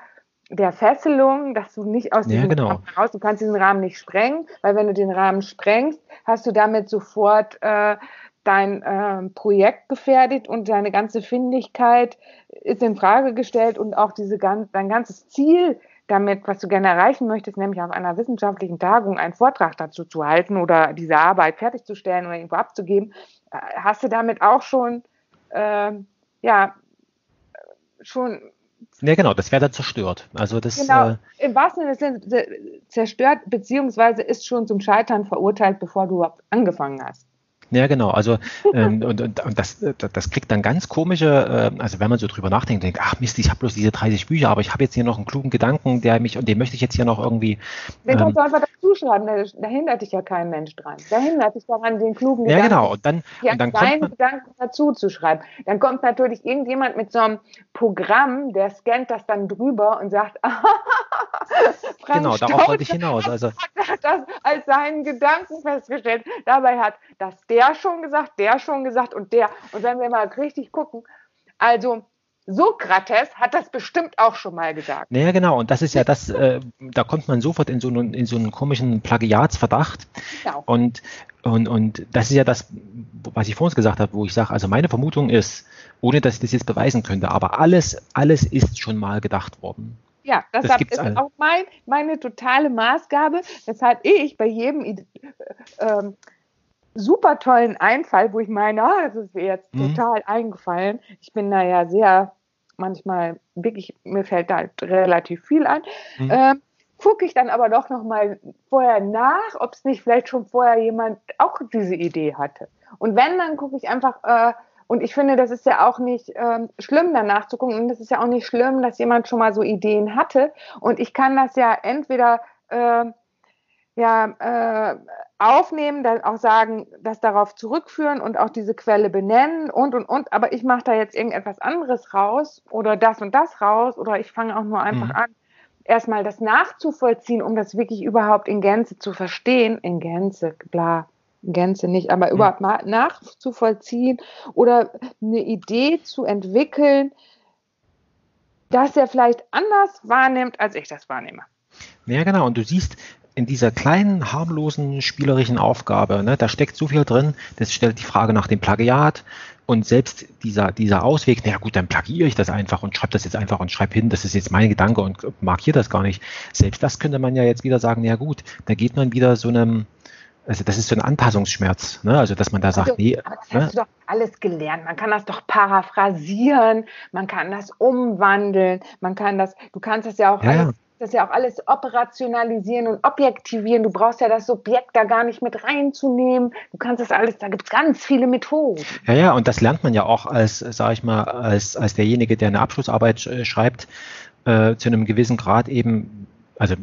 der Fesselung, dass du nicht aus diesem ja, genau. Rahmen raus, du kannst diesen Rahmen nicht sprengen, weil wenn du den Rahmen sprengst, hast du damit sofort äh, dein äh, Projekt gefährdet und deine ganze Findigkeit ist in Frage gestellt und auch diese ganz, dein ganzes Ziel damit, was du gerne erreichen möchtest, nämlich auf einer wissenschaftlichen Tagung einen Vortrag dazu zu halten oder diese Arbeit fertigzustellen oder irgendwo abzugeben, äh, hast du damit auch schon äh, ja schon ja, genau, das wäre dann zerstört. Also das, genau, äh, im wahrsten Sinne zerstört, beziehungsweise ist schon zum Scheitern verurteilt, bevor du überhaupt angefangen hast. Ja, genau. Also ähm, und, und, und das, das kriegt dann ganz komische, äh, also wenn man so drüber nachdenkt, denkt, ach Mist, ich habe bloß diese 30 Bücher, aber ich habe jetzt hier noch einen klugen Gedanken, der mich und den möchte ich jetzt hier noch irgendwie. Den kannst ähm, du einfach dazu schreiben, da, da, hindert dich ja kein Mensch dran. Da hindert dich daran, den klugen Gedanken. Ja, genau. Und dann, und dann kommt man, Gedanken dazu zu schreiben. Dann kommt natürlich irgendjemand mit so einem Programm, der scannt das dann drüber und sagt, Frank genau, darauf wollte ich hinaus. Also hat das als seinen Gedanken festgestellt. Dabei hat das der schon gesagt, der schon gesagt und der. Und wenn wir mal richtig gucken, also Sokrates hat das bestimmt auch schon mal gesagt. Naja, genau. Und das ist ja das, äh, da kommt man sofort in so einen, in so einen komischen Plagiatsverdacht. Genau. Und, und, und das ist ja das, was ich vorhin gesagt habe, wo ich sage, also meine Vermutung ist, ohne dass ich das jetzt beweisen könnte, aber alles, alles ist schon mal gedacht worden. Ja, das, das ist alle. auch mein, meine totale Maßgabe, weshalb ich bei jedem äh, ähm, super tollen Einfall, wo ich meine, ah, das ist mir jetzt mhm. total eingefallen. Ich bin da ja sehr, manchmal wirklich, mir fällt da halt relativ viel ein. Mhm. Ähm, gucke ich dann aber doch noch mal vorher nach, ob es nicht vielleicht schon vorher jemand auch diese Idee hatte. Und wenn, dann gucke ich einfach, äh, und ich finde, das ist ja auch nicht ähm, schlimm, danach zu gucken. Und das ist ja auch nicht schlimm, dass jemand schon mal so Ideen hatte. Und ich kann das ja entweder äh, ja, äh, aufnehmen, dann auch sagen, das darauf zurückführen und auch diese Quelle benennen und und und. Aber ich mache da jetzt irgendetwas anderes raus oder das und das raus oder ich fange auch nur einfach mhm. an, erstmal das nachzuvollziehen, um das wirklich überhaupt in Gänze zu verstehen. In Gänze, klar, in Gänze nicht, aber mhm. überhaupt mal nachzuvollziehen oder eine Idee zu entwickeln, dass er vielleicht anders wahrnimmt, als ich das wahrnehme. Ja, genau. Und du siehst, in dieser kleinen, harmlosen, spielerischen Aufgabe, ne, da steckt so viel drin, das stellt die Frage nach dem Plagiat und selbst dieser, dieser Ausweg, naja gut, dann plagiere ich das einfach und schreibe das jetzt einfach und schreibe hin, das ist jetzt mein Gedanke und markiere das gar nicht. Selbst das könnte man ja jetzt wieder sagen, ja gut, da geht man wieder so einem, also das ist so ein Anpassungsschmerz, ne? also dass man da sagt, also, nee. das ne? hast du doch alles gelernt. Man kann das doch paraphrasieren, man kann das umwandeln, man kann das, du kannst das ja auch ja, alles das ja auch alles operationalisieren und objektivieren. Du brauchst ja das Subjekt da gar nicht mit reinzunehmen. Du kannst das alles, da gibt es ganz viele Methoden. Ja, ja, und das lernt man ja auch als, sage ich mal, als, als derjenige, der eine Abschlussarbeit äh, schreibt, äh, zu einem gewissen Grad eben, also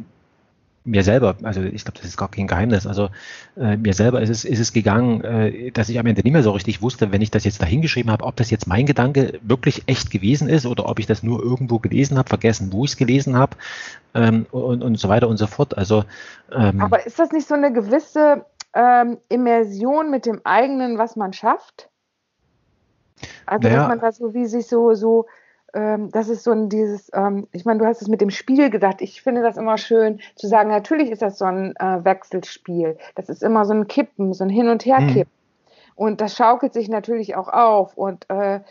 mir selber, also ich glaube, das ist gar kein Geheimnis, also äh, mir selber ist es, ist es gegangen, äh, dass ich am Ende nicht mehr so richtig wusste, wenn ich das jetzt da hingeschrieben habe, ob das jetzt mein Gedanke wirklich echt gewesen ist oder ob ich das nur irgendwo gelesen habe, vergessen, wo ich es gelesen habe ähm, und, und so weiter und so fort. Also, ähm, Aber ist das nicht so eine gewisse ähm, Immersion mit dem eigenen, was man schafft? Also, naja, dass man da so wie sich so, so ähm, das ist so ein dieses, ähm, ich meine, du hast es mit dem Spiel gedacht. Ich finde das immer schön zu sagen, natürlich ist das so ein äh, Wechselspiel. Das ist immer so ein Kippen, so ein Hin- und Herkippen. Mhm. Und das schaukelt sich natürlich auch auf und äh,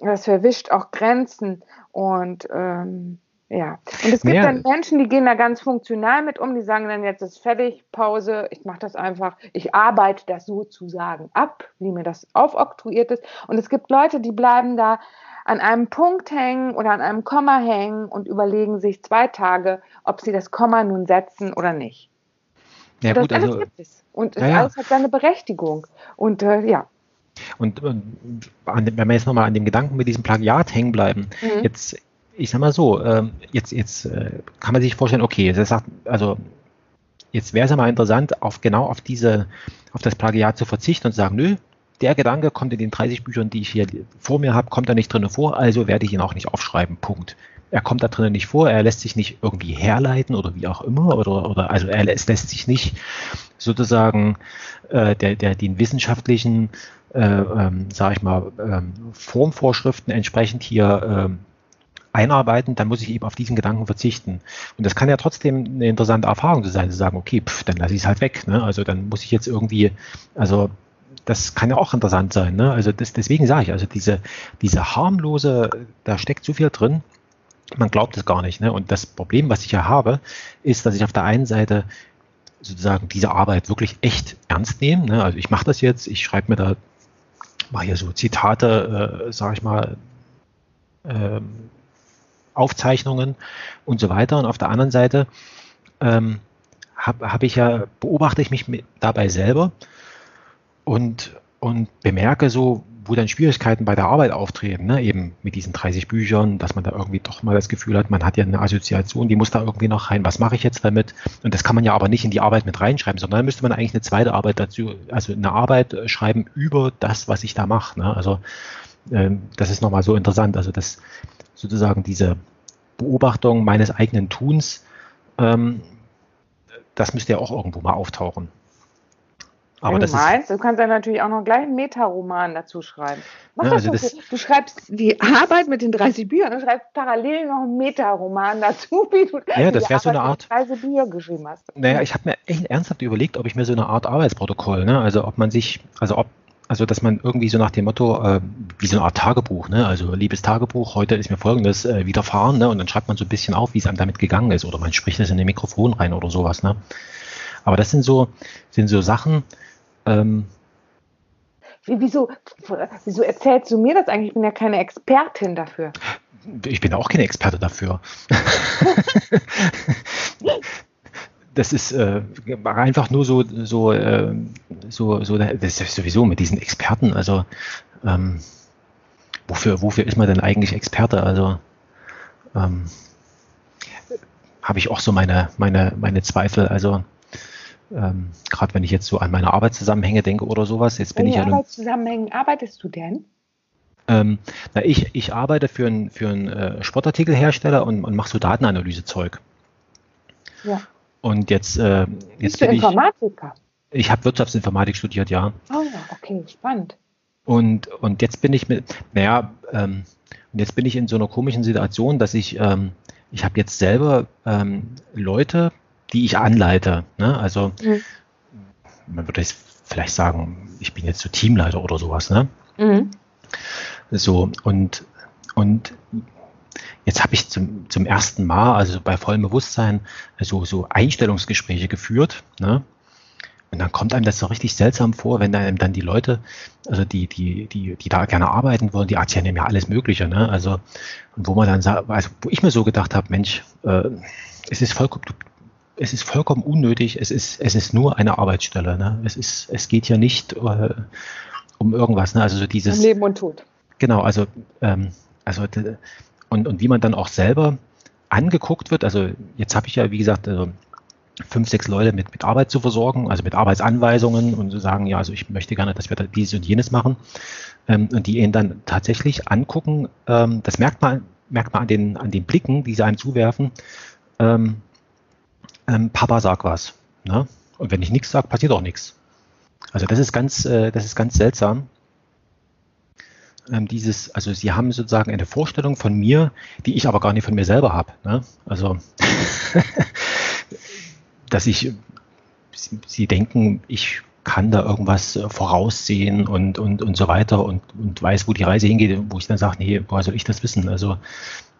das verwischt auch Grenzen. Und ähm, ja, und es gibt ja. dann Menschen, die gehen da ganz funktional mit um, die sagen dann jetzt ist fertig, Pause, ich mache das einfach, ich arbeite das sozusagen ab, wie mir das aufoktroyiert ist. Und es gibt Leute, die bleiben da an einem Punkt hängen oder an einem Komma hängen und überlegen sich zwei Tage, ob sie das Komma nun setzen oder nicht. Ja, und gut, alles also, gibt es. Und ja, ja. alles hat seine Berechtigung. Und äh, ja. Und, und wenn wir jetzt nochmal an dem Gedanken mit diesem Plagiat hängen bleiben, mhm. jetzt, ich sag mal so, ähm, jetzt, jetzt äh, kann man sich vorstellen, okay, das sagt, also jetzt wäre es ja mal interessant, auf genau auf diese, auf das Plagiat zu verzichten und zu sagen, nö, der Gedanke kommt in den 30 Büchern, die ich hier vor mir habe, kommt da nicht drin vor, also werde ich ihn auch nicht aufschreiben. Punkt. Er kommt da drinnen nicht vor, er lässt sich nicht irgendwie herleiten oder wie auch immer, oder, oder also er lässt, lässt sich nicht sozusagen äh, der, der, den wissenschaftlichen, äh, ähm, sage ich mal, ähm, Formvorschriften entsprechend hier ähm, einarbeiten, dann muss ich eben auf diesen Gedanken verzichten. Und das kann ja trotzdem eine interessante Erfahrung sein, zu sagen, okay, pff, dann lasse ich es halt weg. Ne? Also dann muss ich jetzt irgendwie, also das kann ja auch interessant sein. Ne? Also das, deswegen sage ich, also diese, diese harmlose, da steckt so viel drin, man glaubt es gar nicht. Ne? Und das Problem, was ich ja habe, ist, dass ich auf der einen Seite sozusagen diese Arbeit wirklich echt ernst nehme. Ne? Also ich mache das jetzt, ich schreibe mir da, mache hier so Zitate, äh, sage ich mal, ähm, Aufzeichnungen und so weiter. Und auf der anderen Seite ähm, habe hab ich ja, beobachte ich mich dabei selber und, und bemerke so, wo dann Schwierigkeiten bei der Arbeit auftreten, ne? eben mit diesen 30 Büchern, dass man da irgendwie doch mal das Gefühl hat, man hat ja eine Assoziation, die muss da irgendwie noch rein, was mache ich jetzt damit? Und das kann man ja aber nicht in die Arbeit mit reinschreiben, sondern müsste man eigentlich eine zweite Arbeit dazu, also eine Arbeit äh, schreiben über das, was ich da mache. Ne? Also ähm, das ist nochmal so interessant, also dass sozusagen diese Beobachtung meines eigenen Tuns, ähm, das müsste ja auch irgendwo mal auftauchen. Aber Wenn das du meinst, du kannst ja natürlich auch noch gleich einen Metaroman dazu schreiben. Mach ja, das, also das du schreibst die Arbeit mit den 30 Büchern und schreibst parallel noch einen Metaroman dazu, wie du ja, das wäre so eine Art 30 Bücher geschrieben hast. Naja, ich habe mir echt ernsthaft überlegt, ob ich mir so eine Art Arbeitsprotokoll, ne, also ob man sich, also ob also dass man irgendwie so nach dem Motto, äh, wie so eine Art Tagebuch, ne? Also liebes Tagebuch, heute ist mir folgendes äh, widerfahren, ne? Und dann schreibt man so ein bisschen auf, wie es einem damit gegangen ist, oder man spricht das in den Mikrofon rein oder sowas, ne? Aber das sind so, sind so Sachen, ähm, Wieso, wieso erzählst du mir das eigentlich? Ich bin ja keine Expertin dafür. Ich bin auch keine Experte dafür. das ist äh, einfach nur so, so, äh, so, so, das ist sowieso mit diesen Experten, also ähm, wofür, wofür ist man denn eigentlich Experte? Also ähm, habe ich auch so meine, meine, meine Zweifel. Also ähm, gerade wenn ich jetzt so an meine Arbeitszusammenhänge denke oder sowas, jetzt bin In ich ja. Arbeitszusammenhängen arbeitest du denn? Ähm, na, ich, ich arbeite für einen für äh, Sportartikelhersteller und, und mache so Datenanalysezeug. Ja. Und jetzt, äh, jetzt Bist du bin ich. Informatiker? Ich habe Wirtschaftsinformatik studiert, ja. Oh ja, okay, spannend. Und, und jetzt bin ich mit, naja, ähm, und jetzt bin ich in so einer komischen Situation, dass ich, ähm, ich habe jetzt selber ähm, Leute, die ich anleite. Ne? Also Mhm. man würde jetzt vielleicht sagen, ich bin jetzt so Teamleiter oder sowas. Ne? Mhm. So, und, und jetzt habe ich zum, zum ersten Mal, also bei vollem Bewusstsein, so, so Einstellungsgespräche geführt. Ne? Und dann kommt einem das so richtig seltsam vor, wenn einem dann die Leute, also die, die, die, die da gerne arbeiten wollen, die erzählen einem ja alles Mögliche. Ne? Also, und wo man dann sagt, also wo ich mir so gedacht habe, Mensch, äh, es ist vollkommen, es ist vollkommen unnötig, es ist, es ist nur eine Arbeitsstelle. Ne? Es ist, es geht ja nicht äh, um irgendwas. Ne? Also so dieses. Leben und Tod. Genau, also, ähm, also und, und wie man dann auch selber angeguckt wird, also jetzt habe ich ja, wie gesagt, also fünf, sechs Leute mit, mit Arbeit zu versorgen, also mit Arbeitsanweisungen und zu sagen, ja, also ich möchte gerne, dass wir da dieses und jenes machen. Ähm, und die ihn dann tatsächlich angucken, ähm, das merkt man, merkt man an den, an den Blicken, die sie einem zuwerfen, ähm, ähm, Papa sag was. Ne? Und wenn ich nichts sage, passiert auch nichts. Also das ist ganz, äh, das ist ganz seltsam ähm, dieses, also sie haben sozusagen eine Vorstellung von mir, die ich aber gar nicht von mir selber habe. Ne? Also, dass ich, sie, sie denken, ich kann da irgendwas voraussehen und, und, und so weiter und, und weiß, wo die Reise hingeht, wo ich dann sage, nee, woher soll ich das wissen? Also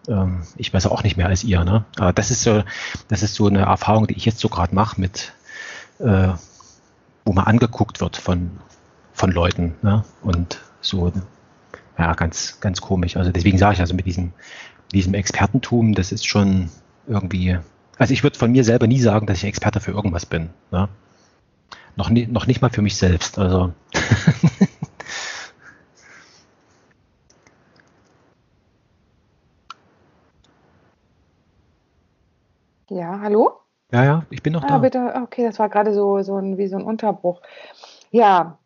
ähm, ich weiß auch nicht mehr als ihr. Ne? Aber das ist so, das ist so eine Erfahrung, die ich jetzt so gerade mache mit, äh, wo man angeguckt wird von, von Leuten. Ne? Und so, ja, ganz, ganz komisch. Also deswegen sage ich also mit diesem, diesem Expertentum, das ist schon irgendwie, also ich würde von mir selber nie sagen, dass ich Experte für irgendwas bin. Ne? Noch, nie, noch nicht mal für mich selbst. Also Ja, hallo? ja, ja, ich bin noch Ah, da. bitte. Okay, das war gerade so, so ein, wie so ein Unterbruch. Ja.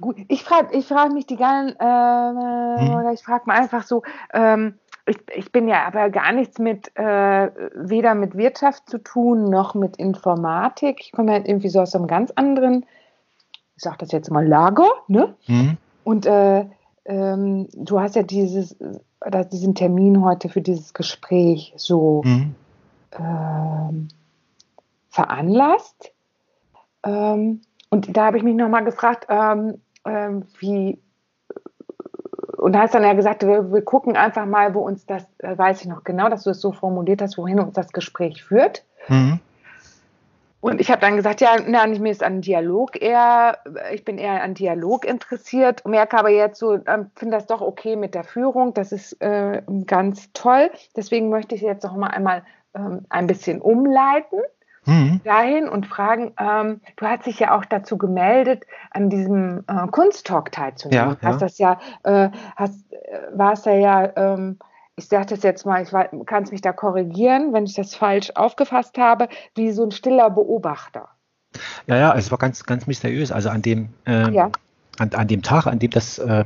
Gut, ich frage ich frag mich die ganzen, äh, Hm. oder ich frage mal einfach so, ähm, ich, ich bin ja aber gar nichts mit, äh, weder mit Wirtschaft zu tun, noch mit Informatik. Ich komme halt irgendwie so aus einem ganz anderen, ich sag das jetzt mal, Lager, ne? Hm? Und äh, ähm, du hast ja dieses, oder diesen Termin heute für dieses Gespräch so Hm? Ähm, veranlasst. Ähm, und da habe ich mich nochmal gefragt, ähm, wie, und hast dann ja gesagt, wir, wir gucken einfach mal, wo uns das, äh, weiß ich noch genau, dass du es so formuliert hast, wohin uns das Gespräch führt. Hm? Und ich habe dann gesagt, ja, nein, mir ist an Dialog eher, ich bin eher an Dialog interessiert, merke aber jetzt so, ähm, finde das doch okay mit der Führung, das ist äh, ganz toll. Deswegen möchte ich jetzt noch mal einmal ähm, ein bisschen umleiten Hm? dahin und fragen, ähm, du hast dich ja auch dazu gemeldet, an diesem äh, Kunsttalk teilzunehmen. Ja, Hast ja. das ja, äh, hast, äh, warst da ja, ähm, ich sage das jetzt mal, ich kann es mich da korrigieren, wenn ich das falsch aufgefasst habe, wie so ein stiller Beobachter. Ja, ja, es war ganz, ganz mysteriös. Also an dem, ähm, Ja. an, an dem Tag, an dem das, äh,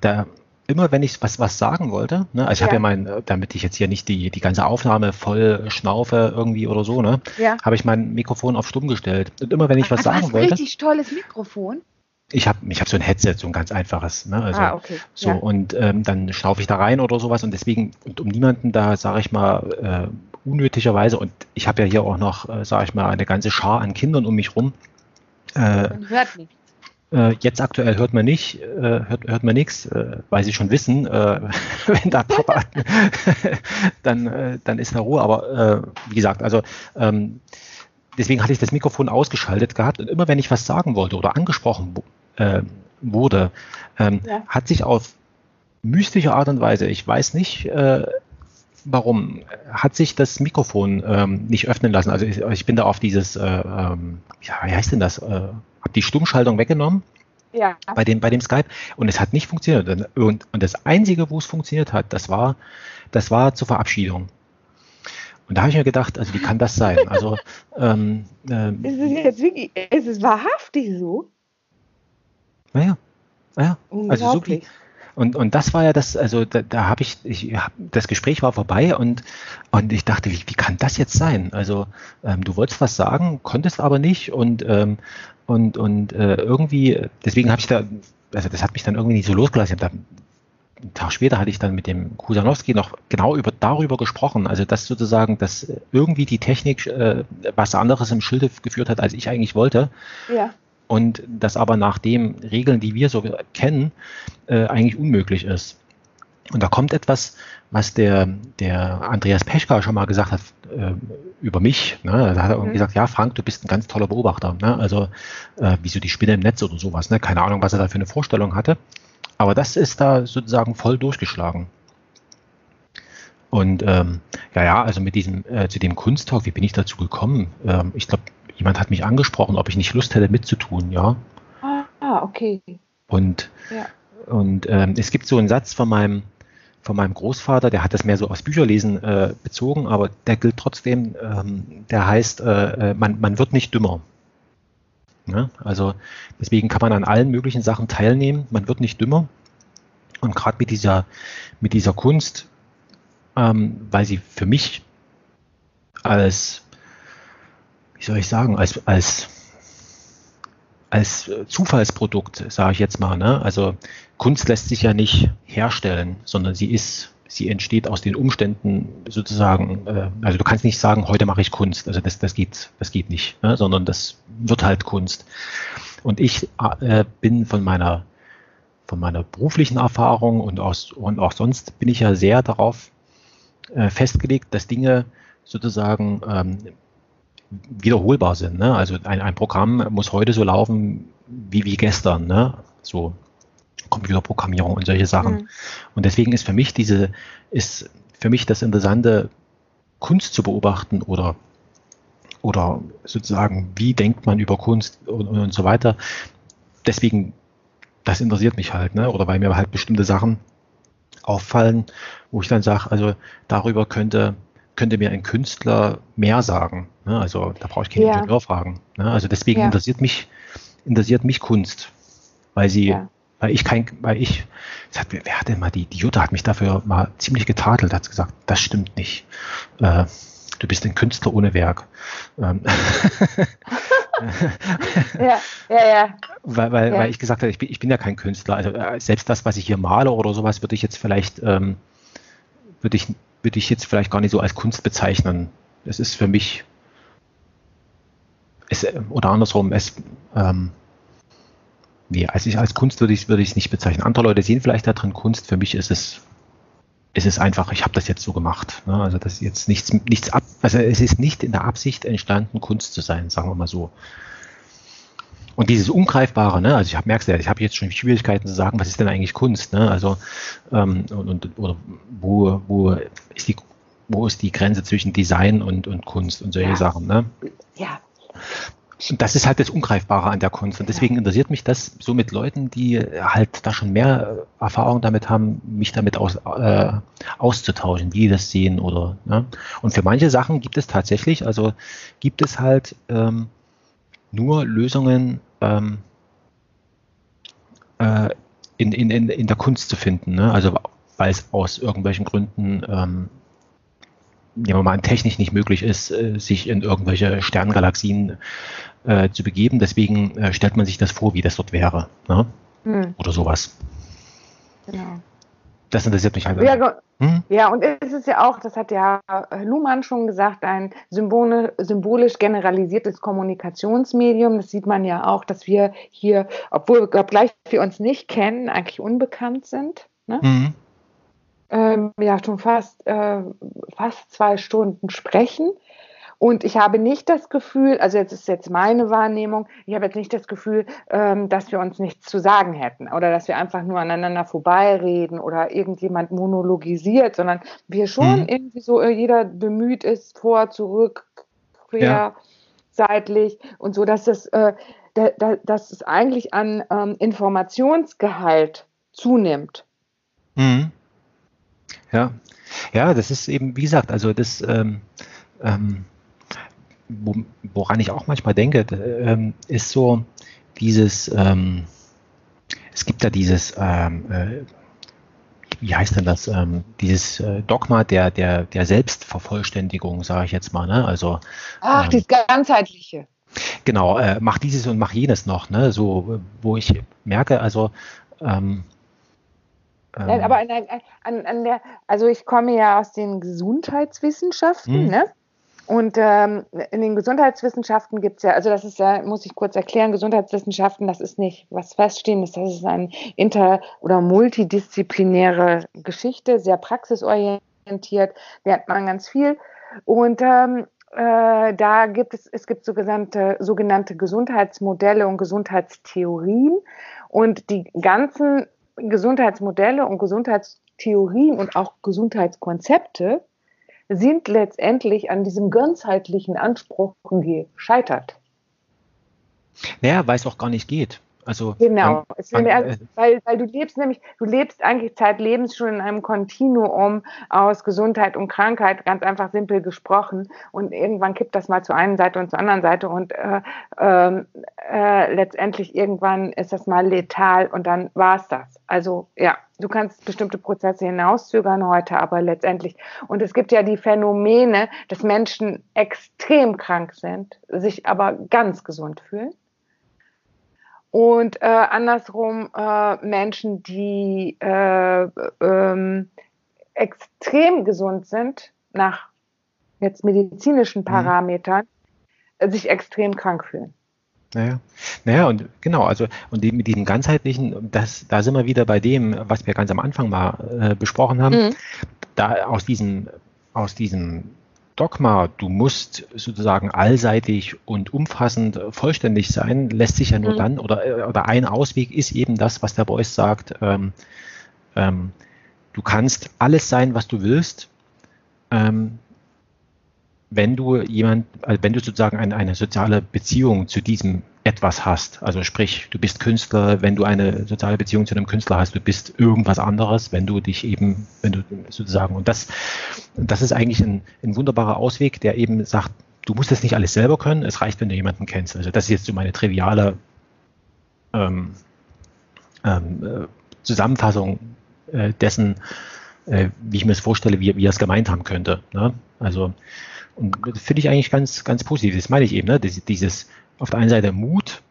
da immer wenn ich was, was sagen wollte, ne, also ich habe Ja. ja mein, äh, damit ich jetzt hier nicht die, die ganze Aufnahme voll schnaufe irgendwie oder so, ne, Ja. habe ich mein Mikrofon auf stumm gestellt. Und immer wenn ich was Ach, hast sagen ein wollte, richtig tolles Mikrofon. ich habe ich hab so ein Headset, so ein ganz einfaches, ne, also ah, okay. so, ja. und ähm, dann schnaufe ich da rein oder sowas und deswegen, und um niemanden da, sage ich mal, äh, unnötigerweise, und ich habe ja hier auch noch, äh, sage ich mal, eine ganze Schar an Kindern um mich rum. Äh, Man hört nicht. Äh, jetzt aktuell hört man nicht, äh, hört, hört man nichts, äh, weil sie schon wissen, wenn da Papa, dann, dann ist da Ruhe. Aber wie gesagt, also ähm, deswegen hatte ich das Mikrofon ausgeschaltet gehabt und immer wenn ich was sagen wollte oder angesprochen wu- wurde, ähm, Ja. hat sich auf mystische Art und Weise, ich weiß nicht, warum? Hat sich das Mikrofon ähm, nicht öffnen lassen? Also ich, ich bin da auf dieses, äh, ähm, ja, wie heißt denn das? Äh, die Stummschaltung weggenommen. Ja. Bei dem, bei dem Skype. Und es hat nicht funktioniert. Und, und das Einzige, wo es funktioniert hat, das war, das war zur Verabschiedung. Und da habe ich mir gedacht, also wie kann das sein? Also ähm, ähm, ist es jetzt wirklich, ist es wahrhaftig so? Naja, naja. Also so und, und das war ja das, also da, da habe ich, ich hab, das Gespräch war vorbei und, und ich dachte, wie, wie kann das jetzt sein? Also ähm, du wolltest was sagen, konntest aber nicht und, ähm, und, und äh, irgendwie, deswegen habe ich da, also das hat mich dann irgendwie nicht so losgelassen. Ich da, einen Tag später hatte ich dann mit dem Kusanowski noch genau über, darüber gesprochen, also dass sozusagen, dass irgendwie die Technik äh, was anderes im Schilde geführt hat, als ich eigentlich wollte. Ja und das aber nach den Regeln, die wir so kennen, äh, eigentlich unmöglich ist. Und da kommt etwas, was der, der Andreas Peschka schon mal gesagt hat äh, über mich. Ne? Da hat er mhm. gesagt, ja, Frank, du bist ein ganz toller Beobachter. Ne? Also äh, wie so die Spinne im Netz oder sowas. Ne? Keine Ahnung, was er da für eine Vorstellung hatte. Aber das ist da sozusagen voll durchgeschlagen. Und ähm, ja, ja, also mit diesem, äh, zu dem Kunsttalk, wie bin ich dazu gekommen? Ähm, ich glaube, jemand hat mich angesprochen, ob ich nicht Lust hätte mitzutun, ja. Ah, okay. Und, ja. und ähm, es gibt so einen Satz von meinem, von meinem Großvater, der hat das mehr so aus Bücherlesen äh, bezogen, aber der gilt trotzdem, ähm, der heißt, äh, äh man, man wird nicht dümmer. Ja, also deswegen kann man an allen möglichen Sachen teilnehmen, man wird nicht dümmer. Und gerade mit dieser, mit dieser Kunst, ähm, weil sie für mich als wie soll ich sagen, als, als, als Zufallsprodukt, sage ich jetzt mal. Ne? Also Kunst lässt sich ja nicht herstellen, sondern sie ist, sie entsteht aus den Umständen sozusagen. Äh, also du kannst nicht sagen, heute mache ich Kunst. Also das, das geht, das geht nicht, ne? sondern das wird halt Kunst. Und ich äh, bin von meiner von meiner beruflichen Erfahrung und, aus, und auch sonst bin ich ja sehr darauf äh, festgelegt, dass Dinge sozusagen ähm, wiederholbar sind. Ne? Also ein, ein Programm muss heute so laufen wie, wie gestern, ne? so Computerprogrammierung und solche Sachen. Mhm. Und deswegen ist für mich diese, ist für mich das Interessante, Kunst zu beobachten oder, oder sozusagen, wie denkt man über Kunst und, und so weiter. Deswegen, das interessiert mich halt, ne? oder weil mir halt bestimmte Sachen auffallen, wo ich dann sage, also darüber könnte könnte mir ein Künstler mehr sagen. Ne? Also da brauche ich keinen ja. Ingenieur fragen. Ne? Also deswegen ja. interessiert mich interessiert mich Kunst, weil sie, ja. weil ich kein, weil ich, hat, wer hat denn mal die, die Jutta hat mich dafür mal ziemlich getadelt, hat gesagt, das stimmt nicht. Äh, du bist ein Künstler ohne Werk. Ähm, ja, ja, ja. Weil, weil, ja. weil ich gesagt habe, ich bin, ich bin ja kein Künstler. Also äh, selbst das, was ich hier male oder sowas, würde ich jetzt vielleicht, ähm, würde ich würde ich jetzt vielleicht gar nicht so als Kunst bezeichnen. Es ist für mich, es, oder andersrum, es, ähm, nee, als ich als Kunst würde ich würde es nicht bezeichnen. Andere Leute sehen vielleicht da drin Kunst. Für mich ist es, ist es einfach, ich habe das jetzt so gemacht. Ne? Also das ist jetzt nichts, nichts ab, also es ist nicht in der Absicht entstanden, Kunst zu sein, sagen wir mal so. Und dieses Ungreifbare, ne, also ich habe merkst ja, ich habe jetzt schon Schwierigkeiten zu sagen, was ist denn eigentlich Kunst, ne? Also ähm, und, und oder wo, wo ist die wo ist die Grenze zwischen Design und, und Kunst und solche ja. Sachen, ne? Ja. Und das ist halt das Ungreifbare an der Kunst. Und deswegen interessiert mich das so mit Leuten, die halt da schon mehr Erfahrung damit haben, mich damit aus, äh, auszutauschen, wie die das sehen oder. Ne? Und für manche Sachen gibt es tatsächlich, also gibt es halt ähm, nur Lösungen ähm, äh, in, in, in, in der Kunst zu finden. Ne? Also weil es aus irgendwelchen Gründen ähm, ja, mal technisch nicht möglich ist, äh, sich in irgendwelche Sterngalaxien äh, zu begeben. Deswegen äh, stellt man sich das vor, wie das dort wäre. Ne? Hm. Oder sowas. Genau. Das interessiert mich halt. Ja, hm? ja, und es ist ja auch, das hat ja Luhmann schon gesagt, ein symbolisch generalisiertes Kommunikationsmedium. Das sieht man ja auch, dass wir hier, obwohl gleich wir uns nicht kennen, eigentlich unbekannt sind. Ne? Mhm. Ähm, ja, schon fast, äh, fast zwei Stunden sprechen. Und ich habe nicht das Gefühl, also jetzt ist jetzt meine Wahrnehmung, ich habe jetzt nicht das Gefühl, ähm, dass wir uns nichts zu sagen hätten oder dass wir einfach nur aneinander vorbeireden oder irgendjemand monologisiert, sondern wir schon mhm. irgendwie so, äh, jeder bemüht ist, vor, zurück, quer, ja. seitlich und so, dass es, äh, da, da, dass es eigentlich an ähm, Informationsgehalt zunimmt. Mhm. Ja. Ja, das ist eben, wie gesagt, also das, ähm, ähm, woran ich auch manchmal denke, ähm, ist so dieses, ähm, es gibt da dieses, ähm, äh, wie heißt denn das, ähm, dieses äh, Dogma der, der, der Selbstvervollständigung, sage ich jetzt mal. Ne? Also, Ach, ähm, das ganzheitliche. Genau, äh, mach dieses und mach jenes noch, ne? So, wo ich merke, also ähm, Nein, aber an, an, an, der, also ich komme ja aus den Gesundheitswissenschaften, mhm. ne? Und ähm, in den Gesundheitswissenschaften gibt es ja, also das ist ja, muss ich kurz erklären, Gesundheitswissenschaften, das ist nicht was Feststehendes, das ist eine inter- oder multidisziplinäre Geschichte, sehr praxisorientiert, lernt man ganz viel. Und ähm, äh, da gibt es, es gibt sogenannte, sogenannte Gesundheitsmodelle und Gesundheitstheorien. Und die ganzen Gesundheitsmodelle und Gesundheitstheorien und auch Gesundheitskonzepte sind letztendlich an diesem ganzheitlichen Anspruch gescheitert. Naja, weil es auch gar nicht geht. Also genau, man, man, äh, weil, weil du lebst nämlich, du lebst eigentlich zeitlebens schon in einem Kontinuum aus Gesundheit und Krankheit, ganz einfach simpel gesprochen. Und irgendwann kippt das mal zur einen Seite und zur anderen Seite und äh, äh, äh, letztendlich irgendwann ist das mal letal und dann war es das. Also ja, du kannst bestimmte Prozesse hinauszögern heute, aber letztendlich. Und es gibt ja die Phänomene, dass Menschen extrem krank sind, sich aber ganz gesund fühlen und äh, andersrum äh, Menschen, die äh, ähm, extrem gesund sind, nach jetzt medizinischen mhm. Parametern, mhm. sich extrem krank fühlen. Naja, naja, und genau, also und die, mit diesem ganzheitlichen, das, da sind wir wieder bei dem, was wir ganz am Anfang mal äh, besprochen haben. Mhm. Da aus diesem, aus diesem Dogma, du musst sozusagen allseitig und umfassend vollständig sein, lässt sich ja nur mhm. dann, oder, oder ein Ausweg ist eben das, was der Beuys sagt, ähm, ähm, du kannst alles sein, was du willst, ähm, wenn du jemand, also wenn du sozusagen eine, eine soziale Beziehung zu diesem etwas hast. Also sprich, du bist Künstler, wenn du eine soziale Beziehung zu einem Künstler hast, du bist irgendwas anderes, wenn du dich eben, wenn du sozusagen, und das, das ist eigentlich ein, ein wunderbarer Ausweg, der eben sagt, du musst das nicht alles selber können, es reicht, wenn du jemanden kennst. Also das ist jetzt so meine triviale ähm, ähm, äh, Zusammenfassung äh, dessen, äh, wie ich mir das vorstelle, wie, wie er es gemeint haben könnte. Ne? Also und finde ich eigentlich ganz, ganz positiv. Das meine ich eben, ne? dieses auf der einen Seite Mut,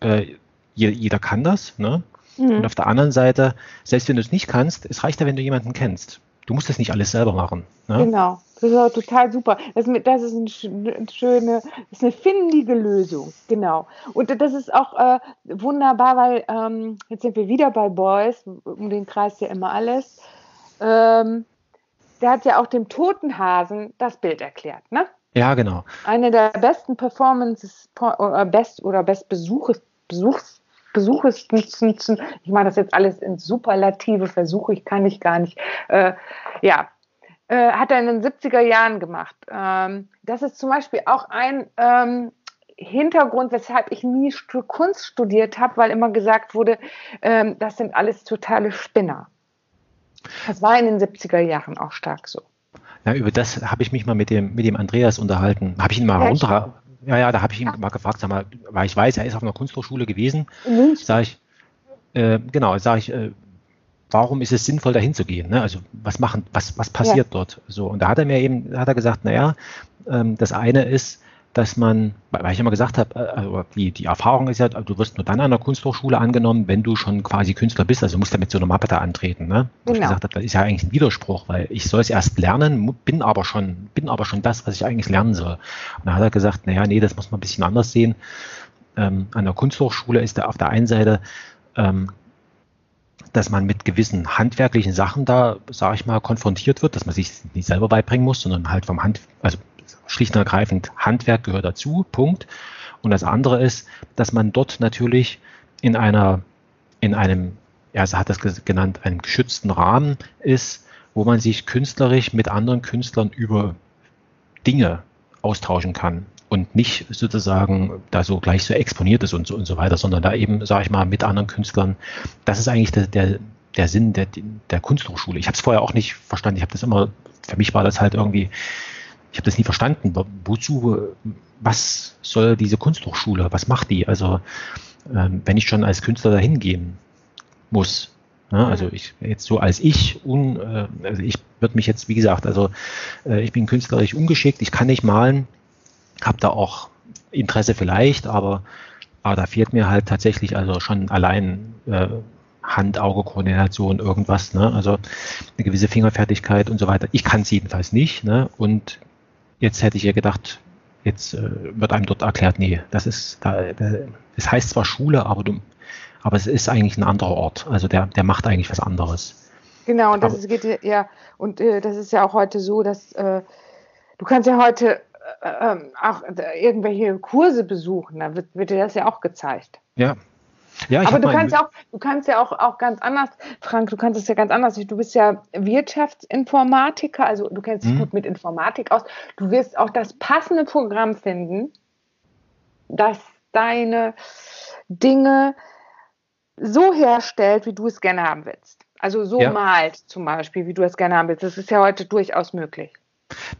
äh, jeder kann das, ne? Mhm. Und auf der anderen Seite, selbst wenn du es nicht kannst, es reicht ja, wenn du jemanden kennst. Du musst das nicht alles selber machen. Ne? Genau, das ist auch total super. Das, das ist eine schöne, das ist eine findige Lösung, genau. Und das ist auch äh, wunderbar, weil ähm, jetzt sind wir wieder bei Boys, um den Kreis ja immer alles. Ähm, der hat ja auch dem toten Hasen das Bild erklärt, ne? Ja, genau. Eine der besten Performances oder best oder best Besuches, Besuchesten, ich mache das jetzt alles in Superlative Versuche, ich kann ich gar nicht. Äh, ja, äh, hat er in den 70er Jahren gemacht. Ähm, das ist zum Beispiel auch ein ähm, Hintergrund, weshalb ich nie Kunst studiert habe, weil immer gesagt wurde, ähm, das sind alles totale Spinner. Das war in den 70er Jahren auch stark so. Ja, über das habe ich mich mal mit dem, mit dem Andreas unterhalten. Habe ich ihn mal ja, runter. Ja, ja, da habe ich ihn ja. mal gefragt, sag mal, weil ich weiß, er ist auf einer Kunsthochschule gewesen. Sag ich, äh, genau, sage ich, äh, warum ist es sinnvoll, dahin zu gehen? Ne? Also was machen, was, was passiert ja. dort? So, und da hat er mir eben, hat er gesagt, naja, ähm, das eine ist, dass man, weil ich immer gesagt habe, äh, also die, die Erfahrung ist ja, du wirst nur dann an der Kunsthochschule angenommen, wenn du schon quasi Künstler bist, also musst du mit so einer Mappe da antreten. Ne? Genau. Ich gesagt habe, das ist ja eigentlich ein Widerspruch, weil ich soll es erst lernen, bin aber schon, bin aber schon das, was ich eigentlich lernen soll. Und da hat er gesagt, naja, nee, das muss man ein bisschen anders sehen. Ähm, an der Kunsthochschule ist da auf der einen Seite ähm, dass man mit gewissen handwerklichen Sachen da, sage ich mal, konfrontiert wird, dass man sich nicht selber beibringen muss, sondern halt vom Hand, also schlicht und ergreifend Handwerk gehört dazu, Punkt. Und das andere ist, dass man dort natürlich in einer, in einem, er hat das genannt, einem geschützten Rahmen ist, wo man sich künstlerisch mit anderen Künstlern über Dinge austauschen kann und nicht sozusagen da so gleich so exponiert ist und so und so weiter, sondern da eben, sage ich mal, mit anderen Künstlern. Das ist eigentlich der, der, der Sinn der, der Kunsthochschule. Ich habe es vorher auch nicht verstanden. Ich habe das immer, für mich war das halt irgendwie, ich habe das nie verstanden. Wozu, was soll diese Kunsthochschule? Was macht die? Also, ähm, wenn ich schon als Künstler dahin gehen muss, ja, also ich jetzt so als ich, un, äh, also ich würde mich jetzt, wie gesagt, also äh, ich bin künstlerisch ungeschickt, ich kann nicht malen, habe da auch Interesse vielleicht, aber, aber da fehlt mir halt tatsächlich also schon allein äh, Hand-Auge-Koordination, irgendwas, ne? also eine gewisse Fingerfertigkeit und so weiter. Ich kann es jedenfalls nicht. Ne? Und jetzt hätte ich ja gedacht, jetzt äh, wird einem dort erklärt, nee, das ist, da, da, das heißt zwar Schule, aber du, aber es ist eigentlich ein anderer Ort. Also der, der macht eigentlich was anderes. Genau, und das aber, ist, geht ja, und äh, das ist ja auch heute so, dass äh, du kannst ja heute äh, ähm, auch irgendwelche Kurse besuchen, da wird, wird dir das ja auch gezeigt. Ja, ja, aber du kannst ja auch, du kannst ja auch, auch ganz anders, Frank, du kannst es ja ganz anders. Du bist ja Wirtschaftsinformatiker, also du kennst dich mhm. gut mit Informatik aus. Du wirst auch das passende Programm finden, das deine Dinge so herstellt, wie du es gerne haben willst. Also so ja. malt zum Beispiel, wie du es gerne haben willst. Das ist ja heute durchaus möglich.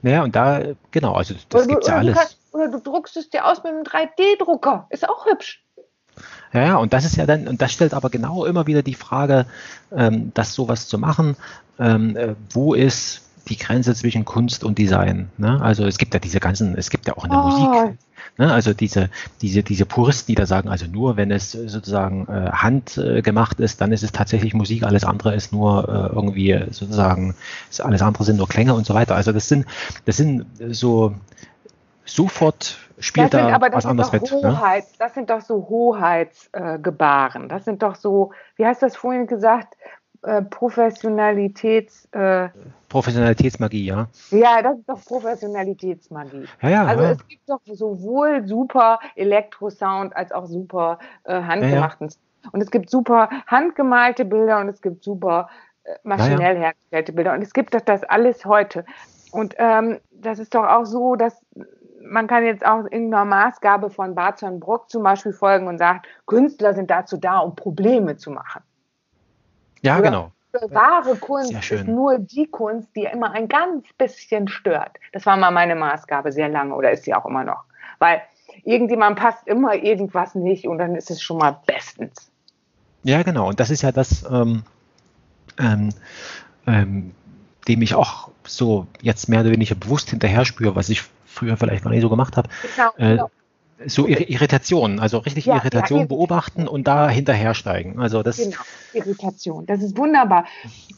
Naja, und da, genau, also das gibt es ja alles. Du kannst, oder du druckst es dir aus mit einem 3D-Drucker. Ist auch hübsch. Ja, ja, und das ist ja dann, und das stellt aber genau immer wieder die Frage, ähm, das sowas zu machen, ähm, äh, wo ist die Grenze zwischen Kunst und Design? Ne? Also es gibt ja diese ganzen, es gibt ja auch in der oh. Musik, ne? also diese, diese, diese Puristen, die da sagen, also nur wenn es sozusagen äh, handgemacht äh, ist, dann ist es tatsächlich Musik, alles andere ist nur äh, irgendwie sozusagen, alles andere sind nur Klänge und so weiter. Also das sind, das sind so sofort spielt das da aber was anderes mit. Hoheit, ne? Das sind doch so Hoheitsgebaren. Äh, das sind doch so, wie du das vorhin gesagt? Äh, Professionalitäts. Äh, Professionalitätsmagie, ja. Ja, das ist doch Professionalitätsmagie. Ja, ja, also ja. es gibt doch sowohl super Elektrosound als auch super äh, handgemachten. Und es gibt super handgemalte Bilder und es gibt super äh, maschinell hergestellte Bilder. Und es gibt doch das alles heute. Und ähm, das ist doch auch so, dass man kann jetzt auch irgendeiner Maßgabe von Barton Brock zum Beispiel folgen und sagt, Künstler sind dazu da, um Probleme zu machen. Ja, Oder genau. Wahre Kunst ist nur die Kunst, die immer ein ganz bisschen stört. Das war mal meine Maßgabe sehr lange oder ist sie auch immer noch. Weil irgendjemand passt immer irgendwas nicht und dann ist es schon mal bestens. Ja, genau. Und das ist ja das, ähm, ähm, ähm, dem ich auch so jetzt mehr oder weniger bewusst hinterher spüre, was ich früher vielleicht noch nie so gemacht habe. Genau, äh, genau. So Irritationen, also richtig ja, Irritation ja, beobachten und da hinterhersteigen. Also das genau, Irritation, das ist wunderbar.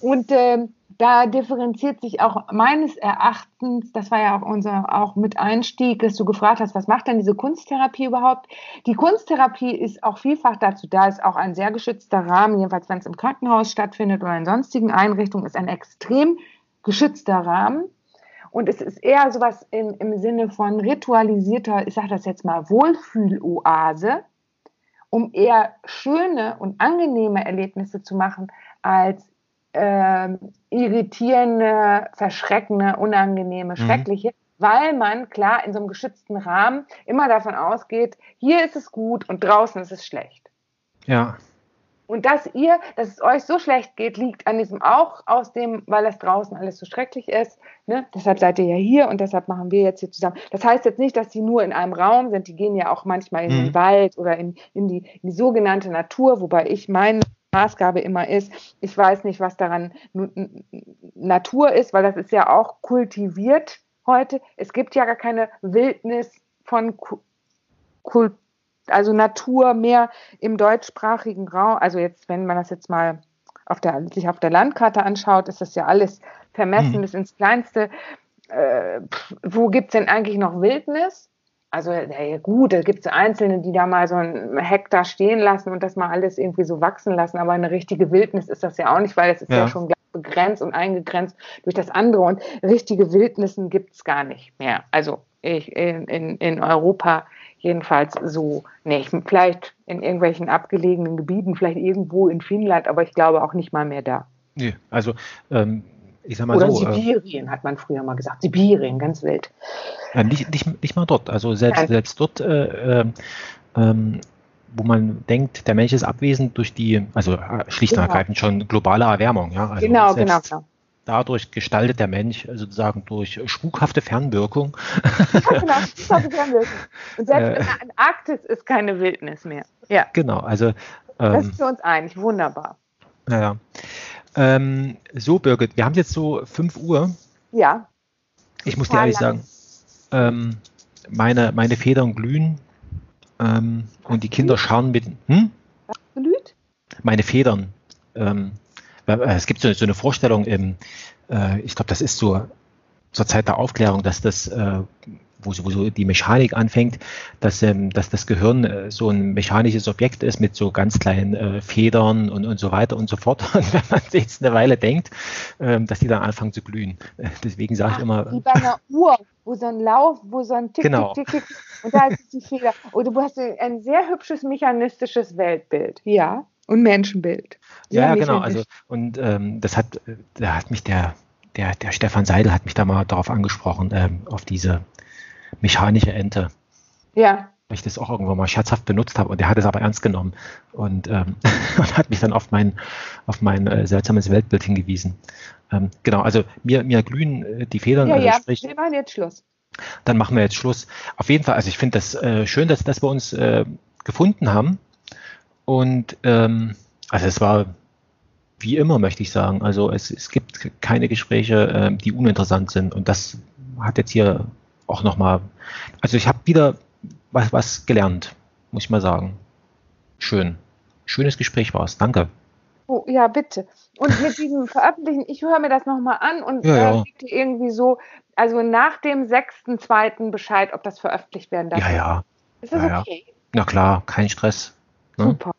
Und äh, da differenziert sich auch meines Erachtens, das war ja auch unser auch mit Einstieg, dass du gefragt hast, was macht denn diese Kunsttherapie überhaupt? Die Kunsttherapie ist auch vielfach dazu da, ist auch ein sehr geschützter Rahmen, jedenfalls wenn es im Krankenhaus stattfindet oder in sonstigen Einrichtungen, ist ein extrem geschützter Rahmen. Und es ist eher sowas im, im Sinne von ritualisierter, ich sage das jetzt mal, Wohlfühloase, um eher schöne und angenehme Erlebnisse zu machen, als äh, irritierende, verschreckende, unangenehme, mhm. schreckliche, weil man klar in so einem geschützten Rahmen immer davon ausgeht, hier ist es gut und draußen ist es schlecht. Ja. Und dass ihr, dass es euch so schlecht geht, liegt an diesem auch aus dem, weil das draußen alles so schrecklich ist. Ne? Deshalb seid ihr ja hier und deshalb machen wir jetzt hier zusammen. Das heißt jetzt nicht, dass die nur in einem Raum sind. Die gehen ja auch manchmal in mhm. den Wald oder in, in, die, in die sogenannte Natur, wobei ich meine Maßgabe immer ist, ich weiß nicht, was daran Natur ist, weil das ist ja auch kultiviert heute. Es gibt ja gar keine Wildnis von Kultur also Natur mehr im deutschsprachigen Raum, also jetzt, wenn man das jetzt mal auf der, sich auf der Landkarte anschaut, ist das ja alles vermessen mhm. bis ins Kleinste. Äh, wo gibt es denn eigentlich noch Wildnis? Also, ja, gut, da gibt es Einzelne, die da mal so einen Hektar stehen lassen und das mal alles irgendwie so wachsen lassen, aber eine richtige Wildnis ist das ja auch nicht, weil es ist ja, ja schon begrenzt und eingegrenzt durch das andere und richtige Wildnissen gibt es gar nicht mehr. Also ich, in, in, in Europa jedenfalls so nicht. Vielleicht in irgendwelchen abgelegenen Gebieten, vielleicht irgendwo in Finnland, aber ich glaube auch nicht mal mehr da. Nee, also ähm, ich sag mal Oder so. äh, Sibirien, hat man früher mal gesagt. Sibirien, ganz wild. Äh, nicht, nicht, nicht mal dort. Also selbst, selbst dort, äh, ähm, ähm, wo man denkt, der Mensch ist abwesend durch die, also äh, schlicht und Genau. ergreifend schon globale Erwärmung. Ja? Also genau, genau, genau. Dadurch gestaltet der Mensch sozusagen durch spukhafte Fernwirkung. Ja, genau. Das ich haben Und selbst Äh. in der Antarktis ist keine Wildnis mehr. Ja, Genau, also das ähm, ist für uns einig. Wunderbar. naja. Ähm, so, Birgit, wir haben jetzt so 5 Uhr. Ja, Ich muss dir ehrlich lang. sagen, ähm, meine, meine Federn glühen ähm, und die Kinder schauen mit. Hm? glüht? meine Federn. Ähm, äh, es gibt so, so eine Vorstellung im, äh, ich glaube, das ist so zur Zeit der Aufklärung, dass das, äh, wo, so- wo so die Mechanik anfängt, dass, ähm, dass das Gehirn äh, so ein mechanisches Objekt ist mit so ganz kleinen äh, Federn und, und so weiter und so fort. Und wenn man sich jetzt eine Weile denkt, ähm, dass die dann anfangen zu glühen. Äh, deswegen sage ich immer, Wie bei einer Uhr, wo so ein Lauf, wo so ein Tick, Genau. Tick, Tick, Tick. Und da ist die Feder. Und du hast ein sehr hübsches mechanistisches Weltbild. Ja. Und Menschenbild. Ja, ja, genau. Also und ähm, das hat, äh, da hat mich der, der, der Stefan Seidel hat mich da mal darauf angesprochen, ähm, auf diese mechanische Ente, Ja. weil ich das auch irgendwann mal scherzhaft benutzt habe und der hat es aber ernst genommen und, ähm, und hat mich dann auf mein, auf mein äh, seltsames Weltbild hingewiesen. Ähm, genau, also mir, mir glühen äh, die Federn, Ja, also ja. sprich, Wir machen jetzt Schluss. dann machen wir jetzt Schluss. Auf jeden Fall, also ich finde das äh, schön, dass, dass wir uns äh, gefunden haben. Und ähm, also es war wie immer, möchte ich sagen. Also es, es gibt keine Gespräche, ähm, die uninteressant sind. Und das hat jetzt hier auch nochmal, also ich habe wieder was, was gelernt, muss ich mal sagen. Schön. Schönes Gespräch war es. Danke. Oh, ja, bitte. Und mit diesem Veröffentlichen, ich höre mir das nochmal an und Ja, ja. äh, gebe dir irgendwie so, also nach dem 6.2. Bescheid, ob das veröffentlicht werden darf. Ja, ja. Ist das Ja, ja. okay? Na klar, kein Stress. Ne? Super.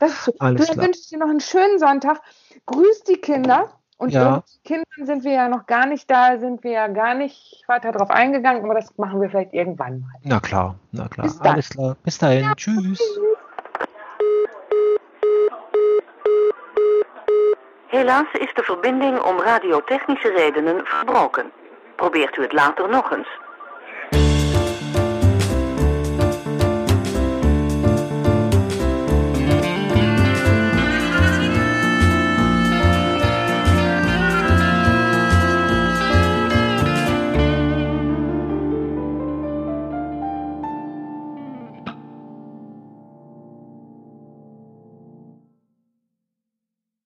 Das ist so. Alles dann klar. wünsche ich dir noch einen schönen Sonntag. Grüß die Kinder. Und Ja. mit Kindern sind wir ja noch gar nicht da, sind wir ja gar nicht weiter drauf eingegangen, aber das machen wir vielleicht irgendwann mal. Na klar, na klar. Bis dann. Alles klar. Bis dahin. Tschüss. Helaas is de verbinding om radiotechnische redenen verbroken. Probeert u het later nog eens.